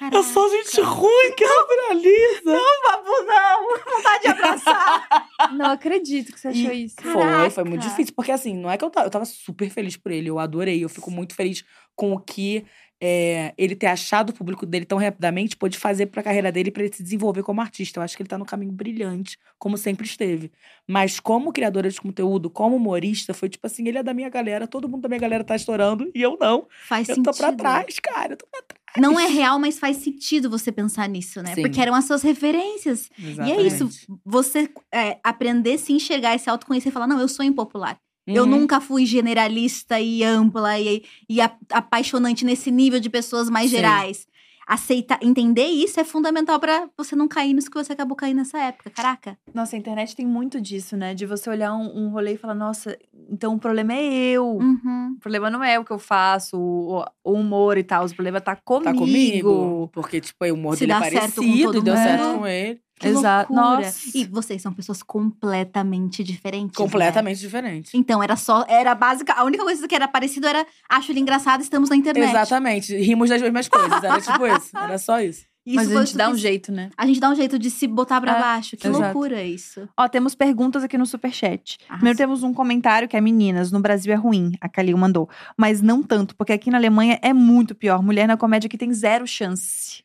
Ah, É só gente ruim que não viraliza. Babu, não! Vontade de abraçar. não acredito que você achou E isso. Foi, foi muito difícil. Porque assim, não é que eu tava, eu tava super feliz por ele, eu adorei. Eu fico muito feliz com o que é, ele ter achado o público dele tão rapidamente pôde fazer pra carreira dele pra ele se desenvolver como artista. Eu acho que ele tá no caminho brilhante, como sempre esteve. Mas como criadora de conteúdo, como humorista, foi tipo assim, ele é da minha galera, todo mundo da minha galera tá estourando e eu não. Faz eu sentido. tô pra trás, cara. Eu tô pra trás. Não é real, mas faz sentido você pensar nisso, né? Sim. Porque eram as suas referências. E é isso. Você é, aprender a se enxergar se autoconhecer e falar: não, eu sou impopular. Eu Uhum. nunca fui generalista e ampla e, e a- apaixonante nesse nível de pessoas mais Sim. gerais. Aceitar, entender isso é fundamental pra você não cair nisso que você acabou caindo nessa época. Caraca. Nossa, a internet tem muito disso, né? De você olhar um, um rolê e falar, nossa, então o problema é eu. Uhum. O problema não é o que eu faço, o, o humor e tal. O problema tá comigo. Tá comigo. Porque, tipo, o humor Se dele é dá certo com parecido todo e deu mundo. certo com ele. Que Exato. loucura. Nossa. E vocês são pessoas completamente diferentes. né? Completamente diferente. Então, era só. Era básica. A única coisa que era parecido era acho ele engraçado, estamos na internet. Exatamente. Rimos das mesmas coisas. Era tipo isso. Era só isso. Isso Mas a gente dá um jeito, né? A gente dá um jeito de se botar pra É, baixo. Que exato. loucura isso. Ó, temos perguntas aqui no Superchat. Arrasou. Primeiro temos um comentário que é meninas, no Brasil é ruim, a Kalil mandou. Mas não tanto, porque aqui na Alemanha é muito pior. Mulher na comédia aqui tem zero chance.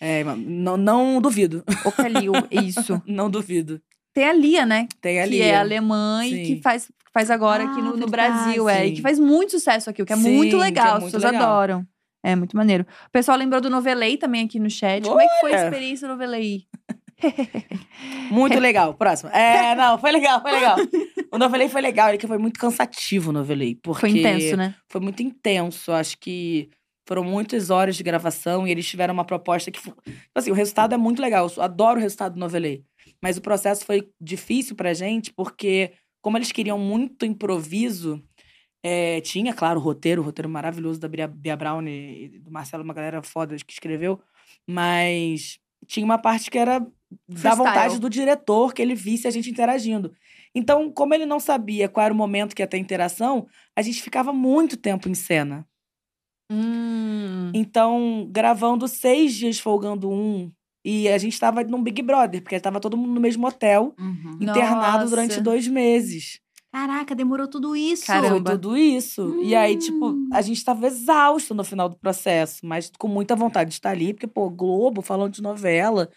É, não, não duvido. Ô, Kalil, isso. Não duvido. Tem a Lia, né? Tem ali. Que é alemã e Sim. que faz, faz agora aqui Ah, no, no verdade. Brasil. É, e que faz muito sucesso aqui, o que é Sim, muito é legal. As pessoas legal. adoram. É muito maneiro. O pessoal lembrou do Novelei também aqui no chat. Como é que foi a experiência do Novelei? Muito legal. Próximo. É, não, foi legal, foi legal. O novelei foi legal, ele que foi muito cansativo o novelei. Porque Foi intenso, né? Foi muito intenso. Acho que foram muitas horas de gravação e eles tiveram uma proposta que. Tipo assim, o resultado é muito legal. Eu adoro o resultado do novelei. Mas o processo foi difícil pra gente, porque, como eles queriam muito improviso, é, tinha, claro, o roteiro, o roteiro maravilhoso da Bia, Bia Brown e do Marcelo, uma galera foda que escreveu, mas tinha uma parte que era da vontade do diretor que ele visse a gente interagindo. Então, como ele não sabia qual era o momento que ia ter interação, a gente ficava muito tempo em cena. Hum. Então, gravando seis dias, folgando um. E a gente tava num Big Brother, porque tava todo mundo no mesmo hotel, Uhum. internado Nossa. durante dois meses. Caraca, demorou tudo isso. Caramba. Tudo isso. E aí, tipo, Hum. a gente tava exausto no final do processo, mas com muita vontade de estar ali, porque, pô, Globo falando de novela.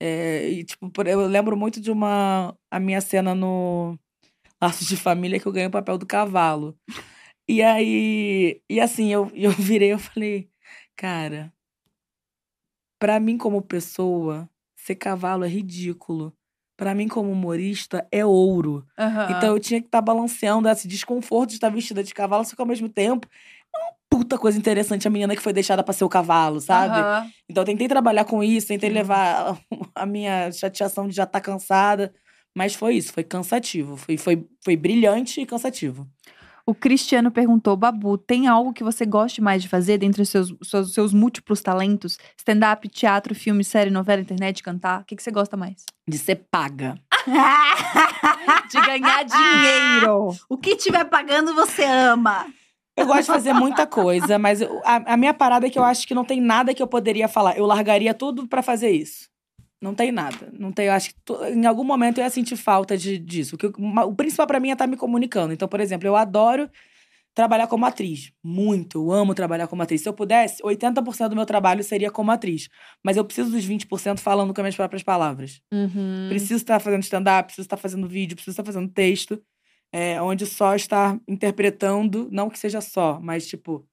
É, e, tipo, eu lembro muito de uma. A minha cena no Laços de Família, que eu ganhei o papel do cavalo. E aí. E assim, eu, eu virei eu falei, cara. Pra mim, como pessoa, ser cavalo é ridículo. Pra mim, como humorista, é ouro. Aham. Então eu tinha que estar balanceando esse desconforto de estar vestida de cavalo, só que ao mesmo tempo é uma puta coisa interessante a menina que foi deixada pra ser o cavalo, sabe? Aham. Então eu tentei trabalhar com isso, tentei levar a minha chateação de já estar cansada. Mas foi isso, foi cansativo. Foi, foi, foi brilhante e cansativo. O Cristiano perguntou: Babu, tem algo que você goste mais de fazer dentre os seus, seus, seus múltiplos talentos? Stand-up, teatro, filme, série, novela, internet, cantar? O que, que você gosta mais? De ser paga. De ganhar dinheiro. o que tiver pagando, você ama. Eu gosto de fazer muita coisa, mas eu- a, a minha parada é que eu acho que não tem nada que eu poderia falar. Eu largaria tudo pra fazer isso. Não tem nada. Não tem, eu acho que to- em algum momento eu ia sentir falta de, disso. O, que o principal pra mim é estar me comunicando. Então, por exemplo, eu adoro trabalhar como atriz. Muito. Eu amo trabalhar como atriz. Se eu pudesse, 80% do meu trabalho seria como atriz. Mas eu preciso dos 20% falando com as minhas próprias palavras. Uhum. Preciso estar fazendo stand-up, preciso estar fazendo vídeo, preciso estar fazendo texto. É, onde só estar interpretando, não que seja só, mas tipo.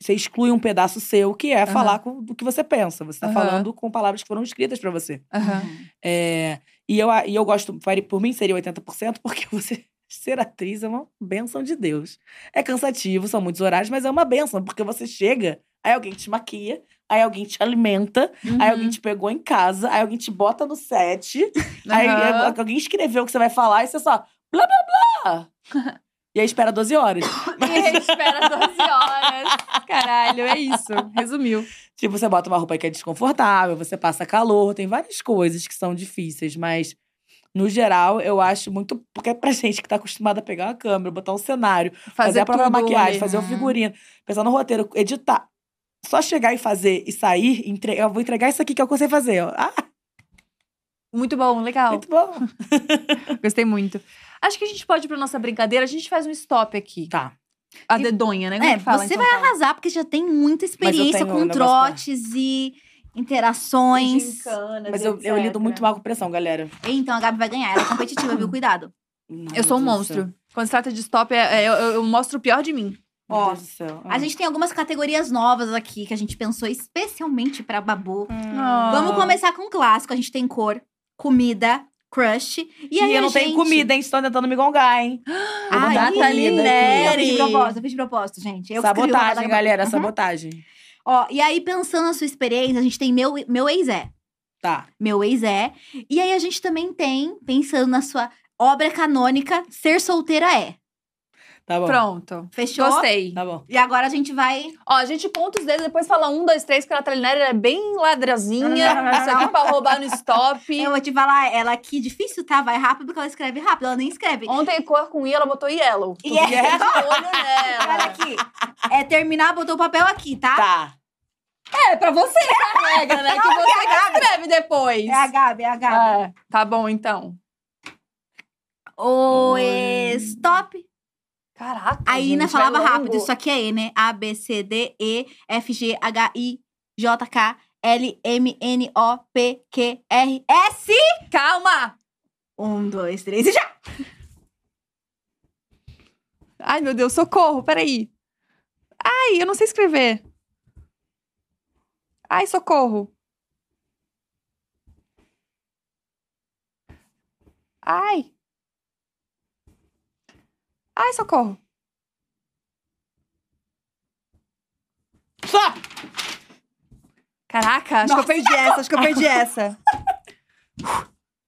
Você exclui um pedaço seu, que é Aham. falar com, do que você pensa. Você está Aham. falando com palavras que foram escritas para você. Aham. É, e, eu, e eu gosto, por mim seria 80%, porque você ser atriz é uma benção de Deus. É cansativo, são muitos horários, mas é uma benção, porque você chega, aí alguém te maquia, aí alguém te alimenta, aí alguém te pegou em casa, aí alguém te bota no set, aí é, alguém escreveu o que você vai falar e você só blá blá blá. e aí espera 12 horas. E aí espera 12 horas. Caralho, é isso. Resumiu. Tipo, você bota uma roupa que é desconfortável, você passa calor, tem várias coisas que são difíceis, mas no geral eu acho muito. Porque é pra gente que tá acostumada a pegar uma câmera, botar um cenário, fazer, a própria tudo maquiagem, ali. fazer o Uhum. figurino, pensar no roteiro, editar. Só chegar e fazer e sair, entre... eu vou entregar isso aqui que eu consigo fazer. Ah, Muito bom, legal. muito bom. Gostei muito. Acho que a gente pode ir pra nossa brincadeira. A gente faz um stop aqui. Tá. A E- dedonha, né? Como É, que fala você São vai arrasar, porque já tem muita experiência um com negócio pra- trotes e interações. Gincanas, Mas eu, eu lido muito mal com pressão, galera. Então a Gabi vai ganhar, ela é competitiva, viu? Cuidado. Não, Eu sou um monstro. Quando se trata de stop, é- é- eu, eu- eu mostro o pior de mim. céu. Ó, céu. A gente tem algumas categorias novas aqui que a gente pensou especialmente pra Babu. Ah. Vamos começar com um clássico. A gente tem cor, comida, crush. E E, aí eu a não gente... tenho comida, hein? Estão tentando me gongar, hein? Ai, aqui. Neri. Eu fiz de propósito, eu fiz propósito, gente. Eu sabotagem, galera, Uhum. sabotagem. Ó, e aí, pensando na sua experiência, a gente tem meu, meu ex-é. Tá. Meu ex-é. E aí, a gente também tem, pensando na sua obra canônica, Ser Solteira É. Tá bom. Pronto. Fechou? Gostei. Tá bom. E agora a gente vai. Ó, a gente conta os dedos, depois fala um, dois, três, porque a Nathalie Neri é bem ladrazinha. Isso aqui pra roubar no stop. Eu vou te falar, ela aqui, difícil, tá? Vai rápido porque ela escreve rápido, ela nem escreve. Ontem, cor com I, ela botou yellow. Yeah. de olho Olha nela. aqui. É terminar, botou o papel aqui, tá? Tá. É, pra você essa regra, né? Que você que escreve depois. É a Gabi, é a Gabi. É, tá bom, então. O Oi. stop. Caraca, A Ina gente, falava é rápido. Isso aqui é E, né? A, B, C, D, E, F, G, H, I, J, K, L, M, N, O, P, Q, R, S. Calma! Um, dois, três e já! Ai, meu Deus, socorro, peraí. Ai, eu não sei escrever. Ai, socorro. Ai. Ai, socorro. Só! Caraca, acho que eu perdi essa, acho que eu perdi essa.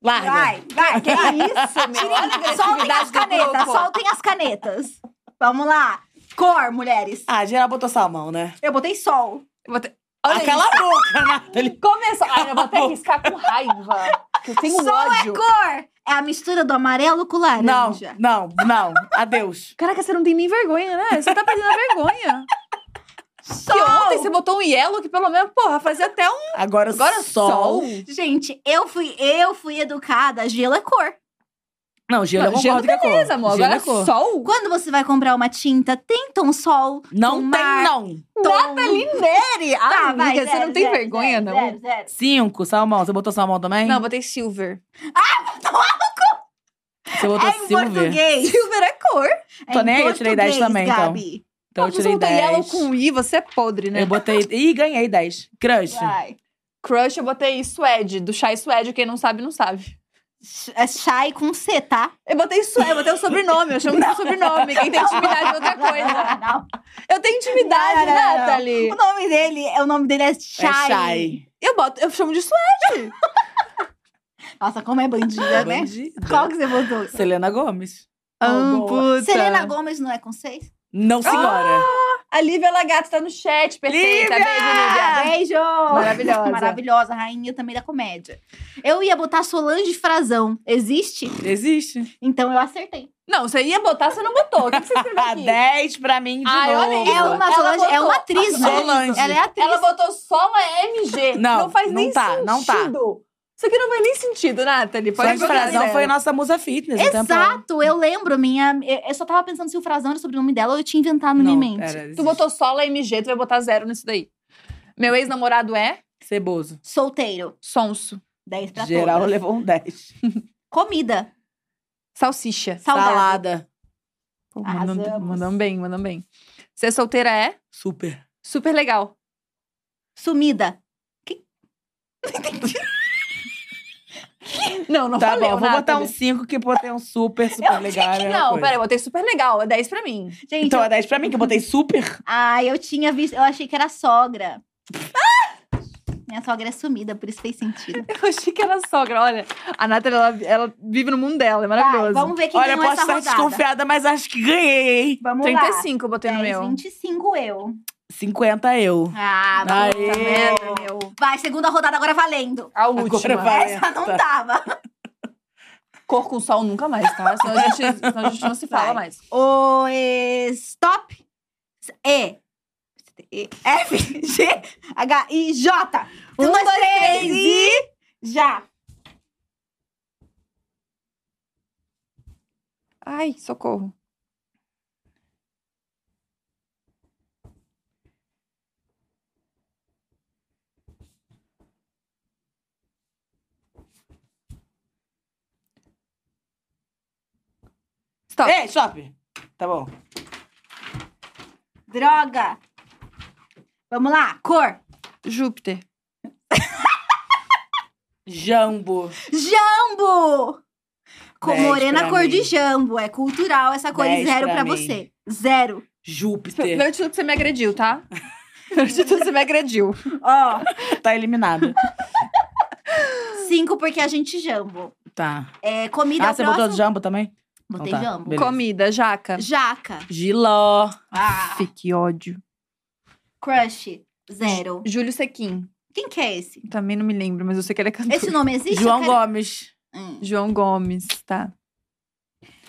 Larga. Vai, vai, que isso, meu. Olha Soltem as canetas, soltem as canetas. Vamos lá. Cor, mulheres. Ah, geral botou salmão, né? Eu botei sol. Eu vou ter- Olha Aquela isso. boca, Nathalie. Começou. Ai, eu vou até riscar com raiva. Que eu tenho Sol ódio. é cor. É a mistura do amarelo com Não, laranja. não, não. Adeus. Caraca, você não tem nem vergonha, né? Você tá perdendo a vergonha. Que ontem você botou um yellow que pelo menos, porra, fazia até um. Agora, Agora sol. sol. Gente, eu fui, eu fui educada. Gelo é cor. Não, gelo eu Não, gelo concordo que é cor. beleza, amor. Gelo Agora é cor. sol. Quando você vai comprar uma tinta, tem tom sol. Não tom tem, mar, não. Tom... Neri! Tá, Ah, vai, amiga, você zero, não tem zero, vergonha, zero, não? Zero, zero. Cinco, salmão. Você botou salmão também? Não, botei silver. Você botou É em silver. português. Silver é cor. É Tô em nem aí, eu tirei 10 português, também, então. Gabi. Então eu Você tirei botou yellow 10. com I, você é podre, né? Eu botei. Ih, ganhei 10. Crush. Vai. Crush, eu botei suede, do chá e suede. Quem não sabe, não sabe. É Shai com C, tá? Eu botei suede, eu botei o sobrenome. Eu chamo de sobrenome. Quem tem intimidade é outra coisa. Não, Eu tenho intimidade, Não, não, não, não. Nathalie. O nome dele, o nome dele é É Shai. Shai. Eu, boto, eu chamo de suede. Nossa, como é bandida, né? Bandida. Qual que você botou? Selena Gomes. Puta. Selena Gomes não é com seis? Não, senhora. A Lívia Lagato tá no chat. Perfeita. Lívia! Beijo, Lívia. Beijo! Maravilhosa. Maravilhosa, rainha também da comédia. Eu ia botar Solange Frazão. Existe? Existe. Então eu acertei. Não, você ia botar, você não botou. O que você escreveu Ah, aqui? 10 pra mim de Ai, novo. olha isso. É uma Solange, é botou uma atriz, né? Solange. Ela é atriz. Ela botou Sola MG. Não, não faz não nem tá, sentido. não tá. Isso aqui não faz nem sentido, Nathalie. Pode Solange botar Frazão foi nossa musa fitness. um tempão. Exato, eu lembro. Minha, eu só tava pensando se o Frazão era o sobrenome dela ou eu tinha inventado na Não, minha mente. era, Tu botou Sola MG, tu vai botar zero nisso daí. Meu ex-namorado é Ceboso. Solteiro. Sonso. 10 pra Geral todas. levou um 10. Comida. Salsicha. Saudável. Salada. Pô, mandam, bem, mandam bem. Ser solteira é Super. super legal. Sumida. Não, não Tá valeu, bom, vou botar um Nathalie. 5 que botei um super, super legal. é a mesma Não, peraí, eu botei super legal. É 10 pra mim. Gente, Então eu- é 10 pra mim, que eu botei super. ah, eu tinha visto. Eu achei que era sogra. Ah! Minha sogra é sumida, por isso fez sentido. Eu achei que era sogra. Olha, a Nathalie, ela, ela vive no mundo dela. É Vai, maravilhoso. vamos ver quem Olha, eu ganhou posso essa estar rodada. desconfiada, mas acho que ganhei, hein? Vamos 35 eu botei lá. no 10, meu. 25 eu. 50 eu. Ah, puta Merda, meu. Vai, segunda rodada agora valendo. A Agora última. vai. Essa não tá. tava. Cor com sol nunca mais, tá? Senão a gente, senão a gente não se fala Vai. mais. O stop. E. E, F, G, H, I, J. Um, dois, três e. Já. Ai, socorro. Stop. Ei, stop. Tá bom. Droga. Vamos lá. Cor. Júpiter. Jambo. Jambo. Com Dez morena pra cor mim. de jambo. É cultural essa cor. e Dez zero pra pra você. Zero. Júpiter. Primeiro de tudo que você me agrediu, tá? Primeiro de tudo você me agrediu. Ó. Tá eliminado. cinco porque a gente jambo. Tá. É, comida é Ah, você próximo. botou jambo também? Botei Então tá, jambo. beleza. Comida, jaca. Jaca. Giló. Ah. Fih, que ódio. Crush. Zero. Júlio Sequim. Quem que é esse? Também não me lembro, mas eu sei que ele é cantor. Esse nome existe? João quero- Gomes. Hum. João Gomes, tá.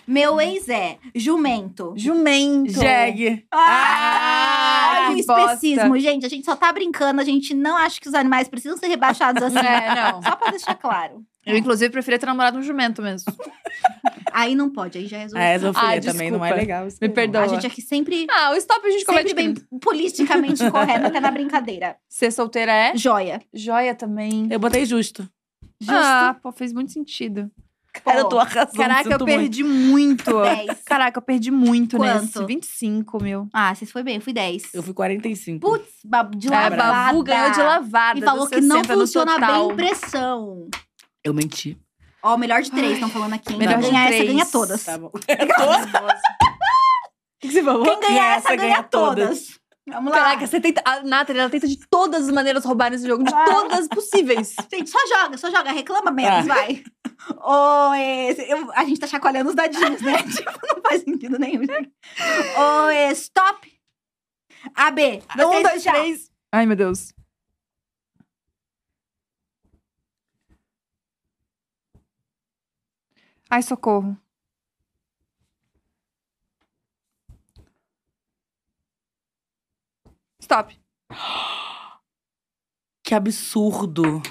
Meu ex é jumento. Jumento. Jeg. Ah, Ah, o que bosta. especismo. Gente, a gente só tá brincando. A gente não acha que os animais precisam ser rebaixados assim. É, não. Só pra deixar claro. Eu, inclusive, preferia ter namorado um jumento mesmo. Aí não pode, aí já resolveu. A exofilia Ah, também não é desculpa. legal. Me perdoa. A gente aqui sempre, Ah, o stop a gente comete sempre bem crime. politicamente incorreto, até na brincadeira. Ser solteira é? Joia. Joia também. Eu botei justo. Justo. Ah, pô, fez muito sentido. Cara, eu tô arrasando. Caraca, eu muito. perdi muito. Dez. Caraca, eu perdi muito Quanto? nesse. 25, meu. Ah, vocês foi bem, eu fui 10. Eu fui 45. Putz, babu de É, lavada. Babu ganhou de lavada. E falou que não 60 no funciona bem pressão. Eu menti. Ó, o melhor de três, estão falando aqui. hein? melhor Quem ganhar essa ganha todas. Tá bom. O que você falou? Quem ganhar Ganha essa ganha ganha todas. todas. Vamos lá. Caraca, você tenta. A Nathalie, ela tenta de todas as maneiras roubar esse jogo, de Ah. todas possíveis. Gente, só joga, só joga. Reclama menos, Tá. vai. Oi, eu- a gente tá chacoalhando os dadinhos, né? tipo, não faz sentido nenhum. Oi, stop. AB. Um, dois, três. Ai, meu Deus. Ai, socorro. Stop. Que absurdo.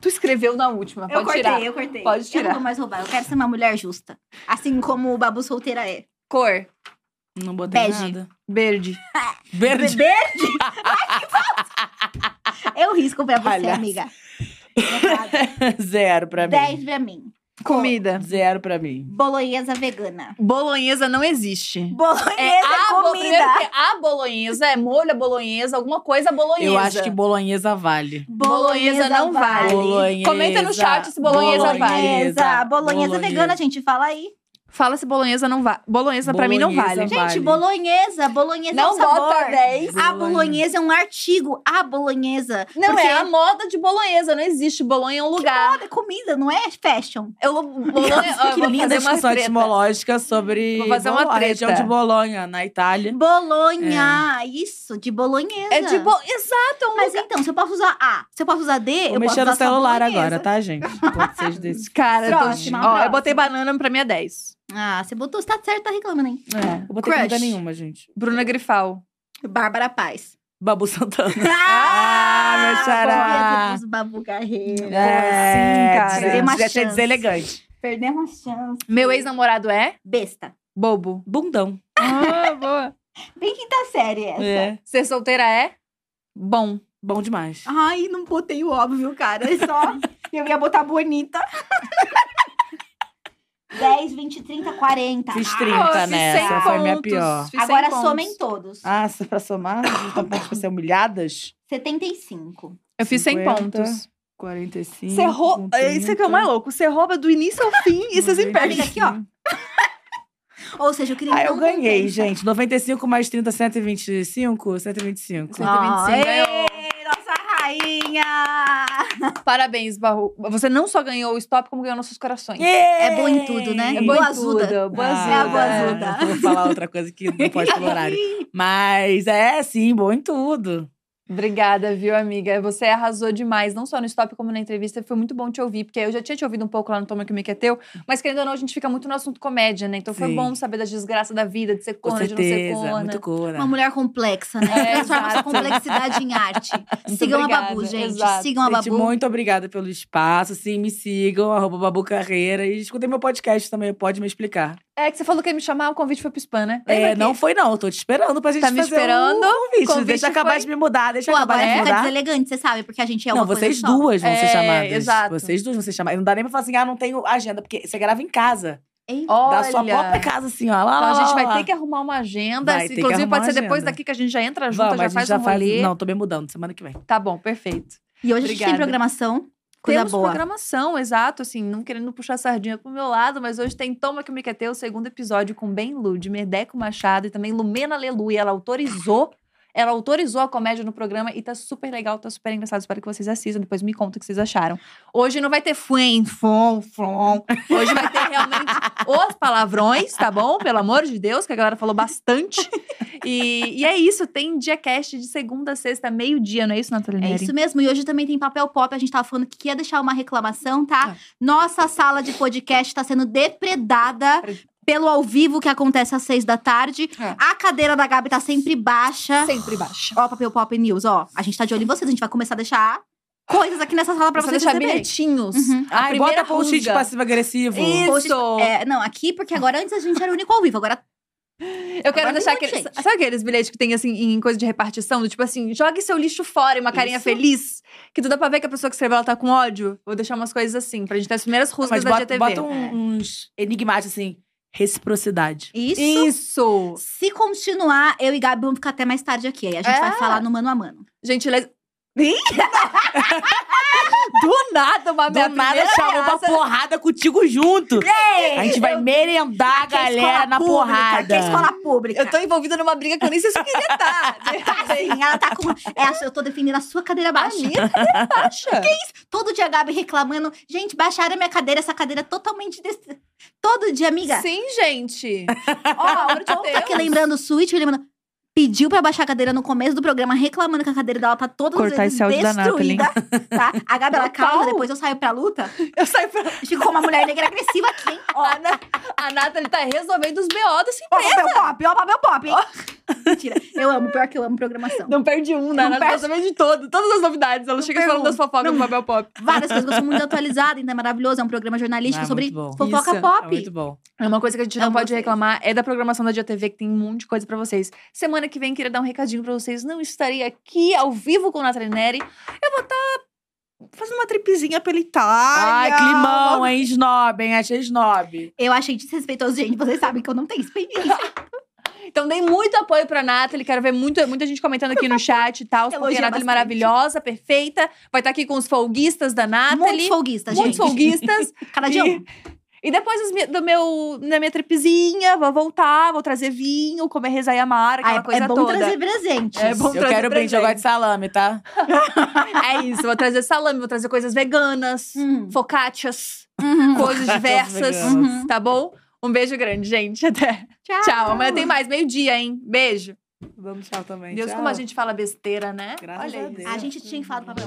Tu escreveu na última, Eu pode cortei, tirar. eu cortei. Pode Eu tirar. não vou mais roubar. Eu quero ser uma mulher justa. Assim como o Babu solteira é. Cor. Não botei Bege. nada. Verde. Verde. Verde? Ai, que. Eu risco pra você, Palhaça. amiga. Zero pra mim. 10 pra mim. Comida. Zero pra mim. Bolonhesa vegana. Bolonhesa não existe. Bolonhesa É é, a primeiro comida. a bolonhesa é molho à bolonhesa, alguma coisa bolonhesa. Eu acho que bolonhesa vale. bolonhesa não vale. Bolonhesa. Comenta no chat se bolonhesa vale. Bolonhesa. Bolonhesa Bolonhesa. vegana, gente. Fala aí. Fala se bolonhesa não vale. Bolonhesa pra mim não Bolonhesa vale. Vale. Gente, bolonhesa. Bolonhesa é Não um sabor. bota 10. A bolonhesa é um artigo. A bolonhesa. Não, Porque é a moda de bolonhesa. Não existe. Bolonha é um lugar. moda, é comida, não é fashion. Eu, bolonha, Que vou linda fazer uma treta. etimológica sobre Vou fazer uma Bolo- a região treta. de Bolonha, na Itália. Bolonha. Isso, de bolonhesa. É de bo... Exato, é um Mas então, se eu posso usar A, se eu posso usar D, Vou eu mexer posso no usar só celular bolonhesa. agora, tá, gente? Pode ser desses. Cara, eu tô- Próxima, ó, eu botei banana pra mim é 10. Ah, você botou, você tá certo, tá reclamando, hein? É. Eu botei Crush. comida nenhuma, gente. Bruna Grifal. Bárbara Paz. Babu Santana. Ah, meu xará. Dos Babu Carreira. assim, cara? Perdeu uma Devia ser chance. deselegante. Perdeu uma chance. Meu ex-namorado é? Besta. Bobo. Bundão. Ah, boa. Bem quinta série essa. É. Ser solteira é? Bom. Bom demais. Ai, não botei o óbvio, cara. É só. eu ia botar bonita. 10, 20, 30, 40. Fiz Ah, 30 Pô, fiz nessa, 100 foi minha pontos. pior. Fiz 100 Agora pontos. somem todos. Ah, pra somar, a gente tá pronto pra ser humilhadas? 75. Eu fiz 100 50. pontos. 45. Você rouba. com Isso aqui é o mais 30. louco. Você rouba do início ao fim e você se Amiga, perde. aqui, ó. Ou seja, eu queria Ah, eu ganhei, compensa. gente. 95 mais 30, 125? 125. 125 Ai, ganhou. Rainha! Parabéns, Barro. Você não só ganhou o stop, como ganhou nossos corações. É boa em tudo, né? É boa em Boazuda. tudo. Boazuda. É a boazuda. Ah, Vou falar outra coisa que não pode pelo horário. Mas é, sim, boa em tudo. Obrigada, viu, amiga? Você arrasou demais, não só no stop como na entrevista. Foi muito bom te ouvir, porque eu já tinha te ouvido um pouco lá no Toma Que Me Que é Teu, mas querendo ou não, a gente fica muito no assunto comédia, né? Então foi Sim. bom saber das desgraças da vida, de ser Com corna, de não ser certeza. corna. Muito cora. Uma mulher complexa, né? É, Transforma essa complexidade em arte. Muito sigam obrigada, a Babu, gente. exato. Sigam a Gente, Babu. muito obrigada pelo espaço. Sim, me sigam, arroba Babu Carreira. E escutem meu podcast também, pode me explicar. É que você falou que ia me chamar, o convite foi pro spam, né? É, Lembra que- não foi não, tô te esperando pra gente Tá me fazer esperando? um convite. Convite deixa eu acabar foi- de me mudar, deixa eu Pô, acabar agora de me fica mudar. deselegante, você sabe, porque a gente é não, uma coisa vocês só. duas vão ser É, chamadas. exato. Vocês duas vão ser chamadas. Não dá nem pra falar assim, ah, não tenho agenda, porque você grava em casa. Olha, Da sua própria casa, assim, ó. Lá, Então lá, a gente lá, vai lá. ter que arrumar uma agenda. Vai inclusive, pode ser depois daqui que a gente já entra junto, Vamos, já faz já um faz. rolê. Não, tô me mudando, semana que vem. Tá bom, perfeito. E hoje a gente tem Obrigada. programação. Coisa Temos boa. programação, exato, assim, não querendo puxar a sardinha pro meu lado, mas hoje tem Toma Que Me Quer Ter, o segundo episódio com Ben Ludmer, Deco Machado e também Lumena Aleluia. Ela autorizou, ela autorizou a comédia no programa e tá super legal, tá super engraçado. Espero que vocês assistam, depois me contam o que vocês acharam. Hoje não vai ter fuen, fom, fom. Hoje vai ter realmente os palavrões, tá bom? Pelo amor de Deus, que a galera falou bastante. E, e é isso, tem dia cast de segunda a sexta, meio-dia, não é isso, Natália É isso mesmo. E hoje também tem papel pop. A gente tava falando que ia deixar uma reclamação, tá? Ah. Nossa sala de podcast tá sendo depredada. Pelo ao vivo que acontece às seis da tarde. É. A cadeira da Gabi tá sempre baixa. Sempre baixa. Ó, Papel Pop News, ó. A gente tá de olho em vocês. A gente vai começar a deixar coisas aqui nessa sala pra Pra vocês deixar receberem. bilhetinhos. Uhum. A Ai, primeira bota post-it rusga. passivo-agressivo. Isso! É, não, aqui, porque agora antes a gente era o único ao vivo. Agora Eu quero Agora deixar tem um monte de aquele. gente. Sabe aqueles bilhetes que tem assim em coisa de repartição? Do tipo assim, jogue seu lixo fora e uma carinha Isso. feliz. Que tu dá pra ver que a pessoa que escreveu ela tá com ódio. Vou deixar umas coisas assim, pra gente ter as primeiras rusgas Mas da bota, GTV. bota um- uns enigmáticos assim. Reciprocidade. isso. Isso! Se continuar, eu e Gabi vamos ficar até mais tarde aqui. Aí a gente É. vai falar no mano a mano. Gentileza. Do nada, uma Do nada chamou pra porrada contigo junto. A gente vai merendar a Que é galera na pública, porrada. Que é escola pública. Eu tô envolvida numa briga que eu nem sei se eu queria estar. Assim, ela tá com. É, a- eu tô defendendo a sua cadeira A baixa. minha cadeira baixa. Todo dia a Gabi reclamando. Gente, baixaram a minha cadeira, essa cadeira é totalmente. Des... Todo dia, amiga. Sim, gente. Ó, Pelo amor de o povo tá aqui lembrando o Switch, lembrando. Pediu pra baixar a cadeira no começo do programa, reclamando que a cadeira dela tá toda Cortar esse áudio da destruída. Tá? A Gabi, ela calma, depois eu saio pra luta. Eu saio pra. Ficou uma mulher negra agressiva aqui, hein? Ó, A, a Nathalie tá resolvendo os BO dessa ó, papel pop, ó, papel pop, hein? Mentira. Eu amo, pior que eu amo programação. Não perde um, né? Não Ela perde. tá sabendo de todo, todas as novidades. Ela chega perde falando das um. fofocas do Babel Pop. Várias coisas, eu sou muito atualizada, então é maravilhoso. É um programa jornalístico Ah, sobre muito bom. fofoca Isso, É pop. muito bom. É uma coisa que a gente não Amo pode vocês. reclamar, é da programação da Dia TV, que tem um monte de coisa pra vocês. Semana que vem, queria dar um recadinho pra vocês. Não estarei aqui ao vivo com o Nathalie Neri. Eu vou estar fazendo uma tripezinha pela Itália. Ai, climão, hein? Snob, hein? Achei snob. Eu achei desrespeitoso, gente. Vocês sabem que eu não tenho experiência. Então dei muito apoio pra Nathalie. Quero ver muito, muita gente comentando aqui no chat e tal. Porque a Elogia Nathalie bastante. maravilhosa, perfeita. Vai estar aqui com os folguistas da Nathalie. Muitos folguistas, Muitos gente. folguistas. Cada dia E- um. E depois do meu, da minha tripezinha, vou voltar, vou trazer vinho, comer reza e amar, aquela Ah, é, coisa é bom toda. trazer presentes. É bom Eu trazer quero brinde, eu gosto de salame, tá? É isso, vou trazer salame, vou trazer coisas veganas, Hum. focaccias, Uhum. coisas diversas, veganas. tá bom? Um beijo grande, gente. Até. Tchau. Tchau. Amanhã tem mais, meio-dia, hein? Beijo. Vamos tchau também. Deus, tchau. como a gente fala besteira, né? Graças Olha a isso. Deus. A gente tinha que falar do papel.